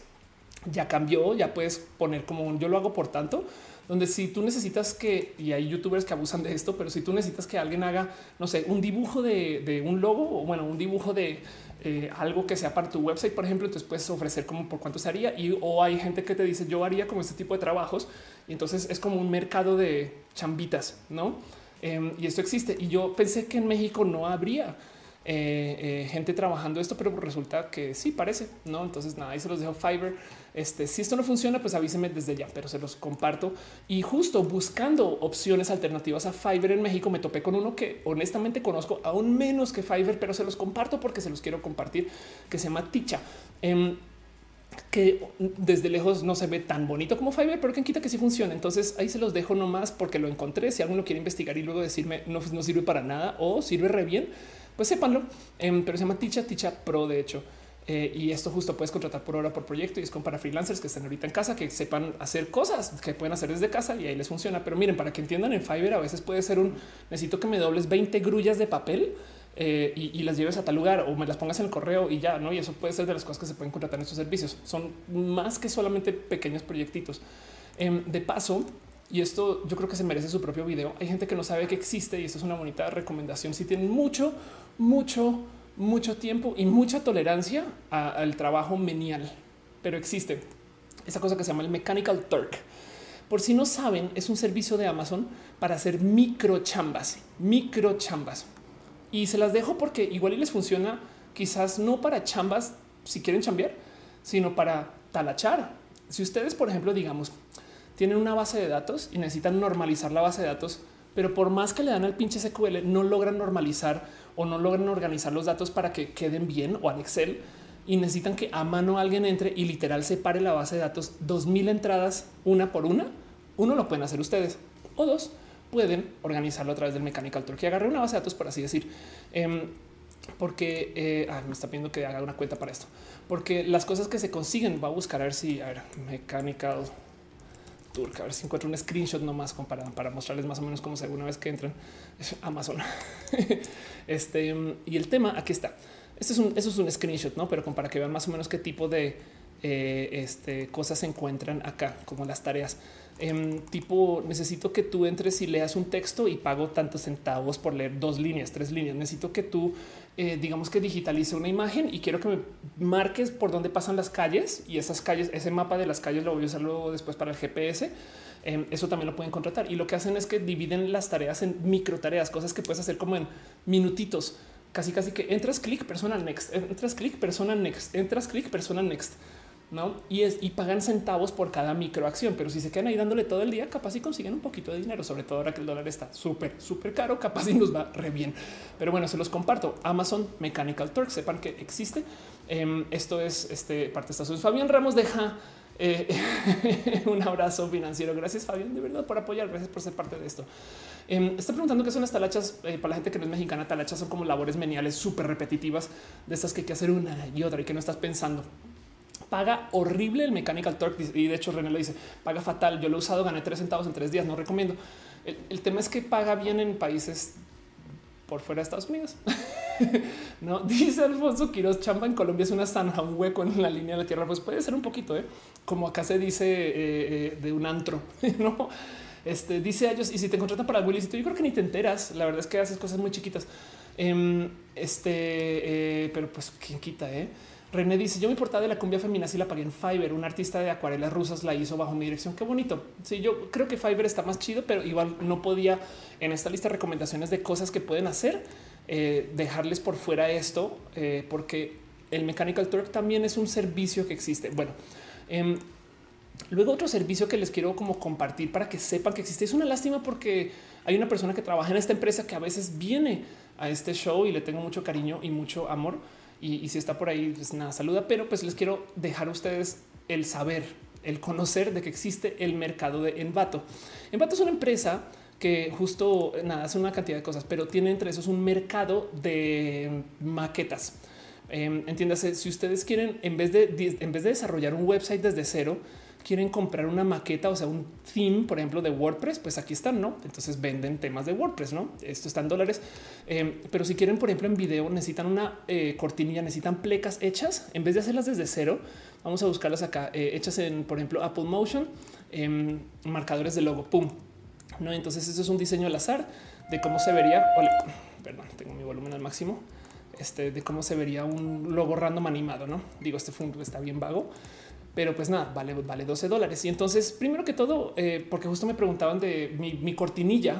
Ya cambió, ya puedes poner como un yo lo hago por tanto donde si tú necesitas que, y hay youtubers que abusan de esto, pero si tú necesitas que alguien haga, no sé, un dibujo de, un logo o bueno, un dibujo de eh, algo que sea para tu website, por ejemplo, entonces puedes ofrecer como por cuánto se haría y o hay gente que te dice yo haría como este tipo de trabajos y entonces es como un mercado de chambitas, ¿no? Em, y esto existe y yo pensé que en México no habría eh, eh, gente trabajando esto, pero resulta que sí parece, no? Entonces, nada, ahí se los dejo Fiverr. Este, si esto no funciona, pues avíseme desde ya, pero se los comparto. Y justo buscando opciones alternativas a Fiverr en México, me topé con uno que honestamente conozco aún menos que Fiverr, pero se los comparto porque se los quiero compartir, que se llama Ticha. Em, que desde lejos no se ve tan bonito como Fiverr, pero quien quita que sí funciona. Entonces ahí se los dejo nomás porque lo encontré. Si alguno quiere investigar y luego decirme no, no sirve para nada o sirve re bien, pues sépanlo. Em, pero se llama Ticha, Ticha Pro, de hecho. Eh, y esto justo puedes contratar por hora por proyecto y es como para freelancers que estén ahorita en casa, que sepan hacer cosas que pueden hacer desde casa y ahí les funciona. Pero miren, para que entiendan en Fiverr a veces puede ser un necesito que me dobles 20 grullas de papel eh, y, las lleves a tal lugar o me las pongas en el correo y ya no. Y eso puede ser de las cosas que se pueden contratar en estos servicios. Son más que solamente pequeños proyectitos. Em, de paso, y esto yo creo que se merece su propio video. Hay gente que no sabe que existe y esto es una bonita recomendación. Si tienen mucho, mucho, mucho tiempo y mucha tolerancia al trabajo menial, pero existe esa cosa que se llama el Mechanical Turk. Por si no saben, es un servicio de Amazon para hacer micro chambas, micro chambas. Y se las dejo porque igual y les funciona, quizás no para chambas si quieren chambear, sino para talachar. Si ustedes, por ejemplo, digamos, tienen una base de datos y necesitan normalizar la base de datos, pero por más que le dan al pinche SQL, no logran normalizar o no logran organizar los datos para que queden bien o al Excel y necesitan que a mano alguien entre y literal separe la base de datos 2000 entradas una por una. Uno lo pueden hacer ustedes o dos pueden organizarlo a través del Mechanical Turk y agarre una base de datos, por así decir. Em, porque eh, ah, me está pidiendo que haga una cuenta para esto, porque las cosas que se consiguen va a buscar a ver si a ver, Mechanical Turk, a ver si encuentro un screenshot nomás para, para mostrarles más o menos cómo se una vez que entran Amazon. este y el tema aquí está. Este es un, eso es un screenshot, no? Pero para que vean más o menos qué tipo de eh, este, cosas se encuentran acá, como las tareas. Em, tipo, necesito que tú entres y leas un texto y pago tantos centavos por leer dos líneas, tres líneas. Necesito que tú, eh, digamos que digitalice una imagen y quiero que me marques por dónde pasan las calles y esas calles, ese mapa de las calles lo voy a usar luego después para el GPS. Em, eso también lo pueden contratar y lo que hacen es que dividen las tareas en micro tareas, cosas que puedes hacer como en minutitos. Casi, casi que entras clic, persona next, entras clic, persona next, entras clic, persona next no? Y es y pagan centavos por cada microacción, pero si se quedan ahí dándole todo el día, capaz y consiguen un poquito de dinero, sobre todo ahora que el dólar está súper, súper caro, capaz y nos va re bien. Pero bueno, se los comparto. Amazon Mechanical Turk, sepan que existe. Em, esto es este parte de Estados. Fabián Ramos deja eh, un abrazo financiero. Gracias, Fabián, de verdad por apoyar. Gracias por ser parte de esto. Em, está preguntando qué son las talachas eh, para la gente que no es mexicana. Talachas son como labores meniales súper repetitivas de estas que hay que hacer una y otra y que no estás pensando paga horrible el Mechanical Turk y de hecho René lo dice, paga fatal. Yo lo he usado, gané tres centavos en tres días, no recomiendo. El, tema es que paga bien en países por fuera de Estados Unidos. no dice Alfonso Quiroz, chamba en Colombia es una zanja, un en la línea de la tierra. Pues puede ser un poquito, ¿eh? como acá se dice eh, eh, de un antro, no? Este dice a ellos y si te contratan para algo ilícito, yo creo que ni te enteras. La verdad es que haces cosas muy chiquitas. Em, este, pero pues quién quita, eh? René dice: Yo mi portada de la cumbia feminina si la pagué en Fiverr. Un artista de acuarelas rusas la hizo bajo mi dirección. Qué bonito. Sí, yo creo que Fiverr está más chido, pero igual no podía en esta lista de recomendaciones de cosas que pueden hacer, eh, dejarles por fuera esto, eh, porque el Mechanical Turk también es un servicio que existe. Bueno, em, luego otro servicio que les quiero como compartir para que sepan que existe. Es una lástima porque hay una persona que trabaja en esta empresa que a veces viene a este show y le tengo mucho cariño y mucho amor y, si está por ahí, pues nada, saluda, pero pues les quiero dejar a ustedes el saber, el conocer de que existe el mercado de Envato. Envato es una empresa que justo nada, hace una cantidad de cosas, pero tiene entre esos un mercado de maquetas. Eh, entiéndase, si ustedes quieren, en vez de, en vez de desarrollar un website desde cero, quieren comprar una maqueta, o sea, un theme, por ejemplo, de WordPress, pues aquí están, ¿no? Entonces venden temas de WordPress, ¿no? Esto está en dólares. Eh, pero si quieren, por ejemplo, en video, necesitan una eh, cortinilla, necesitan plecas hechas, en vez de hacerlas desde cero, vamos a buscarlas acá, eh, hechas en, por ejemplo, Apple Motion, em, marcadores de logo, pum. No, entonces eso es un diseño al azar de cómo se vería. perdón, tengo mi volumen al máximo. Este de cómo se vería un logo random animado, no digo, este fondo está bien vago, pero pues nada, vale, vale 12 dólares. Y entonces, primero que todo, eh, porque justo me preguntaban de mi, cortinilla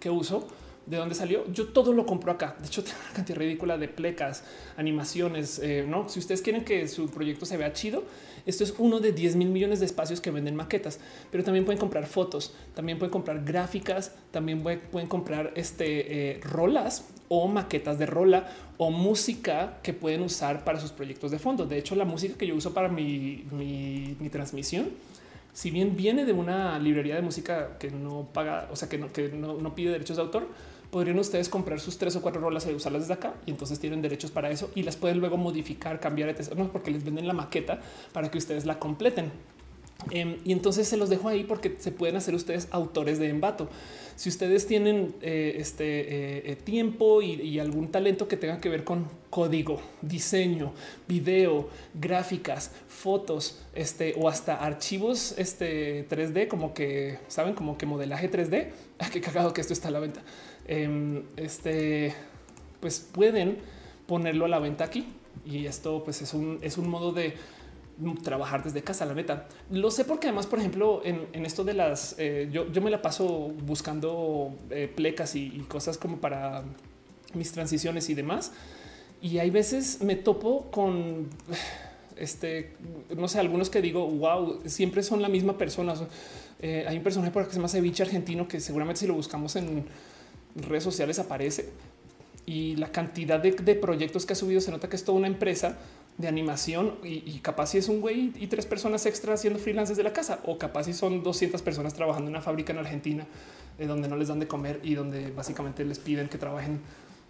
que uso, de dónde salió. Yo todo lo compro acá. De hecho, tengo una cantidad ridícula de plecas, animaciones. Eh, no, si ustedes quieren que su proyecto se vea chido, esto es uno de 10 mil millones de espacios que venden maquetas, pero también pueden comprar fotos, también pueden comprar gráficas, también pueden comprar este eh, rolas o maquetas de rola o música que pueden usar para sus proyectos de fondo. De hecho, la música que yo uso para mi, transmisión, si bien viene de una librería de música que no paga, o sea, que no, que no, pide derechos de autor, podrían ustedes comprar sus tres o cuatro rolas y usarlas desde acá y entonces tienen derechos para eso y las pueden luego modificar, cambiar, etc. No, porque les venden la maqueta para que ustedes la completen. Em, y entonces se los dejo ahí porque se pueden hacer ustedes autores de embato. Si ustedes tienen eh, este eh, eh, tiempo y, algún talento que tenga que ver con código, diseño, video, gráficas, fotos, este o hasta archivos este 3D, como que saben, como que modelaje 3D. Ah, qué cagado que esto está a la venta. Em, este, pues pueden ponerlo a la venta aquí y esto pues es un, es un modo de trabajar desde casa, la neta. Lo sé porque además, por ejemplo, en, esto de las, eh, yo, me la paso buscando eh, plecas y, cosas como para mis transiciones y demás. Y hay veces me topo con, este, no sé, algunos que digo, wow, siempre son la misma persona. Eh, hay un personaje por que se llama Ceviche argentino que seguramente si lo buscamos en redes sociales aparece. Y la cantidad de, proyectos que ha subido se nota que es toda una empresa de animación y, capaz si es un güey y tres personas extra haciendo freelance desde la casa o capaz si son 200 personas trabajando en una fábrica en Argentina eh, donde no les dan de comer y donde básicamente les piden que trabajen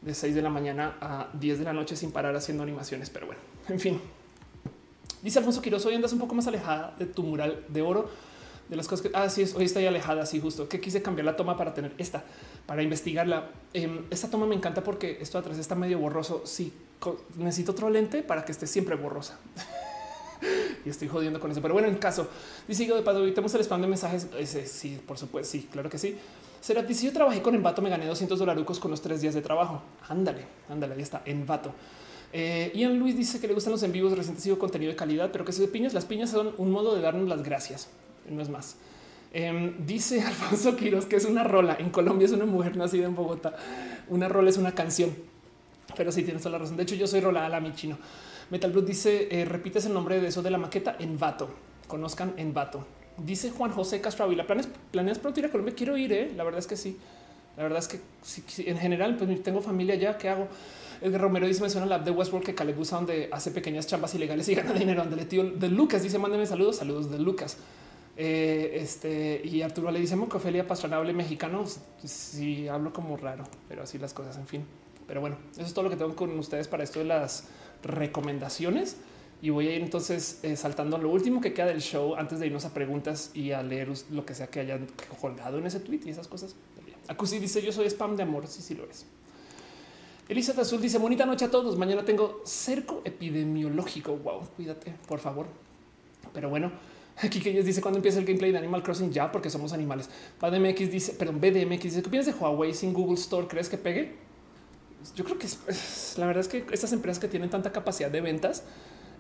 de 6 de la mañana a 10 de la noche sin parar haciendo animaciones. Pero bueno, en fin. Dice Alfonso Quiroz, hoy andas un poco más alejada de tu mural de oro de las cosas que así ah, es. Hoy está ahí alejada, así justo que quise cambiar la toma para tener esta, para investigarla. Em, esta toma me encanta porque esto atrás está medio borroso. Sí, necesito otro lente para que esté siempre borrosa. y estoy jodiendo con eso. Pero bueno, en caso dice de paso, tenemos el spam de mensajes. Ese, sí, por supuesto. Sí, claro que sí. Será si yo trabajé con Envato, me gané 200 dolarucos con los tres días de trabajo. Ándale, ándale, ahí está Envato. Eh, Ian Luis dice que le gustan los en vivos, recién sido contenido de calidad, pero que de piñas, las piñas son un modo de darnos las gracias no es más. Em, dice Alfonso Quiroz que es una rola. En Colombia es una mujer nacida en Bogotá. Una rola es una canción, pero sí tienes toda la razón. De hecho, yo soy rola la mi chino. Metal Blue dice: eh, repites el nombre de eso de la maqueta en vato. Conozcan en vato. Dice Juan José Castro Avila. ¿Planes, planeas pronto ir a Colombia? Quiero ir. Eh? La verdad es que sí. La verdad es que en general, pues tengo familia ya. ¿Qué hago? Edgar Romero dice: Me suena la de Westworld que Caleb usa donde hace pequeñas chambas ilegales y gana dinero. Andale, tío de Lucas dice: Mándeme saludos. Saludos de Lucas. Eh, este y Arturo le dice Mocofelia Pastranable mexicano. Si hablo como raro, pero así las cosas. En fin, pero bueno, eso es todo lo que tengo con ustedes para esto de las recomendaciones. Y voy a ir entonces eh, saltando lo último que queda del show antes de irnos a preguntas y a leer lo que sea que hayan colgado en ese tweet y esas cosas. Acusi dice: Yo soy spam de amor. Sí, sí lo es. Elisa Azul dice: Bonita noche a todos. Mañana tengo cerco epidemiológico. Wow, cuídate, por favor. Pero bueno, Aquí que ellos dice cuando empieza el gameplay de Animal Crossing ya porque somos animales. BDMX dice, perdón, BDMX dice, ¿qué piensas de Huawei sin Google Store? ¿Crees que pegue? Yo creo que la verdad es que estas empresas que tienen tanta capacidad de ventas,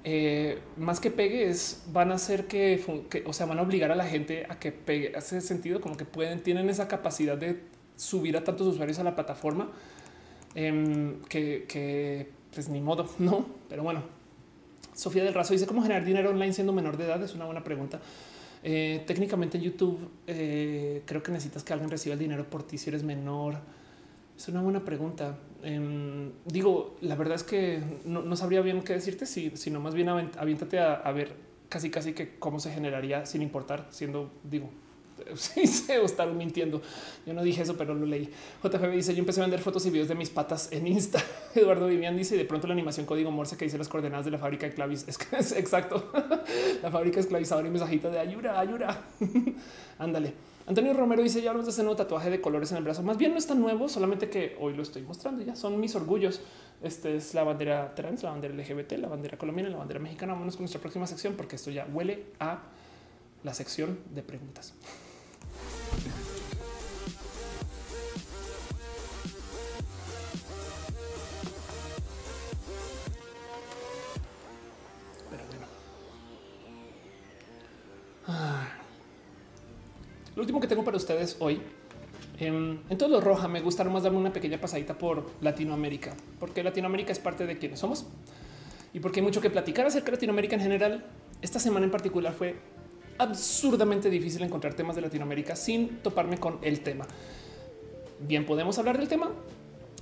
eh, más que pegue es van a hacer que, o sea, van a obligar a la gente a que pegue. Hace sentido como que pueden, tienen esa capacidad de subir a tantos usuarios a la plataforma em, que, que pues ni modo, no, pero bueno, Sofía del Razo dice cómo generar dinero online siendo menor de edad. Es una buena pregunta. Eh, técnicamente en YouTube eh, creo que necesitas que alguien reciba el dinero por ti si eres menor. Es una buena pregunta. Em, digo, la verdad es que no, sabría bien qué decirte, si, sino más bien aviéntate a, ver casi casi que cómo se generaría sin importar, siendo, digo, sí se mintiendo. Yo no dije eso, pero lo leí. JFB dice: Yo empecé a vender fotos y videos de mis patas en Insta. Eduardo Vivian dice: De pronto la animación código Morse que dice las coordenadas de la fábrica de clavis. Es que es exacto. la fábrica esclavizadora y mensajito de ayuda, ayuda. Ándale. Antonio Romero dice: Ya hablamos de ese nuevo tatuaje de colores en el brazo. Más bien no es tan nuevo, solamente que hoy lo estoy mostrando. Ya son mis orgullos. Este es la bandera trans, la bandera LGBT, la bandera colombiana, la bandera mexicana. Vámonos con nuestra próxima sección porque esto ya huele a la sección de preguntas. Ah. Lo último que tengo para ustedes hoy en, todo lo roja me gustaría más darme una pequeña pasadita por Latinoamérica, porque Latinoamérica es parte de quienes somos y porque hay mucho que platicar acerca de Latinoamérica en general. Esta semana en particular fue absurdamente difícil encontrar temas de Latinoamérica sin toparme con el tema. Bien, podemos hablar del tema.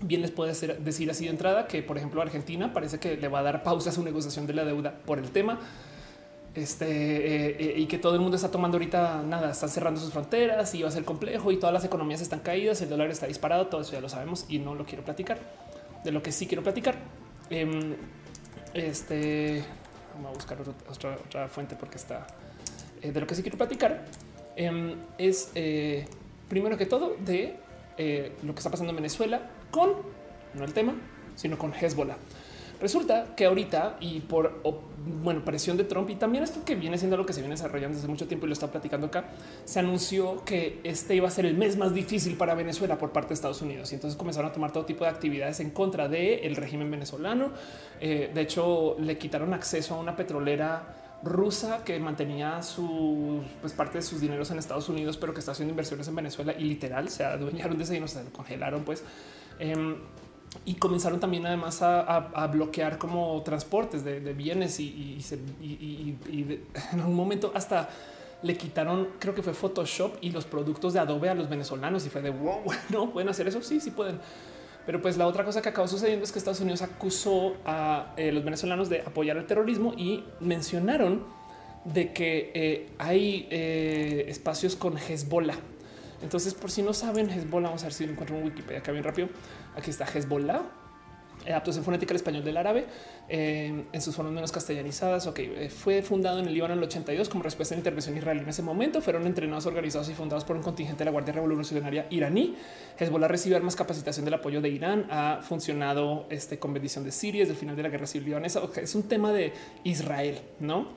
Bien, les puede decir así de entrada que, por ejemplo, Argentina parece que le va a dar pausa a su negociación de la deuda por el tema este eh, eh, y que todo el mundo está tomando ahorita nada, están cerrando sus fronteras y va a ser complejo y todas las economías están caídas, el dólar está disparado, todo eso ya lo sabemos y no lo quiero platicar. De lo que sí quiero platicar, em, este vamos a buscar otra, fuente porque está de lo que sí quiero platicar em, es primero que todo de lo que está pasando en Venezuela con no el tema, sino con Hezbollah. Resulta que ahorita y por bueno, presión de Trump y también esto que viene siendo lo que se viene desarrollando desde mucho tiempo y lo está platicando acá, se anunció que este iba a ser el mes más difícil para Venezuela por parte de Estados Unidos y entonces comenzaron a tomar todo tipo de actividades en contra del el régimen venezolano. Eh, de hecho, le quitaron acceso a una petrolera rusa que mantenía su pues, parte de sus dineros en Estados Unidos, pero que está haciendo inversiones en Venezuela y literal se adueñaron de ese dinero, se lo congelaron, pues. Em, y comenzaron también además a, bloquear como transportes de, bienes y, en un momento hasta le quitaron, creo que fue Photoshop y los productos de Adobe a los venezolanos y fue de wow, no pueden hacer eso. Sí, sí pueden. Pero pues la otra cosa que acabó sucediendo es que Estados Unidos acusó a eh, los venezolanos de apoyar el terrorismo y mencionaron de que eh, hay eh, espacios con Hezbollah. Entonces, por si no saben, Hezbollah, vamos a ver si lo encuentro en Wikipedia acá bien rápido. Aquí está Hezbollah, adaptación fonética al español del árabe eh, en sus formas menos castellanizadas. Ok, eh, fue fundado en el Líbano en el 82 como respuesta a la intervención israelí. En ese momento fueron entrenados, organizados y fundados por un contingente de la Guardia Revolucionaria iraní. Hezbollah recibe armas, capacitación del apoyo de Irán. Ha funcionado este, con bendición de Siria desde el final de la guerra civil libanesa. es un tema de Israel, no?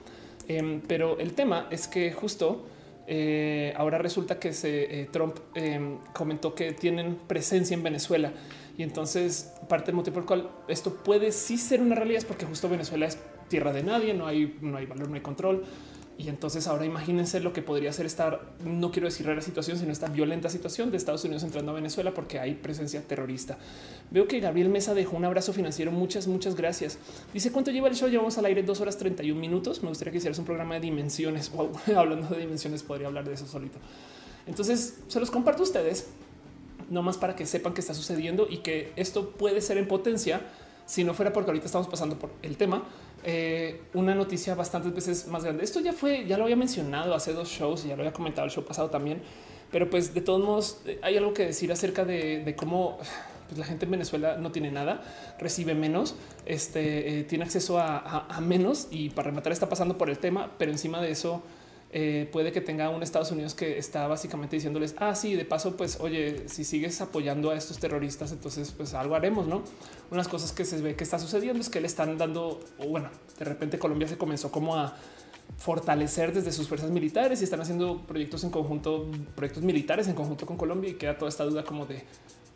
Em, pero el tema es que justo eh, ahora resulta que se, Trump em, comentó que tienen presencia en Venezuela y entonces parte del motivo por el cual esto puede sí ser una realidad es porque justo Venezuela es tierra de nadie, no hay, no hay valor, no hay control. Y entonces ahora imagínense lo que podría ser estar, no quiero decir la situación, sino esta violenta situación de Estados Unidos entrando a Venezuela porque hay presencia terrorista. Veo que Gabriel Mesa dejó un abrazo financiero. Muchas, muchas gracias. Dice cuánto lleva el show. Llevamos al aire dos horas 31 minutos. Me gustaría que hicieras un programa de dimensiones. Wow, hablando de dimensiones, podría hablar de eso solito. Entonces se los comparto a ustedes no más para que sepan qué está sucediendo y que esto puede ser en potencia. Si no fuera porque ahorita estamos pasando por el tema, eh, una noticia bastantes veces más grande. Esto ya fue, ya lo había mencionado hace dos shows y ya lo había comentado el show pasado también, pero pues de todos modos eh, hay algo que decir acerca de, cómo pues, la gente en Venezuela no tiene nada, recibe menos, este, eh, tiene acceso a, menos y para rematar está pasando por el tema, pero encima de eso eh, puede que tenga un Estados Unidos que está básicamente diciéndoles, ah, sí, de paso, pues, oye, si sigues apoyando a estos terroristas, entonces, pues algo haremos, ¿no? Unas cosas que se ve que está sucediendo es que le están dando, bueno, de repente Colombia se comenzó como a fortalecer desde sus fuerzas militares y están haciendo proyectos en conjunto, proyectos militares en conjunto con Colombia y queda toda esta duda como de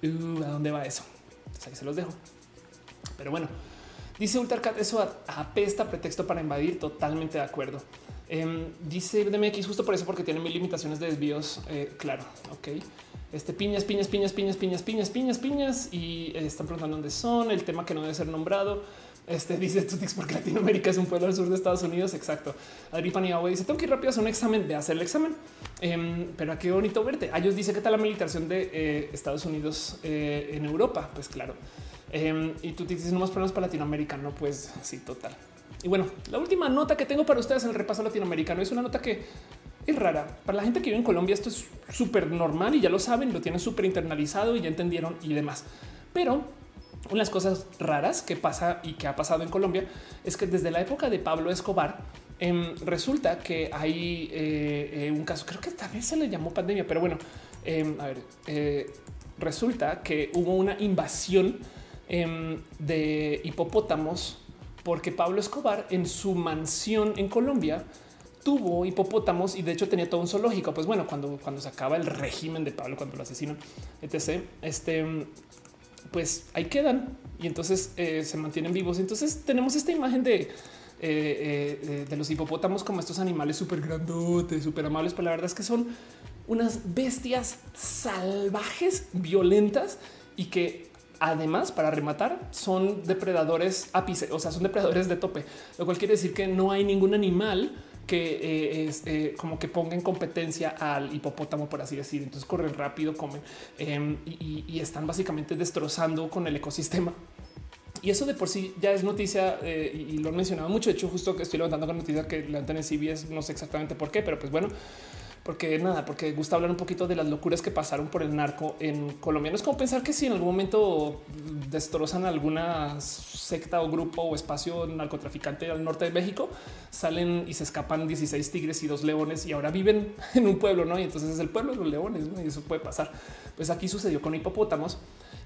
uh, a dónde va eso. Entonces ahí se los dejo. Pero bueno, dice Ultracat, eso apesta pretexto para invadir. Totalmente de acuerdo. Em, dice DMX justo por eso, porque tiene mil limitaciones de desvíos. Eh, claro, ok. Este piñas, piñas, piñas, piñas, piñas, piñas, piñas, piñas y eh, están preguntando dónde son. El tema que no debe ser nombrado. Este dice Tutix porque Latinoamérica es un pueblo al sur de Estados Unidos. Exacto. Adri Paniagua dice: Tengo que ir rápido a hacer un examen. de hacer el examen. Em, pero qué bonito verte. A ellos dice: ¿Qué tal la militarización de eh, Estados Unidos en Europa? Pues claro. Em, y tú dices: No más problemas para Latinoamérica. No, pues sí, total. Y bueno, la última nota que tengo para ustedes en el repaso latinoamericano es una nota que es rara. Para la gente que vive en Colombia esto es súper normal y ya lo saben, lo tienen súper internalizado y ya entendieron y demás. Pero una de las cosas raras que pasa y que ha pasado en Colombia es que desde la época de Pablo Escobar em, resulta que hay eh, eh, un caso, creo que también se le llamó pandemia, pero bueno, em, a ver, eh, resulta que hubo una invasión em, de hipopótamos porque Pablo Escobar en su mansión en Colombia tuvo hipopótamos y de hecho tenía todo un zoológico. Pues bueno, cuando, cuando se acaba el régimen de Pablo, cuando lo asesinan, etc., este, pues ahí quedan y entonces eh, se mantienen vivos. Entonces tenemos esta imagen de, eh, eh, de los hipopótamos como estos animales súper grandotes, súper amables, pero la verdad es que son unas bestias salvajes, violentas y que además para rematar son depredadores ápice, o sea, son depredadores de tope, lo cual quiere decir que no hay ningún animal que eh, eh, como que ponga en competencia al hipopótamo, por así decir. Entonces corren rápido, comen em, y, están básicamente destrozando con el ecosistema. Y eso de por sí ya es noticia eh, y lo he mencionado mucho. De hecho, justo que estoy levantando con noticia que la en CBS, no sé exactamente por qué, pero pues bueno, porque nada, porque gusta hablar un poquito de las locuras que pasaron por el narco en Colombia. No es como pensar que si en algún momento destrozan alguna secta o grupo o espacio narcotraficante al norte de México, salen y se escapan 16 tigres y dos leones y ahora viven en un pueblo, ¿no? Y entonces es el pueblo de los leones. Y eso puede pasar. Pues aquí sucedió con hipopótamos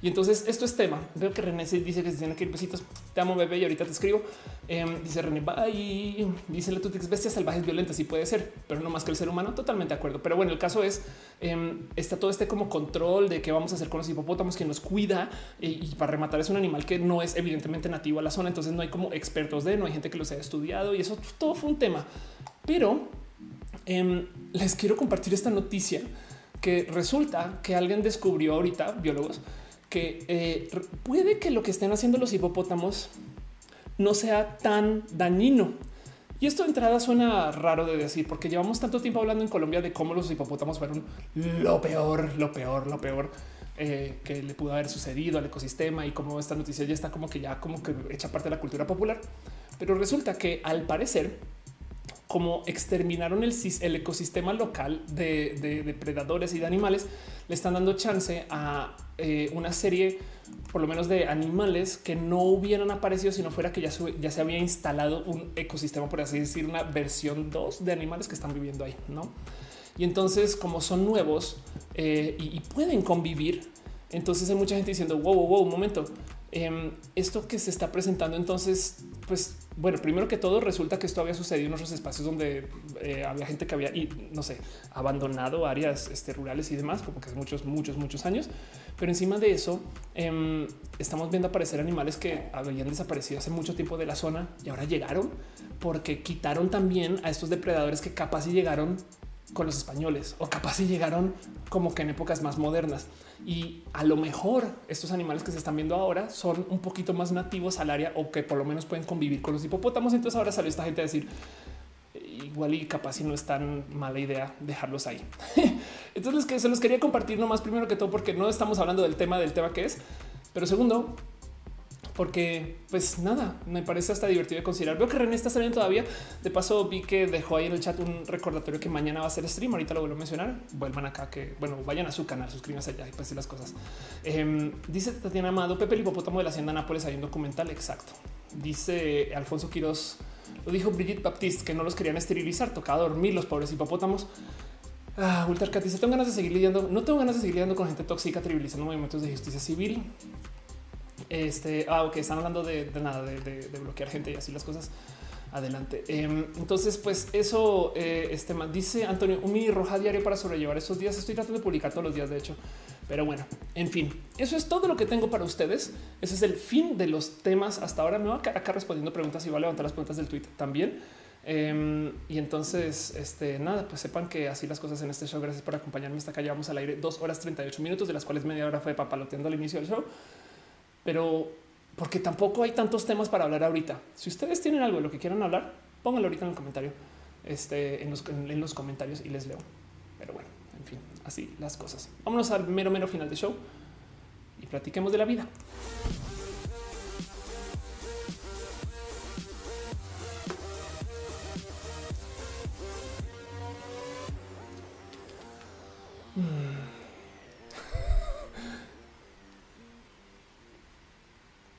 y entonces esto es tema. Veo que René dice que se tiene que ir besitos. Te amo, bebé, y ahorita te escribo. Em, dice René, bye. Dice la tutix bestias salvajes violentas. Sí puede ser, pero no más que el ser humano. Totalmente de acuerdo. Pero bueno, el caso es em, está todo este como control de qué vamos a hacer con los hipopótamos, que nos cuida y, para rematar es un animal que no es evidentemente nativo a la zona. Entonces no hay como expertos de, no hay gente que los haya estudiado y eso todo fue un tema. Pero em, les quiero compartir esta noticia que resulta que alguien descubrió ahorita, biólogos, que eh, puede que lo que estén haciendo los hipopótamos no sea tan dañino. Y esto de entrada suena raro de decir, porque llevamos tanto tiempo hablando en Colombia de cómo los hipopótamos fueron lo peor, lo peor, lo peor eh, que le pudo haber sucedido al ecosistema y cómo esta noticia ya está como que ya como que hecha parte de la cultura popular. Pero resulta que al parecer como exterminaron el, ecosistema local de, depredadores y de animales, le están dando chance a eh, una serie, por lo menos de animales que no hubieran aparecido si no fuera que ya, ya se había instalado un ecosistema, por así decir, una versión 2 de animales que están viviendo ahí, ¿no? Y entonces, como son nuevos eh, y, pueden convivir, entonces hay mucha gente diciendo, wow, wow, wow, un momento, em, esto que se está presentando entonces, pues bueno, primero que todo, resulta que esto había sucedido en otros espacios donde eh, había gente que había, y, no sé, abandonado áreas este, rurales y demás, como que hace muchos, muchos, muchos años. Pero encima de eso, em, estamos viendo aparecer animales que habían desaparecido hace mucho tiempo de la zona y ahora llegaron porque quitaron también a estos depredadores que capaz y llegaron con los españoles o capaz y llegaron como que en épocas más modernas. Y a lo mejor estos animales que se están viendo ahora son un poquito más nativos al área o que por lo menos pueden convivir con los hipopótamos. Entonces ahora salió esta gente a decir igual y capaz y no es tan mala idea dejarlos ahí. Entonces que se los quería compartir nomás primero que todo porque no estamos hablando del tema del tema que es, pero segundo porque pues nada, me parece hasta divertido de considerar. Veo que René está saliendo todavía. De paso vi que dejó ahí en el chat un recordatorio que mañana va a ser stream. Ahorita lo vuelvo a mencionar. Vuelvan acá que bueno, vayan a su canal, suscríbanse allá y pues las cosas. Em, dice Tatiana Amado, Pepe el hipopótamo de la hacienda Nápoles hay un documental exacto. Dice Alfonso Quiroz, lo dijo Brigitte Baptiste que no los querían esterilizar, tocaba dormir los pobres hipopótamos. Ah, Ultra dice: Tengo ganas de seguir lidiando. No tengo ganas de seguir lidiando con gente tóxica, trivializando movimientos de justicia civil. Este, ah, ok, están hablando de, nada, de, bloquear gente y así las cosas. Adelante. Em, entonces, pues eso, eh, este dice Antonio, un mini roja diario para sobrellevar estos días. Estoy tratando de publicar todos los días, de hecho. Pero bueno, en fin, eso es todo lo que tengo para ustedes. Ese es el fin de los temas hasta ahora. Me voy a quedar acá respondiendo preguntas y voy a levantar las preguntas del tweet también. Em, y entonces, este nada, pues sepan que así las cosas en este show. Gracias por acompañarme hasta acá. Llevamos al aire dos horas 38 minutos, de las cuales media hora fue papaloteando al inicio del show pero porque tampoco hay tantos temas para hablar ahorita. Si ustedes tienen algo de lo que quieran hablar, pónganlo ahorita en el comentario, este, en, los, en, los comentarios y les leo. Pero bueno, en fin, así las cosas. Vámonos al mero, mero final del show y platiquemos de la vida.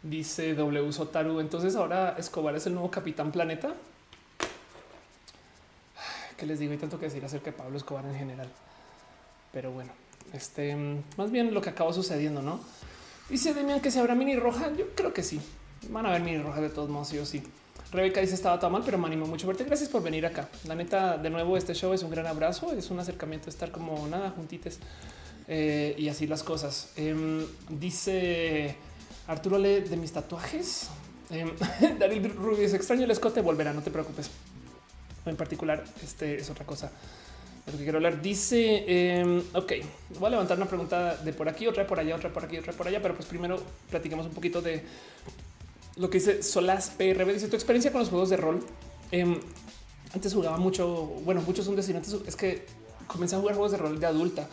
Dice W Sotaru. Entonces ahora Escobar es el nuevo capitán planeta. ¿Qué les digo? Hay tanto que decir acerca de Pablo Escobar en general. Pero bueno, este más bien lo que acaba sucediendo, ¿no? Dice Demian que se habrá mini roja. Yo creo que sí. Van a ver mini roja de todos modos, sí sí. Rebeca dice estaba todo mal, pero me animo mucho verte. Gracias por venir acá. La neta, de nuevo, este show es un gran abrazo. Es un acercamiento, estar como nada juntites eh, y así las cosas. Em, dice Arturo lee de mis tatuajes. Eh, Daryl Rubio es extraño el escote, volverá, no te preocupes. En particular, este es otra cosa de lo que quiero hablar. Dice, em, ok, voy a levantar una pregunta de por aquí, otra por allá, otra por aquí, otra por allá, pero pues primero platiquemos un poquito de lo que dice Solas PRB. Dice tu experiencia con los juegos de rol. Em, antes jugaba mucho, bueno, muchos son antes es que comencé a jugar juegos de rol de adulta.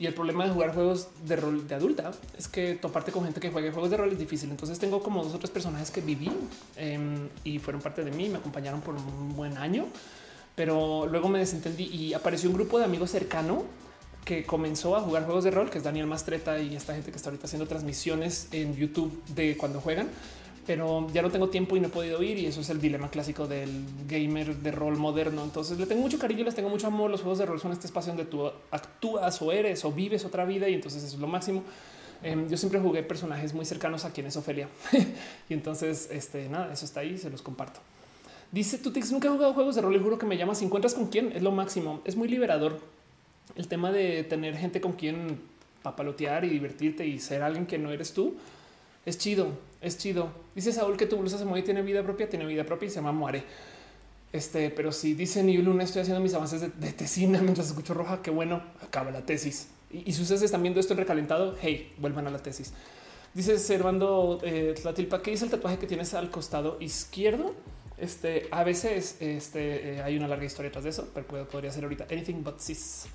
Y el problema de jugar juegos de rol de adulta es que toparte con gente que juegue juegos de rol es difícil. Entonces tengo como dos o tres personajes que viví em, y fueron parte de mí, me acompañaron por un buen año, pero luego me desentendí y apareció un grupo de amigos cercano que comenzó a jugar juegos de rol, que es Daniel Mastreta y esta gente que está ahorita haciendo transmisiones en YouTube de cuando juegan pero ya no tengo tiempo y no he podido ir y eso es el dilema clásico del gamer de rol moderno. Entonces le tengo mucho cariño, les tengo mucho amor. Los juegos de rol son este espacio donde tú actúas o eres o vives otra vida y entonces eso es lo máximo. Em, yo siempre jugué personajes muy cercanos a quien es Ofelia y entonces este nada, eso está ahí, se los comparto. Dice Tutix, nunca he jugado juegos de rol y juro que me llamas. Si encuentras con quién es lo máximo. Es muy liberador el tema de tener gente con quien papalotear y divertirte y ser alguien que no eres tú es chido, es chido. Dice Saúl que tu blusa se mueve y tiene vida propia, tiene vida propia y se llama Muere. Este, pero si dice ni lunes estoy haciendo mis avances de, tesina mientras escucho roja, qué bueno, acaba la tesis. Y, si ustedes están viendo esto en recalentado, hey, vuelvan a la tesis. Dice Servando eh, Tlatilpa, ¿qué dice el tatuaje que tienes al costado izquierdo? Este, a veces este, eh, hay una larga historia tras de eso, pero podría ser ahorita anything but cis.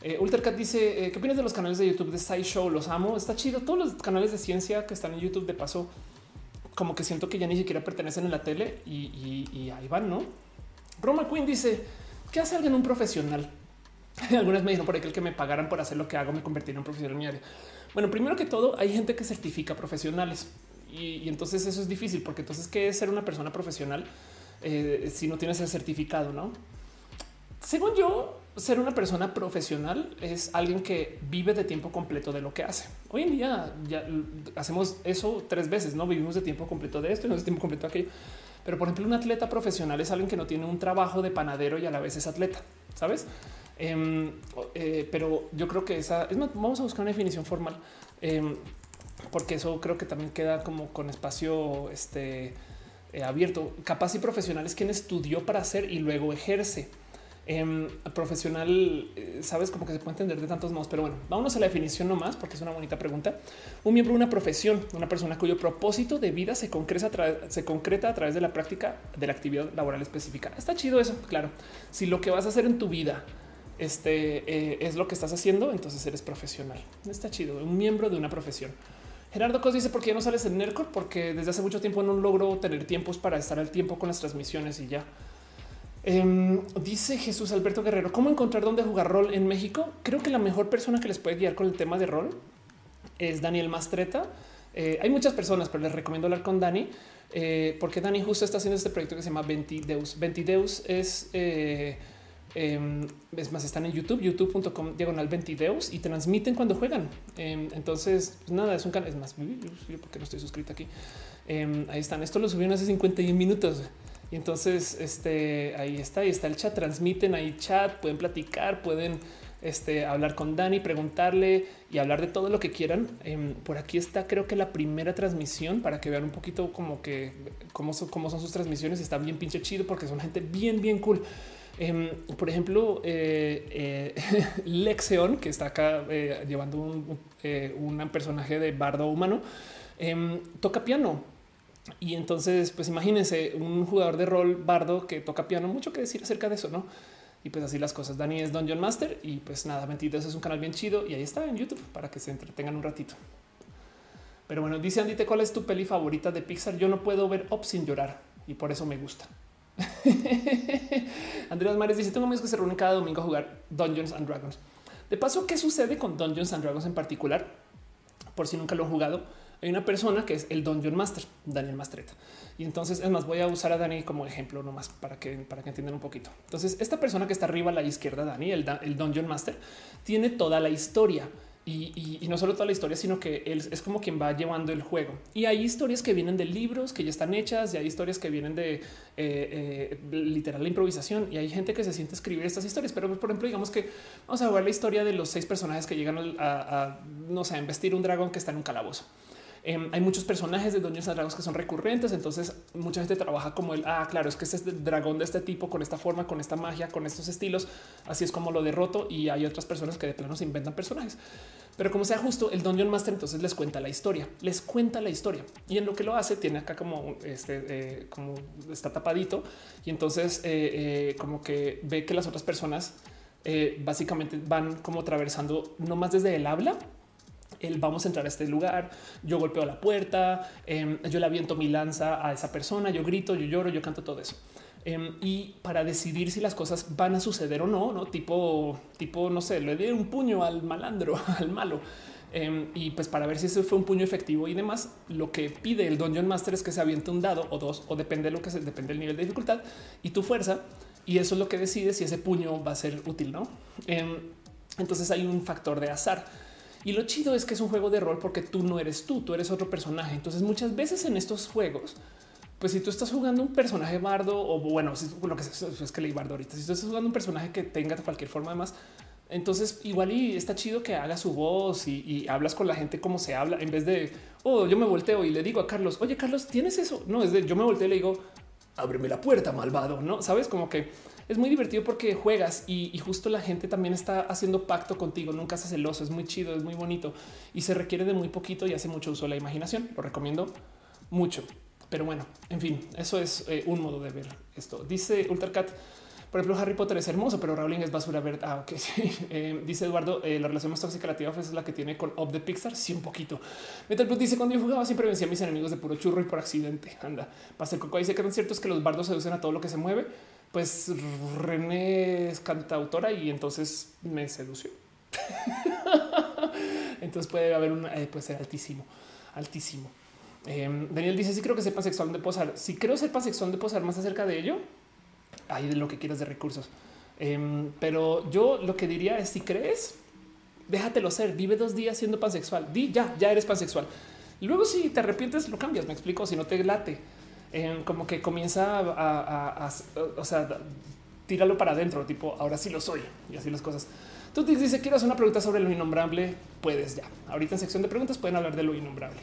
Eh, Ultercat dice, eh, ¿qué opinas de los canales de YouTube de SciShow? Los amo, está chido. Todos los canales de ciencia que están en YouTube de paso, como que siento que ya ni siquiera pertenecen a la tele y, ahí van, ¿no? Roma Queen dice, ¿qué hace alguien un profesional? Algunas me dijeron por aquel que me pagaran por hacer lo que hago, me convertiría en un profesional en mi área. Bueno, primero que todo, hay gente que certifica profesionales y, entonces eso es difícil porque entonces, ¿qué es ser una persona profesional eh, si no tienes el certificado? No, según yo, ser una persona profesional es alguien que vive de tiempo completo de lo que hace. Hoy en día ya hacemos eso tres veces, no vivimos de tiempo completo de esto y no de tiempo completo de aquello. Pero por ejemplo, un atleta profesional es alguien que no tiene un trabajo de panadero y a la vez es atleta, sabes? Em, eh, pero yo creo que esa es más, vamos a buscar una definición formal em, porque eso creo que también queda como con espacio este, eh, abierto. Capaz y profesional es quien estudió para hacer y luego ejerce. Em, profesional, eh, sabes como que se puede entender de tantos modos, pero bueno, vámonos a la definición nomás porque es una bonita pregunta. Un miembro de una profesión, una persona cuyo propósito de vida se concreta, a se concreta a través de la práctica de la actividad laboral específica. Está chido eso, claro. Si lo que vas a hacer en tu vida este, eh, es lo que estás haciendo, entonces eres profesional. Está chido, un miembro de una profesión. Gerardo Cos dice, ¿por qué no sales en NERCOR? Porque desde hace mucho tiempo no logro tener tiempos para estar al tiempo con las transmisiones y ya. Em, dice Jesús Alberto Guerrero, ¿cómo encontrar dónde jugar rol en México? Creo que la mejor persona que les puede guiar con el tema de rol es Daniel Mastreta. Eh, hay muchas personas, pero les recomiendo hablar con Dani, eh, porque Dani justo está haciendo este proyecto que se llama Ventideus. Ventideus es... Eh, em, es más, están en YouTube, youtube.com diagonal Ventideus y transmiten cuando juegan. Em, entonces, pues nada, es un canal. Es más, porque no estoy suscrito aquí. ahí están. Esto lo subieron hace 51 minutos. Y entonces este, ahí está, ahí está el chat, transmiten ahí chat, pueden platicar, pueden este, hablar con Dani, preguntarle y hablar de todo lo que quieran. Em, por aquí está, creo que la primera transmisión para que vean un poquito como que cómo son, cómo son sus transmisiones. Está bien pinche chido porque son gente bien, bien cool. Em, por ejemplo, eh, eh, que está acá eh, llevando un, un, personaje de bardo humano, em, toca piano y entonces, pues imagínense un jugador de rol bardo que toca piano, mucho que decir acerca de eso, ¿no? Y pues así las cosas. Dani es Dungeon Master y pues nada, 22 es un canal bien chido y ahí está en YouTube para que se entretengan un ratito. Pero bueno, dice Andy, ¿cuál es tu peli favorita de Pixar? Yo no puedo ver Up sin llorar y por eso me gusta. Andrés Mares dice, tengo amigos que se reúnen cada domingo a jugar Dungeons and Dragons. De paso, ¿qué sucede con Dungeons and Dragons en particular? Por si nunca lo han jugado, hay una persona que es el Dungeon Master, Daniel Mastreta. Y entonces, es más, voy a usar a Dani como ejemplo nomás para que, para que entiendan un poquito. Entonces, esta persona que está arriba a la izquierda, Dani, el, el Dungeon Master, tiene toda la historia y, no solo toda la historia, sino que él es como quien va llevando el juego. Y hay historias que vienen de libros que ya están hechas y hay historias que vienen de eh, eh, literal la improvisación y hay gente que se siente a escribir estas historias. Pero por ejemplo, digamos que vamos a ver la historia de los seis personajes que llegan a, a no sé, a investir un dragón que está en un calabozo. Em, hay muchos personajes de Dungeons and Dragons que son recurrentes, entonces mucha gente trabaja como el, ah, claro, es que este es el dragón de este tipo, con esta forma, con esta magia, con estos estilos, así es como lo derroto y hay otras personas que de plano se inventan personajes. Pero como sea justo, el Dungeon Master entonces les cuenta la historia, les cuenta la historia y en lo que lo hace tiene acá como este, eh, como está tapadito y entonces eh, eh, como que ve que las otras personas básicamente van como atravesando no más desde el habla, el vamos a entrar a este lugar, yo golpeo la puerta, em, yo le aviento mi lanza a esa persona, yo grito, yo lloro, yo canto todo eso. Em, y para decidir si las cosas van a suceder o no, no tipo, tipo, no sé, le di un puño al malandro, al malo. Em, y pues para ver si ese fue un puño efectivo y demás, lo que pide el Dungeon Master es que se aviente un dado o dos, o depende de lo que se depende del nivel de dificultad y tu fuerza. Y eso es lo que decide si ese puño va a ser útil, no? entonces hay un factor de azar y lo chido es que es un juego de rol porque tú no eres tú, tú eres otro personaje. Entonces muchas veces en estos juegos, pues si tú estás jugando un personaje bardo o bueno, lo que es que leí bardo ahorita, si tú estás jugando un personaje que tenga cualquier forma de más, entonces igual y está chido que haga su voz y, hablas con la gente como se habla en vez de, oh, yo me volteo y le digo a Carlos, oye Carlos, ¿tienes eso? No, es de yo me volteo y le digo, ábreme la puerta, malvado, ¿no? Sabes como que es muy divertido porque juegas y, justo la gente también está haciendo pacto contigo. Nunca se celoso, es muy chido, es muy bonito y se requiere de muy poquito y hace mucho uso de la imaginación. Lo recomiendo mucho. Pero bueno, en fin, eso es eh, un modo de ver esto. Dice Ultracat. Por ejemplo, Harry Potter es hermoso, pero Rowling es basura verde. Ah, ok. Eh, dice Eduardo, eh, la relación más tóxica la tía es la que tiene con Up de Pixar. Sí, un poquito. Metal Plus dice cuando yo jugaba siempre vencía a mis enemigos de puro churro y por accidente. Anda. Pastel Coco dice que tan cierto es que los bardos seducen a todo lo que se mueve pues René es cantautora y entonces me sedució. entonces puede haber un, eh, altísimo, altísimo. Em, Daniel dice: Sí, creo que ser pansexual de posar. Si creo ser pansexual de posar más acerca de ello, hay de lo que quieras de recursos. Em, pero yo lo que diría es: si crees, déjatelo ser. Vive dos días siendo pansexual. Di ya, ya eres pansexual. Luego, si te arrepientes, lo cambias. Me explico. Si no te late, como que comienza a, o sea, tíralo para adentro, tipo, ahora sí lo soy y así las cosas. Tú te dices, quiero hacer una pregunta sobre lo innombrable, puedes ya. Ahorita en sección de preguntas pueden hablar de lo innombrable.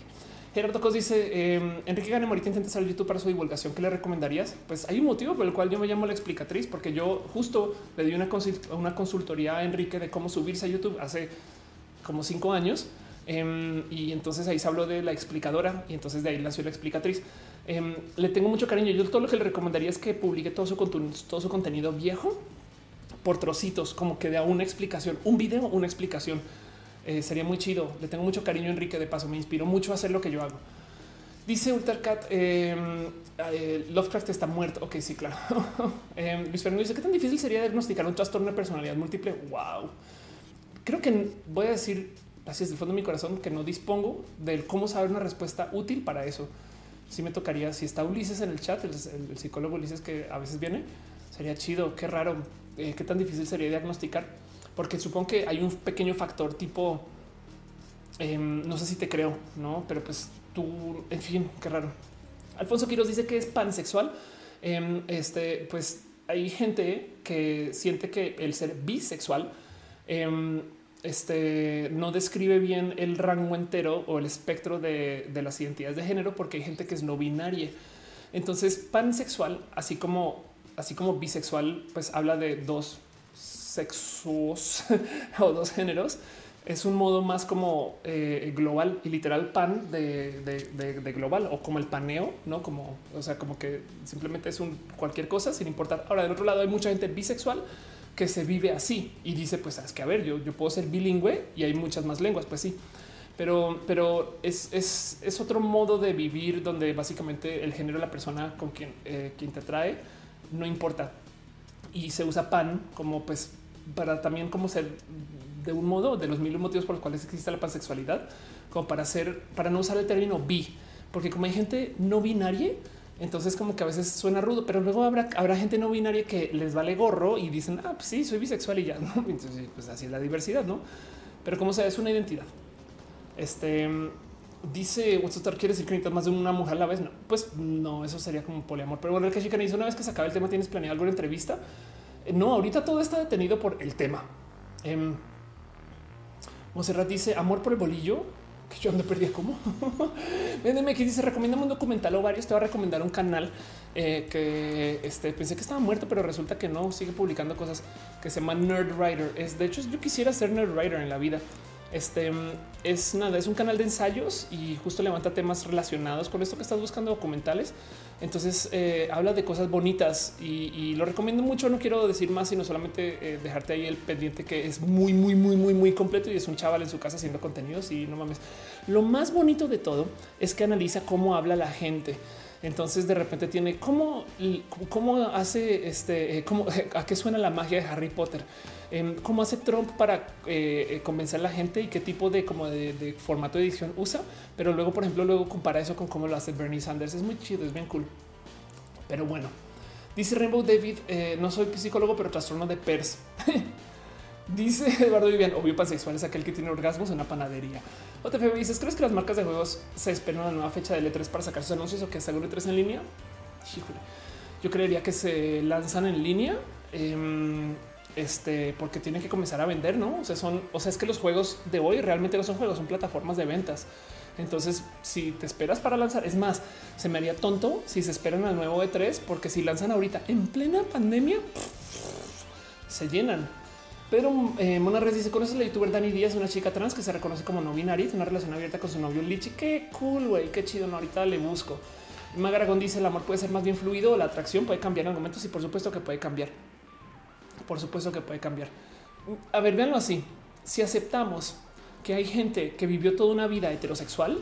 Gerardo Cos dice, eh, Enrique Gane ahorita intenta salir YouTube para su divulgación. ¿Qué le recomendarías? Pues hay un motivo por el cual yo me llamo la explicatriz, porque yo justo le di una, una consultoría a Enrique de cómo subirse a YouTube hace como cinco años. Em, y entonces ahí se habló de la explicadora y entonces de ahí nació la explicatriz. Em, le tengo mucho cariño. Yo todo lo que le recomendaría es que publique todo su, todo su contenido viejo por trocitos, como que dé una explicación, un video, una explicación. Eh, sería muy chido. Le tengo mucho cariño Enrique de paso. Me inspiró mucho a hacer lo que yo hago. Dice Ultracat, em, eh, Lovecraft está muerto. Ok, sí, claro. eh, Luis Fernando dice, ¿qué tan difícil sería diagnosticar un trastorno de personalidad múltiple? Wow. Creo que voy a decir, así es del fondo de mi corazón, que no dispongo de cómo saber una respuesta útil para eso sí me tocaría, si está Ulises en el chat, el, psicólogo Ulises que a veces viene, sería chido, qué raro, eh, qué tan difícil sería diagnosticar, porque supongo que hay un pequeño factor tipo, em, no sé si te creo, no, pero pues tú, en fin, qué raro. Alfonso Quiroz dice que es pansexual. Em, este, pues hay gente que siente que el ser bisexual em, este, no describe bien el rango entero o el espectro de, las identidades de género porque hay gente que es no binaria. Entonces, pansexual, así como, así como bisexual, pues habla de dos sexos o dos géneros. Es un modo más como eh, global y literal pan de, de, global o como el paneo, no como, o sea, como que simplemente es un cualquier cosa sin importar. Ahora, del otro lado, hay mucha gente bisexual que se vive así. Y dice, pues es que a ver, yo, yo puedo ser bilingüe y hay muchas más lenguas, pues sí, pero, pero es, es, es otro modo de vivir donde básicamente el género de la persona con quien, eh, quien te trae no importa. Y se usa pan como pues para también como ser de un modo de los mil motivos por los cuales existe la pansexualidad, como para hacer, para no usar el término bi, porque como hay gente no binaria, entonces como que a veces suena rudo, pero luego habrá, habrá gente no binaria que les vale gorro y dicen, ah, pues sí, soy bisexual y ya, ¿no? Entonces, pues así es la diversidad, ¿no? Pero como sea, es una identidad. Este dice Woodstock, ¿quieres decir que necesitas más de una mujer a la vez? No, pues no, eso sería como poliamor. Pero bueno, el que chica dice una vez que se acabe el tema, ¿tienes planeado alguna entrevista? Eh, no, ahorita todo está detenido por el tema. Eh, Monserrat dice amor por el bolillo que yo ando perdida como que dice recomienda un documental o varios. Te va a recomendar un canal eh, que este, pensé que estaba muerto, pero resulta que no sigue publicando cosas que se llama Nerd Writer. Es de hecho, yo quisiera ser Nerd Writer en la vida. Este es nada, es un canal de ensayos y justo levanta temas relacionados con esto que estás buscando documentales. Entonces eh, habla de cosas bonitas y, lo recomiendo mucho. No quiero decir más, sino solamente eh, dejarte ahí el pendiente que es muy, muy, muy, muy, muy completo y es un chaval en su casa haciendo contenidos y no mames. Lo más bonito de todo es que analiza cómo habla la gente. Entonces de repente tiene cómo, cómo hace este, eh, cómo, a qué suena la magia de Harry Potter, em, cómo hace Trump para eh, eh, convencer a la gente y qué tipo de como de, formato de edición usa. Pero luego, por ejemplo, luego compara eso con cómo lo hace Bernie Sanders. Es muy chido, es bien cool. Pero bueno, dice Rainbow David, no soy psicólogo, pero trastorno de PERS. Dice Eduardo Vivian, obvio pansexual es aquel que tiene orgasmos en una panadería. OTF dices, ¿crees que las marcas de juegos se esperan una nueva fecha de E3 para sacar sus anuncios o que salga un E3 en línea? Yo creería que se lanzan en línea. Em, este, porque tienen que comenzar a vender, no? O sea, son, o sea, es que los juegos de hoy realmente no son juegos, son plataformas de ventas. Entonces, si te esperas para lanzar, es más, se me haría tonto si se esperan al nuevo E3, porque si lanzan ahorita en plena pandemia, se llenan. Pero eh, Mona dice: ¿Conoces la youtuber Dani Díaz, una chica trans que se reconoce como no binaria, una relación abierta con su novio Lichi? Qué cool, güey, qué chido. No, ahorita le busco. Magaragón dice: el amor puede ser más bien fluido, la atracción puede cambiar en momentos y por supuesto que puede cambiar. Por supuesto que puede cambiar. A ver, véanlo así. Si aceptamos que hay gente que vivió toda una vida heterosexual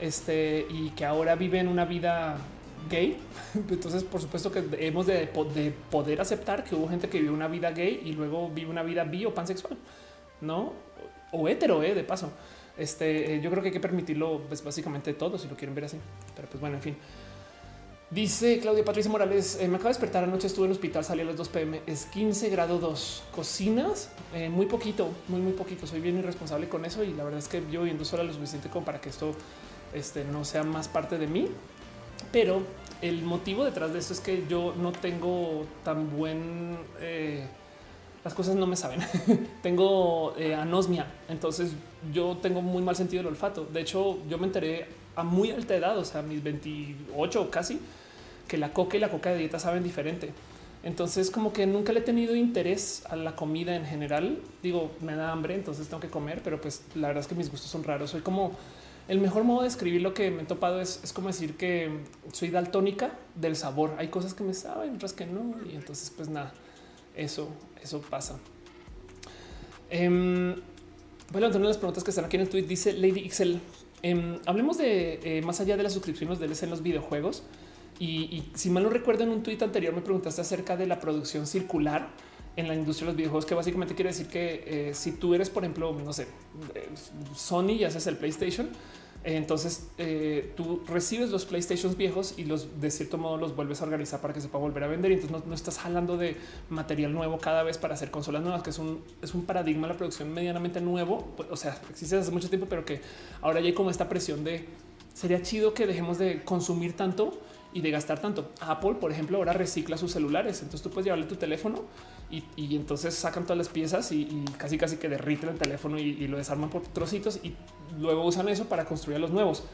este, y que ahora vive en una vida gay. Entonces, por supuesto que hemos de, poder aceptar que hubo gente que vive una vida gay y luego vive una vida bi o pansexual, no? O hetero, eh, de paso. Este, eh, yo creo que hay que permitirlo, pues básicamente todo, si lo quieren ver así. Pero pues bueno, en fin. Dice Claudia Patricia Morales, eh, me acabo de despertar anoche, estuve en el hospital, salí a las 2 pm, es 15 grado 2. Cocinas, eh, muy poquito, muy, muy poquito. Soy bien irresponsable con eso y la verdad es que yo viendo sola lo suficiente como para que esto este, no sea más parte de mí. Pero el motivo detrás de esto es que yo no tengo tan buen... Eh, las cosas no me saben. tengo eh, anosmia, entonces yo tengo muy mal sentido del olfato. De hecho, yo me enteré a muy alta edad, o sea, mis 28 casi, que la coca y la coca de dieta saben diferente. Entonces, como que nunca le he tenido interés a la comida en general. Digo, me da hambre, entonces tengo que comer, pero pues la verdad es que mis gustos son raros. Soy como el mejor modo de escribir lo que me he topado es, como decir que soy daltónica del sabor. Hay cosas que me saben, otras que no. Y entonces, pues nada, eso, eso pasa. Eh, voy a levantar las preguntas que están aquí en el tweet. Dice Lady Excel. Em, hablemos de eh, más allá de las suscripciones de en los videojuegos. Y, si mal no recuerdo, en un tweet anterior me preguntaste acerca de la producción circular en la industria de los videojuegos, que básicamente quiere decir que eh, si tú eres, por ejemplo, no sé, eh, Sony y haces el PlayStation, entonces eh, tú recibes los PlayStations viejos y los de cierto modo los vuelves a organizar para que se pueda volver a vender. Y entonces no, estás jalando de material nuevo cada vez para hacer consolas nuevas, que es un, es un paradigma de la producción medianamente nuevo. Pues, o sea, existe hace mucho tiempo, pero que ahora ya hay como esta presión de sería chido que dejemos de consumir tanto y de gastar tanto. Apple, por ejemplo, ahora recicla sus celulares. Entonces tú puedes llevarle tu teléfono y, entonces sacan todas las piezas y, casi casi que derriten el teléfono y, lo desarman por trocitos y luego usan eso para construir los nuevos.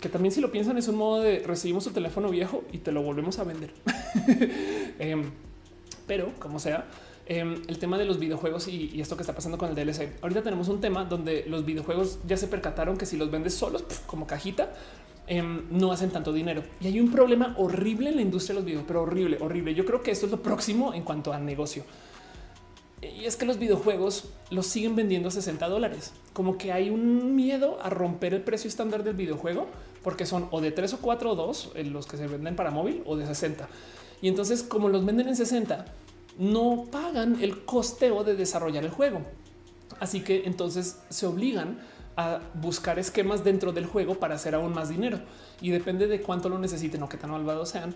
Que también si lo piensan es un modo de recibimos tu teléfono viejo y te lo volvemos a vender. Em, pero como sea, em, el tema de los videojuegos y, esto que está pasando con el DLC. Ahorita tenemos un tema donde los videojuegos ya se percataron que si los vendes solos como cajita, Em, no hacen tanto dinero. Y hay un problema horrible en la industria de los videos, pero horrible, horrible. Yo creo que esto es lo próximo en cuanto a negocio. Y es que los videojuegos los siguen vendiendo a 60 dólares. Como que hay un miedo a romper el precio estándar del videojuego, porque son o de 3 o 4 o 2 en los que se venden para móvil o de 60. Y entonces, como los venden en 60, no pagan el costeo de desarrollar el juego. Así que entonces se obligan buscar esquemas dentro del juego para hacer aún más dinero y depende de cuánto lo necesiten o qué tan malvados sean.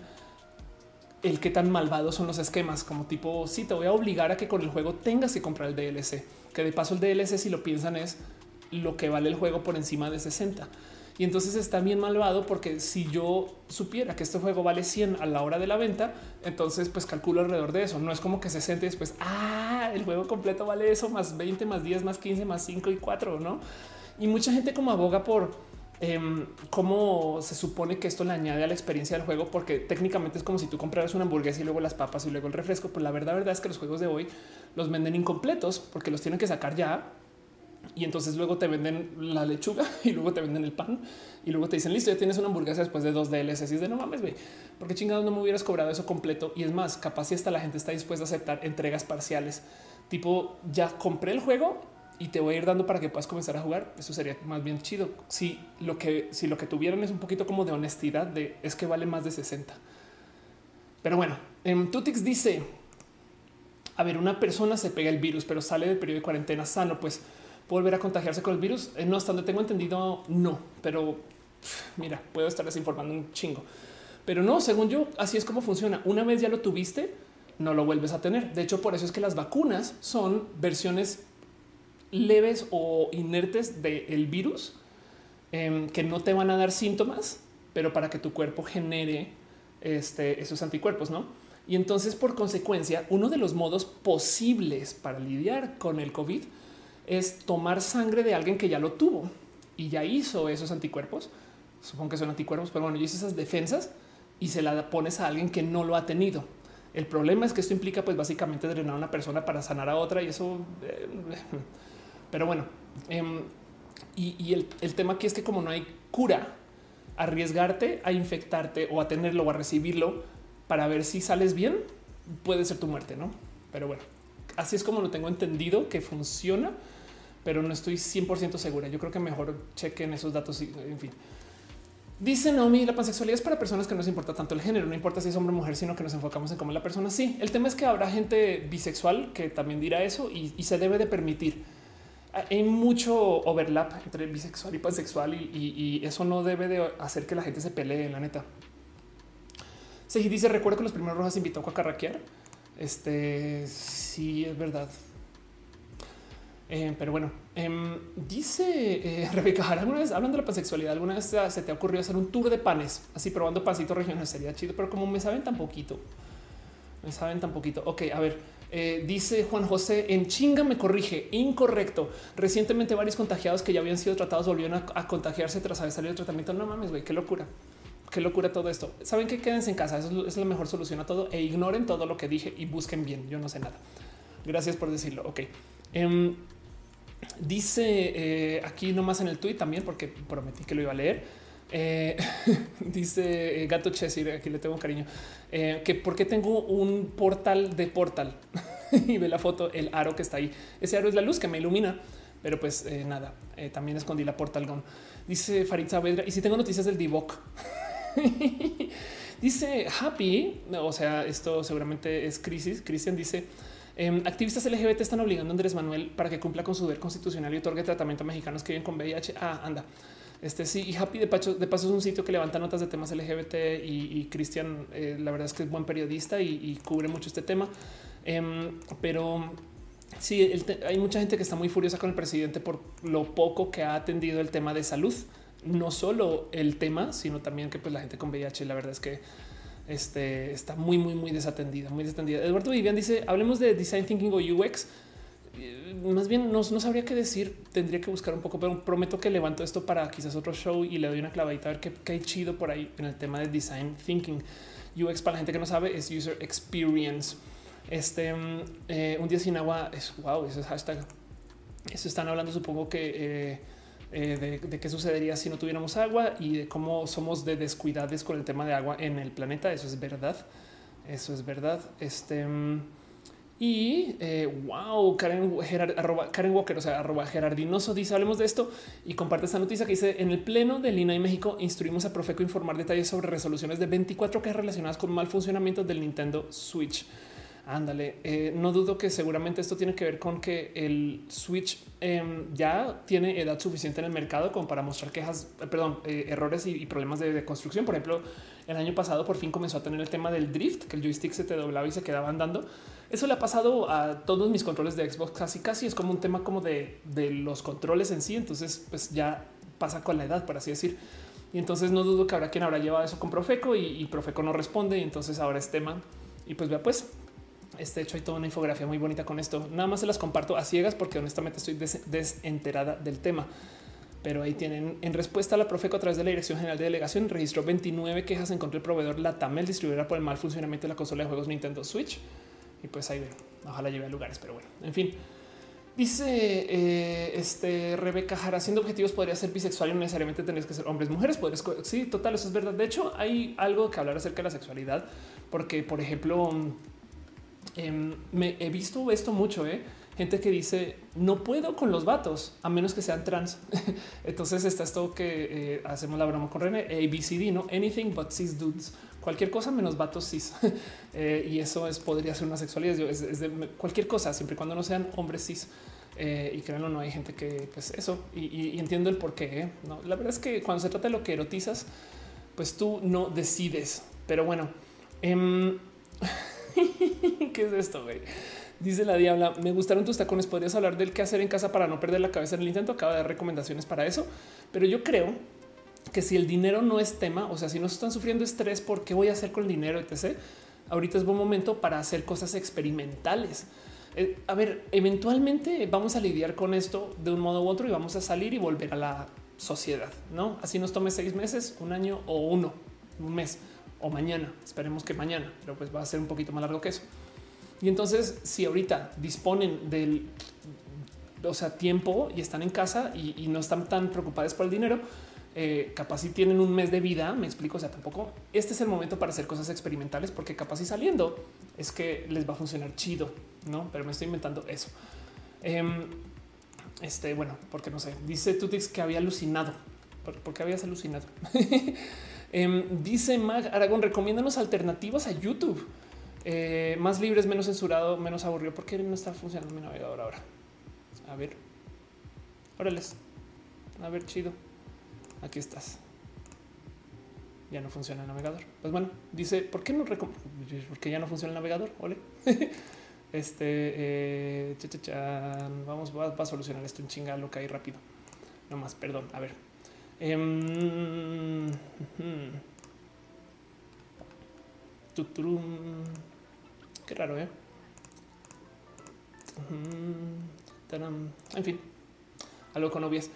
El qué tan malvados son los esquemas, como tipo, si sí, te voy a obligar a que con el juego tengas que comprar el DLC, que de paso el DLC, si lo piensan, es lo que vale el juego por encima de 60. Y entonces está bien malvado porque si yo supiera que este juego vale 100 a la hora de la venta, entonces pues calculo alrededor de eso. No es como que se siente después, ah, el juego completo vale eso, más 20, más 10, más 15, más 5 y 4, ¿no? Y mucha gente como aboga por eh, cómo se supone que esto le añade a la experiencia del juego, porque técnicamente es como si tú compraras una hamburguesa y luego las papas y luego el refresco. Pues la verdad, verdad es que los juegos de hoy los venden incompletos porque los tienen que sacar ya y entonces luego te venden la lechuga y luego te venden el pan y luego te dicen listo, ya tienes una hamburguesa después de dos DLCs y de no mames, güey, porque chingados no me hubieras cobrado eso completo. Y es más, capaz si hasta la gente está dispuesta a aceptar entregas parciales, tipo ya compré el juego y te voy a ir dando para que puedas comenzar a jugar. Eso sería más bien chido. Si lo que, si lo que tuvieran es un poquito como de honestidad de es que vale más de 60. Pero bueno, en Tutix dice a ver, una persona se pega el virus, pero sale del periodo de cuarentena sano, pues volver a contagiarse con el virus. Eh, no, hasta donde tengo entendido, no, pero mira, puedo estar desinformando un chingo. Pero no, según yo, así es como funciona. Una vez ya lo tuviste, no lo vuelves a tener. De hecho, por eso es que las vacunas son versiones leves o inertes del virus eh, que no te van a dar síntomas, pero para que tu cuerpo genere este, esos anticuerpos, ¿no? Y entonces, por consecuencia, uno de los modos posibles para lidiar con el COVID es tomar sangre de alguien que ya lo tuvo y ya hizo esos anticuerpos. Supongo que son anticuerpos, pero bueno, yo hice esas defensas y se la pones a alguien que no lo ha tenido. El problema es que esto implica, pues básicamente drenar a una persona para sanar a otra y eso. Eh, pero bueno, eh, y, el, tema aquí es que, como no hay cura, arriesgarte a infectarte o a tenerlo o a recibirlo para ver si sales bien puede ser tu muerte, no? Pero bueno, así es como lo tengo entendido que funciona pero no estoy 100% segura. Yo creo que mejor chequen esos datos y en fin. Dice Naomi, la pansexualidad es para personas que no les importa tanto el género, no importa si es hombre o mujer, sino que nos enfocamos en cómo la persona. Sí, el tema es que habrá gente bisexual que también dirá eso y, y se debe de permitir. Hay mucho overlap entre bisexual y pansexual y, eso no debe de hacer que la gente se pelee, la neta. Se dice, recuerdo que los primeros rojas invitó a carraquear. Este sí es verdad. Eh, pero bueno, eh, dice eh, Rebeca, alguna vez hablando de la pansexualidad, alguna vez se te ha ocurrido hacer un tour de panes, así probando pancitos regionales, sería chido, pero como me saben tan poquito, me saben tan poquito. Ok, a ver, eh, dice Juan José, en chinga me corrige, incorrecto. Recientemente varios contagiados que ya habían sido tratados volvieron a, contagiarse tras haber salido del tratamiento. No mames, güey, qué locura. Qué locura todo esto. Saben que quédense en casa. Eso es la mejor solución a todo e ignoren todo lo que dije y busquen bien. Yo no sé nada. Gracias por decirlo. Ok. Um, Dice eh, aquí nomás en el tweet también, porque prometí que lo iba a leer. Eh, dice Gato Chessir, aquí le tengo cariño, eh, que por qué tengo un portal de portal y ve la foto, el aro que está ahí. Ese aro es la luz que me ilumina, pero pues eh, nada, también escondí la portal gun. Dice Farid Saavedra, y si tengo noticias del Divoc. dice Happy, o sea, esto seguramente es crisis. Cristian dice, eh, activistas LGBT están obligando a Andrés Manuel para que cumpla con su deber constitucional y otorgue tratamiento a mexicanos que viven con VIH. Ah, anda. Este sí, y Happy de paso, de paso es un sitio que levanta notas de temas LGBT y, Cristian, eh, la verdad es que es buen periodista y, cubre mucho este tema. Eh, pero sí, hay mucha gente que está muy furiosa con el presidente por lo poco que ha atendido el tema de salud. No solo el tema, sino también que pues, la gente con VIH, la verdad es que este, está muy, muy, muy desatendida, muy desatendida. Eduardo Vivian dice, hablemos de design thinking o UX. Eh, más bien no, no, sabría qué decir, tendría que buscar un poco, pero prometo que levanto esto para quizás otro show y le doy una clavadita a ver qué, qué hay chido por ahí en el tema de design thinking. UX para la gente que no sabe es user experience. Este eh, un día sin agua es wow, ese es hashtag. Eso están hablando, supongo que eh, de, de, qué sucedería si no tuviéramos agua y de cómo somos de descuidades con el tema de agua en el planeta. Eso es verdad. Eso es verdad. Este y eh, wow, Karen, Gerard, arroba, Karen Walker, o sea, arroba Gerardinoso dice: Hablemos de esto y comparte esta noticia que dice: En el pleno de Lina y México instruimos a Profeco informar detalles sobre resoluciones de 24 que relacionadas con mal funcionamiento del Nintendo Switch. Ándale, eh, no dudo que seguramente esto tiene que ver con que el Switch em, ya tiene edad suficiente en el mercado como para mostrar quejas, eh, perdón, eh, errores y, problemas de, construcción. Por ejemplo, el año pasado por fin comenzó a tener el tema del drift, que el joystick se te doblaba y se quedaba andando. Eso le ha pasado a todos mis controles de Xbox casi casi. Es como un tema como de, los controles en sí. Entonces, pues ya pasa con la edad, por así decir. Y entonces no dudo que habrá quien habrá llevado eso con Profeco y, y Profeco no responde. Y entonces ahora es tema. Y pues vea, pues este hecho hay toda una infografía muy bonita con esto. Nada más se las comparto a ciegas porque honestamente estoy desenterada del tema. Pero ahí tienen en respuesta a la Profeco a través de la Dirección General de Delegación registró 29 quejas en contra del proveedor Latamel distribuidora por el mal funcionamiento de la consola de juegos Nintendo Switch. Y pues ahí ojalá lleve a lugares, pero bueno, en fin. Dice eh, este Rebeca Jara, siendo objetivos podría ser bisexual y no necesariamente tenés que ser hombres, mujeres. Podrías, sí, total, eso es verdad. De hecho, hay algo que hablar acerca de la sexualidad, porque, por ejemplo, Em, me he visto esto mucho, ¿eh? gente que dice no puedo con los vatos a menos que sean trans. Entonces está esto que eh, hacemos la broma con René, ABCD, no anything but cis dudes, cualquier cosa menos vatos cis. Eh, y eso es podría ser una sexualidad, es, de cualquier cosa, siempre y cuando no sean hombres cis. y créanlo, no hay gente que pues eso y, entiendo el por qué. No, la verdad es que cuando se trata de lo que erotizas, pues tú no decides. Pero bueno, em, ¿Qué es esto? Güey? Dice la diabla, me gustaron tus tacones, podrías hablar del qué hacer en casa para no perder la cabeza en el intento, acaba de dar recomendaciones para eso, pero yo creo que si el dinero no es tema, o sea, si no están sufriendo estrés por qué voy a hacer con el dinero, etc., ahorita es buen momento para hacer cosas experimentales. Eh, a ver, eventualmente vamos a lidiar con esto de un modo u otro y vamos a salir y volver a la sociedad, ¿no? Así nos tome seis meses, un año o uno, un mes o mañana. Esperemos que mañana, pero pues va a ser un poquito más largo que eso. Y entonces, si ahorita disponen del o sea, tiempo y están en casa y, no están tan preocupados por el dinero, eh, capaz si tienen un mes de vida, me explico, o sea, tampoco este es el momento para hacer cosas experimentales porque capaz si saliendo es que les va a funcionar chido, no? Pero me estoy inventando eso. Em, este, bueno, porque no sé, dice Tutix que había alucinado. ¿Por, qué habías alucinado? Em, dice Mag Aragón, recomiéndanos alternativas a YouTube. Eh, más libres, menos censurado, menos aburrido. ¿Por qué no está funcionando mi navegador ahora? A ver. Órales. A ver, chido. Aquí estás. Ya no funciona el navegador. Pues bueno, dice, ¿por qué no Porque ya no funciona el navegador. Ole. este, eh, vamos, va, a solucionar esto en chinga lo que hay rápido. No más, perdón. A ver. Um, Qué raro, ¿eh? En fin, algo con obvias.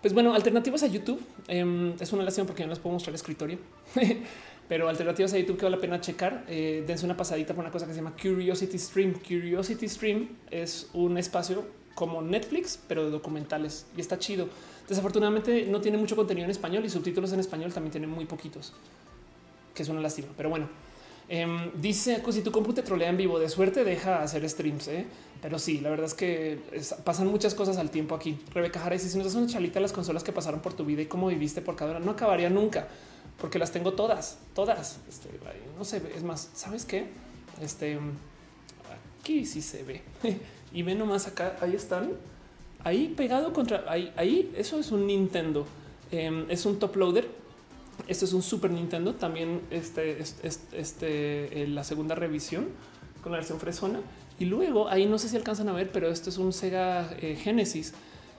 Pues bueno, alternativas a YouTube. Em, es una lástima porque no les puedo mostrar el escritorio. Pero alternativas a YouTube que vale la pena checar. Eh, dense una pasadita por una cosa que se llama Curiosity Stream. Curiosity Stream es un espacio como Netflix, pero de documentales y está chido. Desafortunadamente no tiene mucho contenido en español y subtítulos en español también tienen muy poquitos, que es una lástima. Pero bueno, em, dice si tu compu te trolea en vivo de suerte, deja hacer streams. ¿eh? Pero sí, la verdad es que pasan muchas cosas al tiempo aquí. Rebeca Jara dice: Si nos das una chalita las consolas que pasaron por tu vida y cómo viviste por cada hora, no acabaría nunca porque las tengo todas, todas. Este, no sé, es más, sabes qué? Este aquí sí se ve. y ven nomás acá, ahí están, ahí pegado contra ahí, eso es un Nintendo, em, es un top loader. Esto es un Super Nintendo, también este, este, este la segunda revisión con la versión fresona. Y luego ahí no sé si alcanzan a ver, pero esto es un Sega eh, Genesis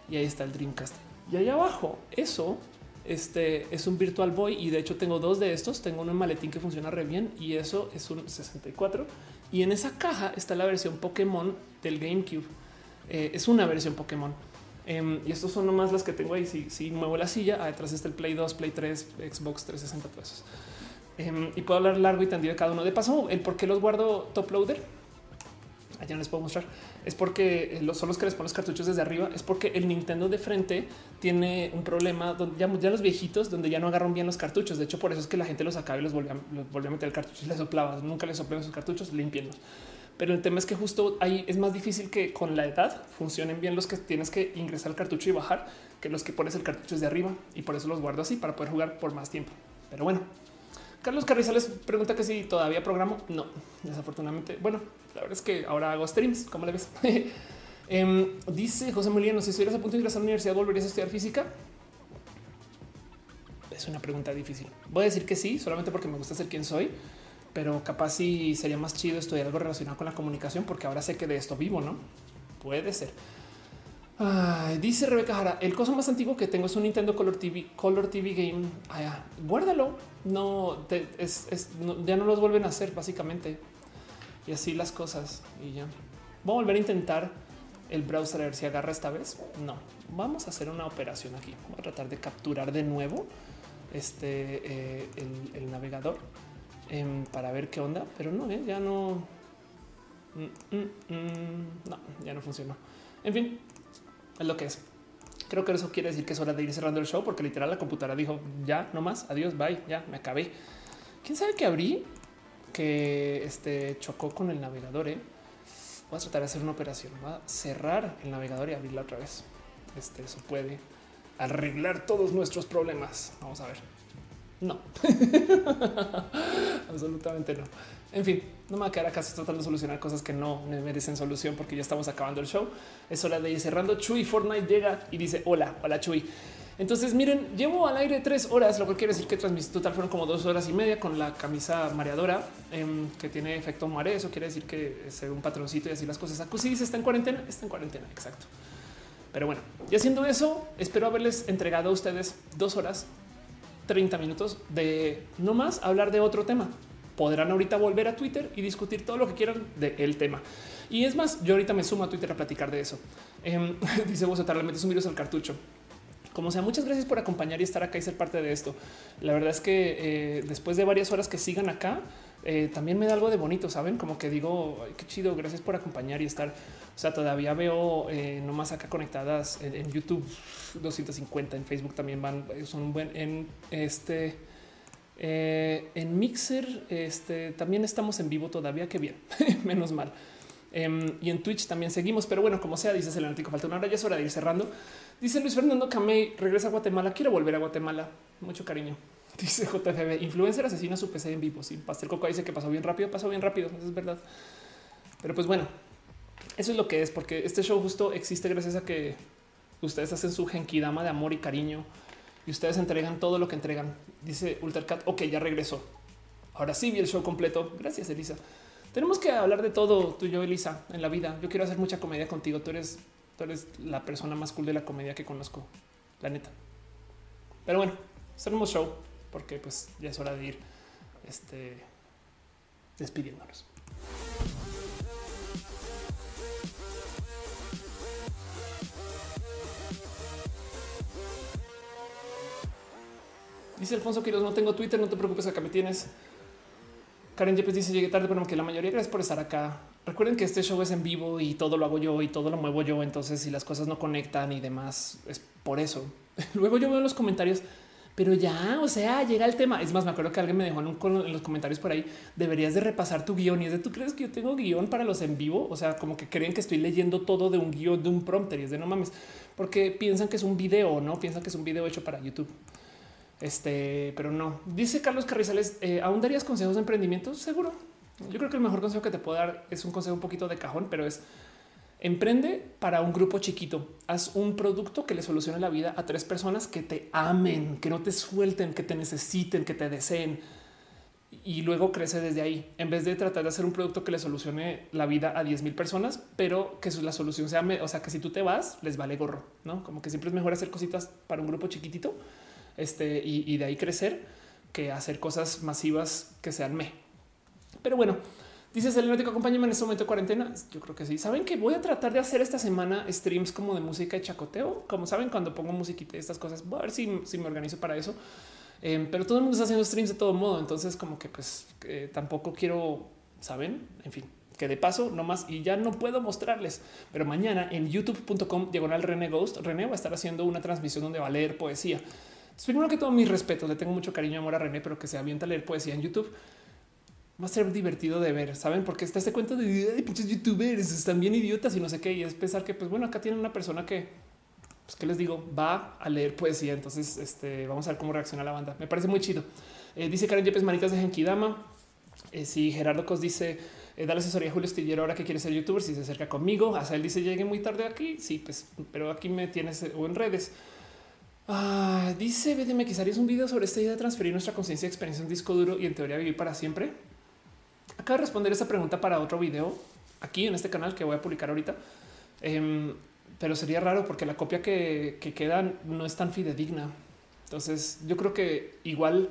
y ahí está el Dreamcast. Y ahí abajo, eso este es un Virtual Boy y de hecho tengo dos de estos. Tengo uno en maletín que funciona re bien y eso es un 64 y en esa caja está la versión Pokémon del GameCube. Eh, es una versión Pokémon. Em, y estos son nomás las que tengo ahí. Si, muevo la silla, detrás está el Play 2, Play 3, Xbox 360 pesos. Em, y puedo hablar largo y tendido de cada uno. De paso, el por qué los guardo top loader. Allá les puedo mostrar. Es porque los, son los que les ponen los cartuchos desde arriba. Es porque el Nintendo de frente tiene un problema donde ya, los viejitos, donde ya no agarran bien los cartuchos. De hecho, por eso es que la gente los sacaba y los volvía, a meter el cartucho y les soplaba. Nunca les soplen sus cartuchos, limpienlos. Pero el tema es que justo ahí es más difícil que con la edad funcionen bien los que tienes que ingresar el cartucho y bajar que los que pones el cartucho desde arriba. Y por eso los guardo así para poder jugar por más tiempo. Pero bueno, Carlos Carrizales pregunta que si todavía programo. No, desafortunadamente. Bueno, la verdad es que ahora hago streams. ¿Cómo le ves? Em, dice José Molino, si estuvieras a punto de ingresar a la universidad, ¿volverías a estudiar física? Es una pregunta difícil. Voy a decir que sí, solamente porque me gusta ser quien soy, pero capaz sí sería más chido estudiar algo relacionado con la comunicación, porque ahora sé que de esto vivo, ¿no? Puede ser. dice Rebeca Jara, el coso más antiguo que tengo es un Nintendo Color TV, Color TV Game. Ah, guárdalo. No, ya no los vuelven a hacer básicamente. Y así las cosas. Y ya. Voy a volver a intentar el browser a ver si agarra esta vez. No, vamos a hacer una operación aquí. Voy a tratar de capturar de nuevo este eh, el, navegador em, para ver qué onda, pero no, eh, ya no, mm, mm, mm, no, ya no funcionó. En fin, es lo que es. Creo que eso quiere decir que es hora de ir cerrando el show porque literal la computadora dijo ya no más, adiós, bye, ya me acabé. Quién sabe que abrí que este chocó con el navegador. Eh? Voy a tratar de hacer una operación. Va a cerrar el navegador y abrirla otra vez. Este, eso puede arreglar todos nuestros problemas. Vamos a ver. No, absolutamente no. En fin, no me va a quedar acá tratando de solucionar cosas que no me merecen solución porque ya estamos acabando el show. Es hora de ir cerrando. Chuy Fortnite llega y dice hola, hola Chuy. Entonces, miren, llevo al aire tres horas, lo que quiere decir que transmití total fueron como dos horas y media con la camisa mareadora em, que tiene efecto mare. Eso quiere decir que es un patroncito y así las cosas. Acusi dice está en cuarentena, está en cuarentena. Exacto. Pero bueno, y haciendo eso, espero haberles entregado a ustedes dos horas, 30 minutos de no más hablar de otro tema. Podrán ahorita volver a Twitter y discutir todo lo que quieran del tema. Y es más, yo ahorita me sumo a Twitter a platicar de eso. Eh, dice vos, le metes un virus al cartucho. Como sea, muchas gracias por acompañar y estar acá y ser parte de esto. La verdad es que eh, después de varias horas que sigan acá, eh, también me da algo de bonito, saben? Como que digo, qué chido, gracias por acompañar y estar. O sea, todavía veo eh, nomás acá conectadas en, YouTube 250, en Facebook también van, son un buen en este. en Mixer este, también estamos en vivo todavía, qué bien, menos mal. Em, y en Twitch también seguimos, pero bueno, como sea, dices el analítico, falta una hora, ya es hora de ir cerrando. Dice Luis Fernando Camey, regresa a Guatemala. Quiero volver a Guatemala. Mucho cariño. Dice JFB, influencer asesina su PC en vivo. Sí, Pastel Coco dice que pasó bien rápido, pasó bien rápido. Eso es verdad. Pero pues bueno, eso es lo que es, porque este show justo existe gracias a que ustedes hacen su genkidama de amor y cariño y ustedes entregan todo lo que entregan. Dice Ultracat, ok, ya regresó. Ahora sí vi el show completo. Gracias, Elisa. Tenemos que hablar de todo tú y yo, Elisa, en la vida. Yo quiero hacer mucha comedia contigo. Tú eres Tú eres la persona más cool de la comedia que conozco, la neta. Pero bueno, hacemos show porque pues ya es hora de ir este, despidiéndonos. Dice Alfonso Quiroz, no tengo Twitter, no te preocupes, acá me tienes. Karen Yepes dice llegué tarde, pero que la mayoría gracias por estar acá. Recuerden que este show es en vivo y todo lo hago yo y todo lo muevo yo. Entonces, si las cosas no conectan y demás, es por eso. Luego yo veo los comentarios, pero ya, o sea, llega el tema. Es más, me acuerdo que alguien me dejó en, los comentarios por ahí. Deberías de repasar tu guion y es de tú crees que yo tengo guion para los en vivo. O sea, como que creen que estoy leyendo todo de un guion de un prompter y es de no mames, porque piensan que es un video, no piensan que es un video hecho para YouTube. Este, pero no. Dice Carlos Carrizales, eh, ¿aún darías consejos de emprendimiento? Seguro. Yo creo que el mejor consejo que te puedo dar es un consejo un poquito de cajón, pero es emprende para un grupo chiquito. Haz un producto que le solucione la vida a tres personas que te amen, que no te suelten, que te necesiten, que te deseen. Y luego crece desde ahí, en vez de tratar de hacer un producto que le solucione la vida a 10 mil personas, pero que la solución sea, o sea, que si tú te vas, les vale gorro, no? Como que siempre es mejor hacer cositas para un grupo chiquitito este, y, de ahí crecer que hacer cosas masivas que sean me. Pero bueno, dice Selena, acompáñame en este momento de cuarentena. Yo creo que sí. Saben que voy a tratar de hacer esta semana streams como de música y chacoteo. Como saben, cuando pongo musiquita y estas cosas, voy a ver si, me organizo para eso. Em, pero todo el mundo está haciendo streams de todo modo. Entonces, como que pues eh, tampoco quiero, saben, en fin, que de paso no más y ya no puedo mostrarles, pero mañana en youtube.com diagonal René Ghost, René va a estar haciendo una transmisión donde va a leer poesía primero que todo, mis respetos, le tengo mucho cariño y amor a René, pero que se avienta a leer poesía en YouTube va a ser divertido de ver, saben? Porque está este cuento de pinches youtubers están bien idiotas y no sé qué. Y es pensar que, pues bueno, acá tienen una persona que pues qué les digo, va a leer poesía. Entonces, este, vamos a ver cómo reacciona la banda. Me parece muy chido. Eh, dice Karen Yepes, manitas de Genkidama. Eh, si Gerardo Cos dice, eh, dale asesoría a Julio Estillero ahora que quiere ser youtuber, si se acerca conmigo. Hasta él dice, llegué muy tarde aquí. Sí, pues, pero aquí me tienes eh, o en redes. Ah, dice BDMX, ¿harías un video sobre esta idea de transferir nuestra conciencia y experiencia en disco duro y en teoría vivir para siempre? Acabo de responder esa pregunta para otro video aquí en este canal que voy a publicar ahorita. Em, pero sería raro porque la copia que, que queda no es tan fidedigna. Entonces yo creo que igual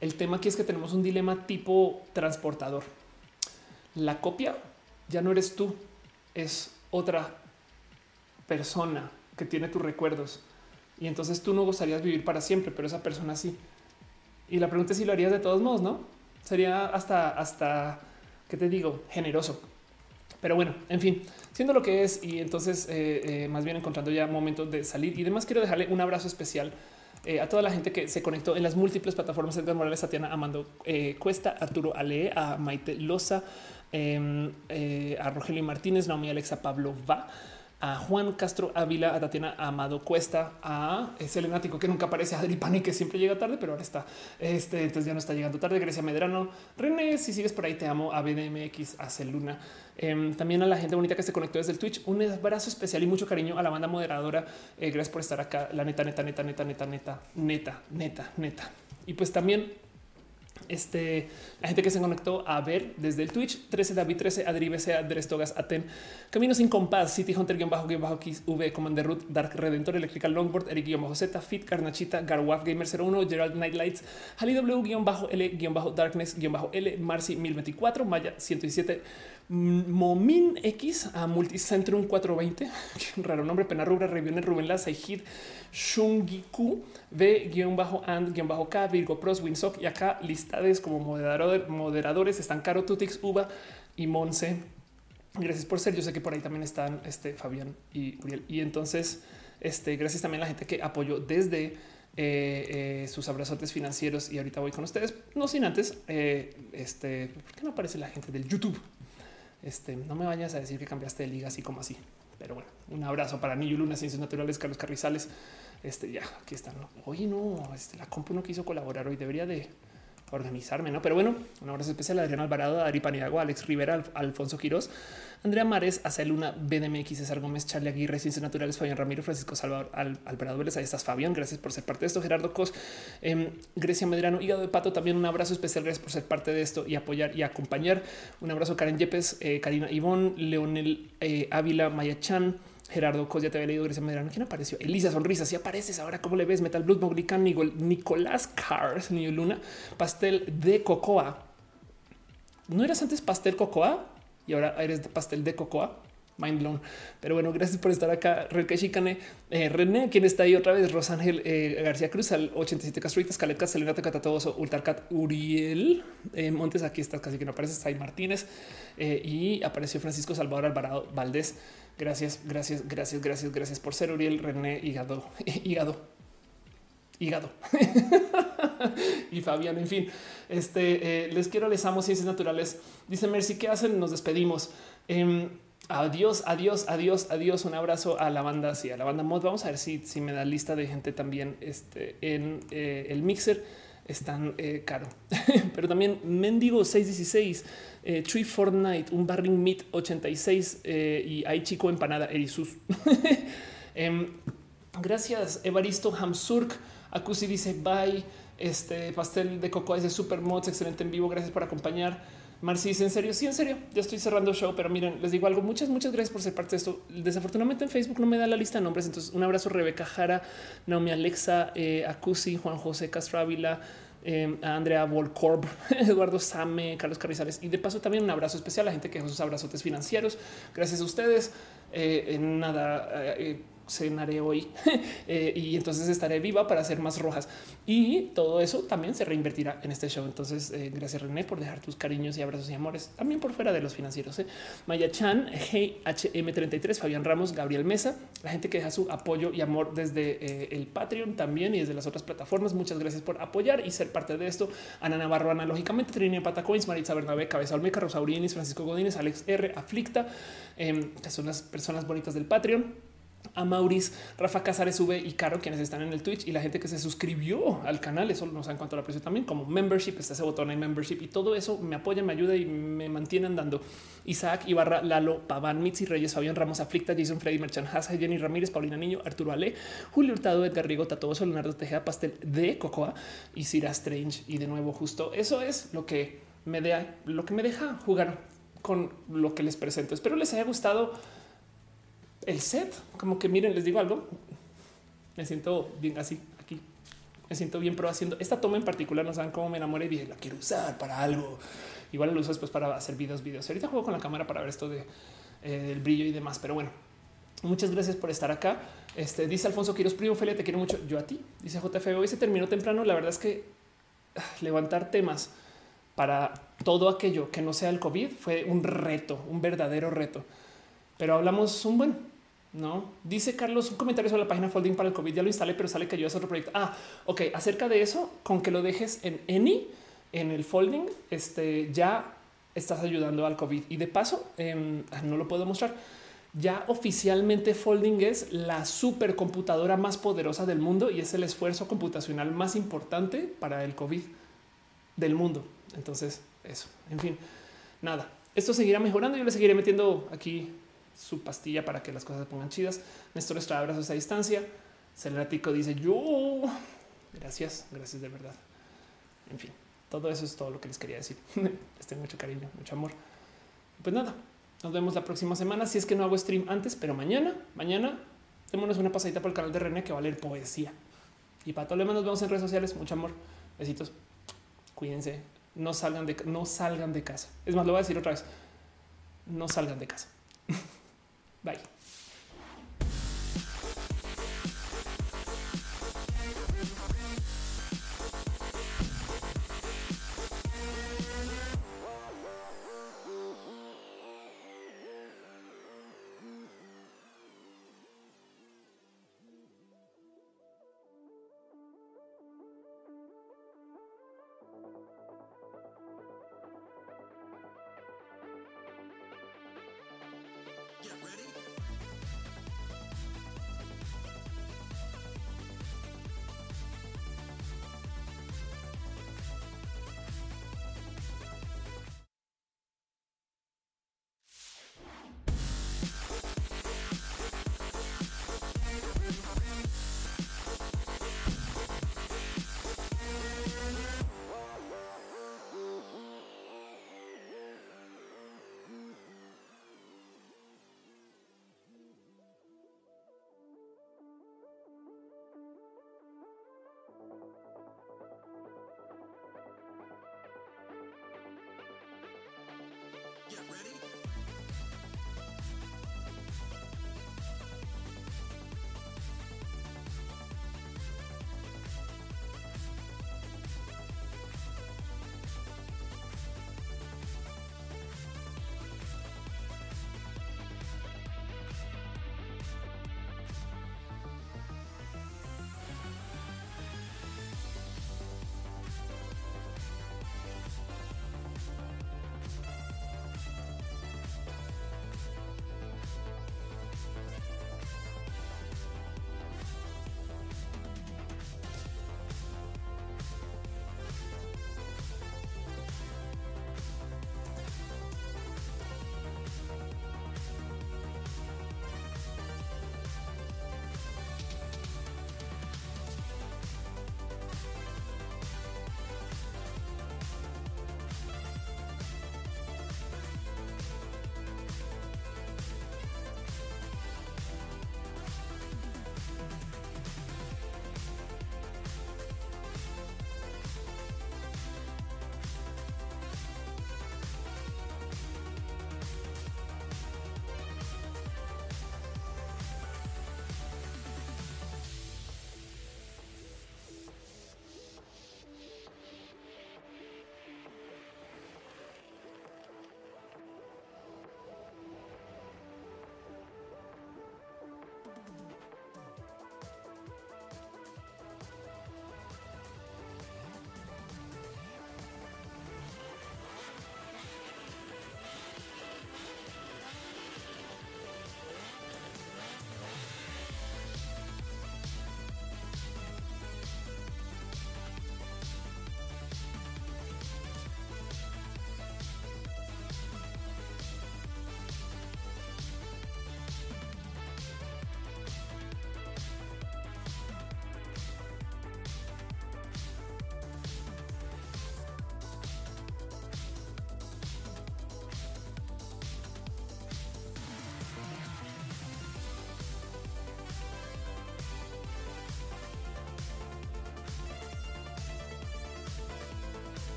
el tema aquí es que tenemos un dilema tipo transportador. La copia ya no eres tú, es otra persona que tiene tus recuerdos. Y entonces tú no gozarías vivir para siempre, pero esa persona sí. Y la pregunta es si lo harías de todos modos, ¿no? Sería hasta, hasta, ¿qué te digo? Generoso. Pero bueno, en fin, siendo lo que es y entonces eh, eh, más bien encontrando ya momentos de salir y demás, quiero dejarle un abrazo especial eh, a toda la gente que se conectó en las múltiples plataformas de Morales, Tatiana Amando Cuesta, Arturo Ale, a Maite Loza, em, a Rogelio Martínez, Naomi Alexa Pablo Va a Juan Castro Ávila, a Tatiana Amado Cuesta, a Selenático que nunca aparece, a Adri Pani que siempre llega tarde, pero ahora está. Este, entonces ya no está llegando tarde. Grecia Medrano, René, si sigues por ahí, te amo. A BDMX, a Celuna. Em, también a la gente bonita que se conectó desde el Twitch. Un abrazo especial y mucho cariño a la banda moderadora. Eh, gracias por estar acá. La neta, neta, neta, neta, neta, neta, neta, neta, neta. Y pues también este, la gente que se conectó a ver desde el Twitch 13 David 13 Adri BC Andrés Togas Aten Camino sin compás City Hunter guion bajo guion bajo V Commander Root Dark Redentor Electrical Longboard Eric guion bajo Z Fit Carnachita Garwaf Gamer 01 Gerald Nightlights Hali W guion bajo L guion bajo Darkness guion bajo L Marcy 1024 Maya 117 Momin X a Multicentrum 420 raro nombre Pena Rubra Reviones Rubén Laza Hit Shungiku B-and-K, Virgo Pros, Winsock y acá listades como moderadores están Caro, Tutix, Uva y Monse. Gracias por ser. Yo sé que por ahí también están este, Fabián y Uriel. Y entonces, este, gracias también a la gente que apoyó desde eh, eh, sus abrazotes financieros. Y ahorita voy con ustedes, no sin antes, eh, este, ¿por qué no aparece la gente del YouTube? Este, no me vayas a decir que cambiaste de liga así como así. Pero bueno, un abrazo para Niño Luna, Ciencias Naturales, Carlos Carrizales, este ya aquí están. Oye, no, este, la compu no quiso colaborar hoy. Debería de organizarme, no? Pero bueno, un abrazo especial a Adrián Alvarado, a Ari Paniagua, Alex Rivera, Alfonso Quiroz, Andrea Mares, Luna, BDMX, César Gómez, Charlie Aguirre, Ciencias Naturales, Fabián Ramiro, Francisco Salvador, Al, Alvarado Vélez. Ahí estás, Fabián. Gracias por ser parte de esto. Gerardo Cos, eh, Grecia Medrano, Hígado de Pato. También un abrazo especial. Gracias por ser parte de esto y apoyar y acompañar. Un abrazo, Karen Yepes, eh, Karina Ivón, Leonel eh, Ávila, Maya Chan. Gerardo Cos, ya te había leído Grecia Medrano. ¿Quién apareció? Elisa Sonrisa. Si apareces ahora, ¿cómo le ves? Metal Blood, Moglican, Nicolás Cars, New Luna, Pastel de Cocoa. ¿No eras antes Pastel Cocoa? Y ahora eres pastel de cocoa mind blown. Pero bueno, gracias por estar acá. René Chicane, eh, René, quien está ahí otra vez, Rosángel eh, García Cruz, al 87 Castruitas, Caleta, Selena Catatoso, Ultarcat, Uriel eh, Montes. Aquí estás casi que no aparece. Sai Martínez y apareció Francisco Salvador Alvarado Valdés. Gracias, gracias, gracias, gracias, gracias por ser Uriel, René, Hígado, Hígado, Hígado y Fabián. En fin, este les quiero, les amo ciencias naturales. Dice Mercy, ¿qué hacen? Nos despedimos. Em, Adiós, adiós, adiós, adiós. Un abrazo a la banda, sí, a la banda mod. Vamos a ver si, si me da lista de gente también este, en eh, el mixer. Están eh, caro, pero también Mendigo 616, eh, Tree Fortnite, un Barring Meat 86 eh, y hay chico empanada Erisus. Em, gracias, Evaristo Hamsurk. Acusi dice bye. Este pastel de coco es super mods, excelente en vivo. Gracias por acompañar. Marcis, en serio, sí, en serio, ya estoy cerrando el show, pero miren, les digo algo. Muchas, muchas gracias por ser parte de esto. Desafortunadamente en Facebook no me da la lista de nombres. Entonces, un abrazo, Rebeca Jara, Naomi Alexa, eh, Acusi, Juan José Castro Ávila, eh, a Andrea Volcorb, Eduardo Same, Carlos Carrizales y de paso también un abrazo especial a la gente que dejó sus abrazotes financieros. Gracias a ustedes. Eh, nada, eh, cenaré hoy eh, y entonces estaré viva para hacer más rojas y todo eso también se reinvertirá en este show. Entonces, eh, gracias René por dejar tus cariños y abrazos y amores también por fuera de los financieros. Eh. Maya Chan, GHM33, Fabián Ramos, Gabriel Mesa, la gente que deja su apoyo y amor desde el Patreon también y desde las otras plataformas. Muchas gracias por apoyar y ser parte de esto. Ana Navarro, analógicamente, Trinidad Patacoins, Maritza Bernabé, Cabeza Olmeca, Rosa Francisco Godínez, Alex R, Aflicta, em, que son las personas bonitas del Patreon a Maurice, Rafa Casares V y Caro, quienes están en el Twitch y la gente que se suscribió al canal. Eso no saben cuánto lo aprecio también como membership. Está ese botón en membership y todo eso me apoya, me ayuda y me mantiene andando. Isaac Ibarra, Lalo, Paván, Mitzi Reyes, Fabián Ramos, Aflicta, Jason Freddy, Merchan Haza, Jenny Ramírez, Paulina Niño, Arturo Ale, Julio Hurtado, Edgar Rigo, Tatoso, Leonardo Tejeda, Pastel de Cocoa y Cira Strange. Y de nuevo, justo eso es lo que me lo que me deja jugar con lo que les presento. Espero les haya gustado el set, como que miren, les digo algo. Me siento bien así aquí. Me siento bien pro haciendo esta toma en particular. No saben cómo me enamoré y dije la quiero usar para algo. Igual lo uso después para hacer videos, videos. Ahorita juego con la cámara para ver esto de eh, el brillo y demás. Pero bueno, muchas gracias por estar acá. Este dice Alfonso Quiroz, primo Felia, te quiero mucho. Yo a ti, dice JF. Hoy se terminó temprano. La verdad es que ah, levantar temas para todo aquello que no sea el COVID fue un reto, un verdadero reto. Pero hablamos un buen no dice Carlos un comentario sobre la página folding para el COVID. Ya lo instalé, pero sale que yo a otro proyecto. Ah, ok. Acerca de eso, con que lo dejes en Any, en el folding, este ya estás ayudando al COVID. Y de paso, em, ah, no lo puedo mostrar. Ya oficialmente Folding es la supercomputadora más poderosa del mundo y es el esfuerzo computacional más importante para el COVID del mundo. Entonces, eso, en fin, nada. Esto seguirá mejorando. Yo le seguiré metiendo aquí su pastilla para que las cosas se pongan chidas. Néstor está abrazos a distancia. Celeratico dice yo. Gracias, gracias de verdad. En fin, todo eso es todo lo que les quería decir. les tengo mucho cariño, mucho amor. Pues nada, nos vemos la próxima semana. Si es que no hago stream antes, pero mañana, mañana, démonos una pasadita por el canal de René que va a leer poesía. Y para todo lo demás, nos vemos en redes sociales. Mucho amor. Besitos. Cuídense. No salgan de, no salgan de casa. Es más, lo voy a decir otra vez. No salgan de casa. Bye.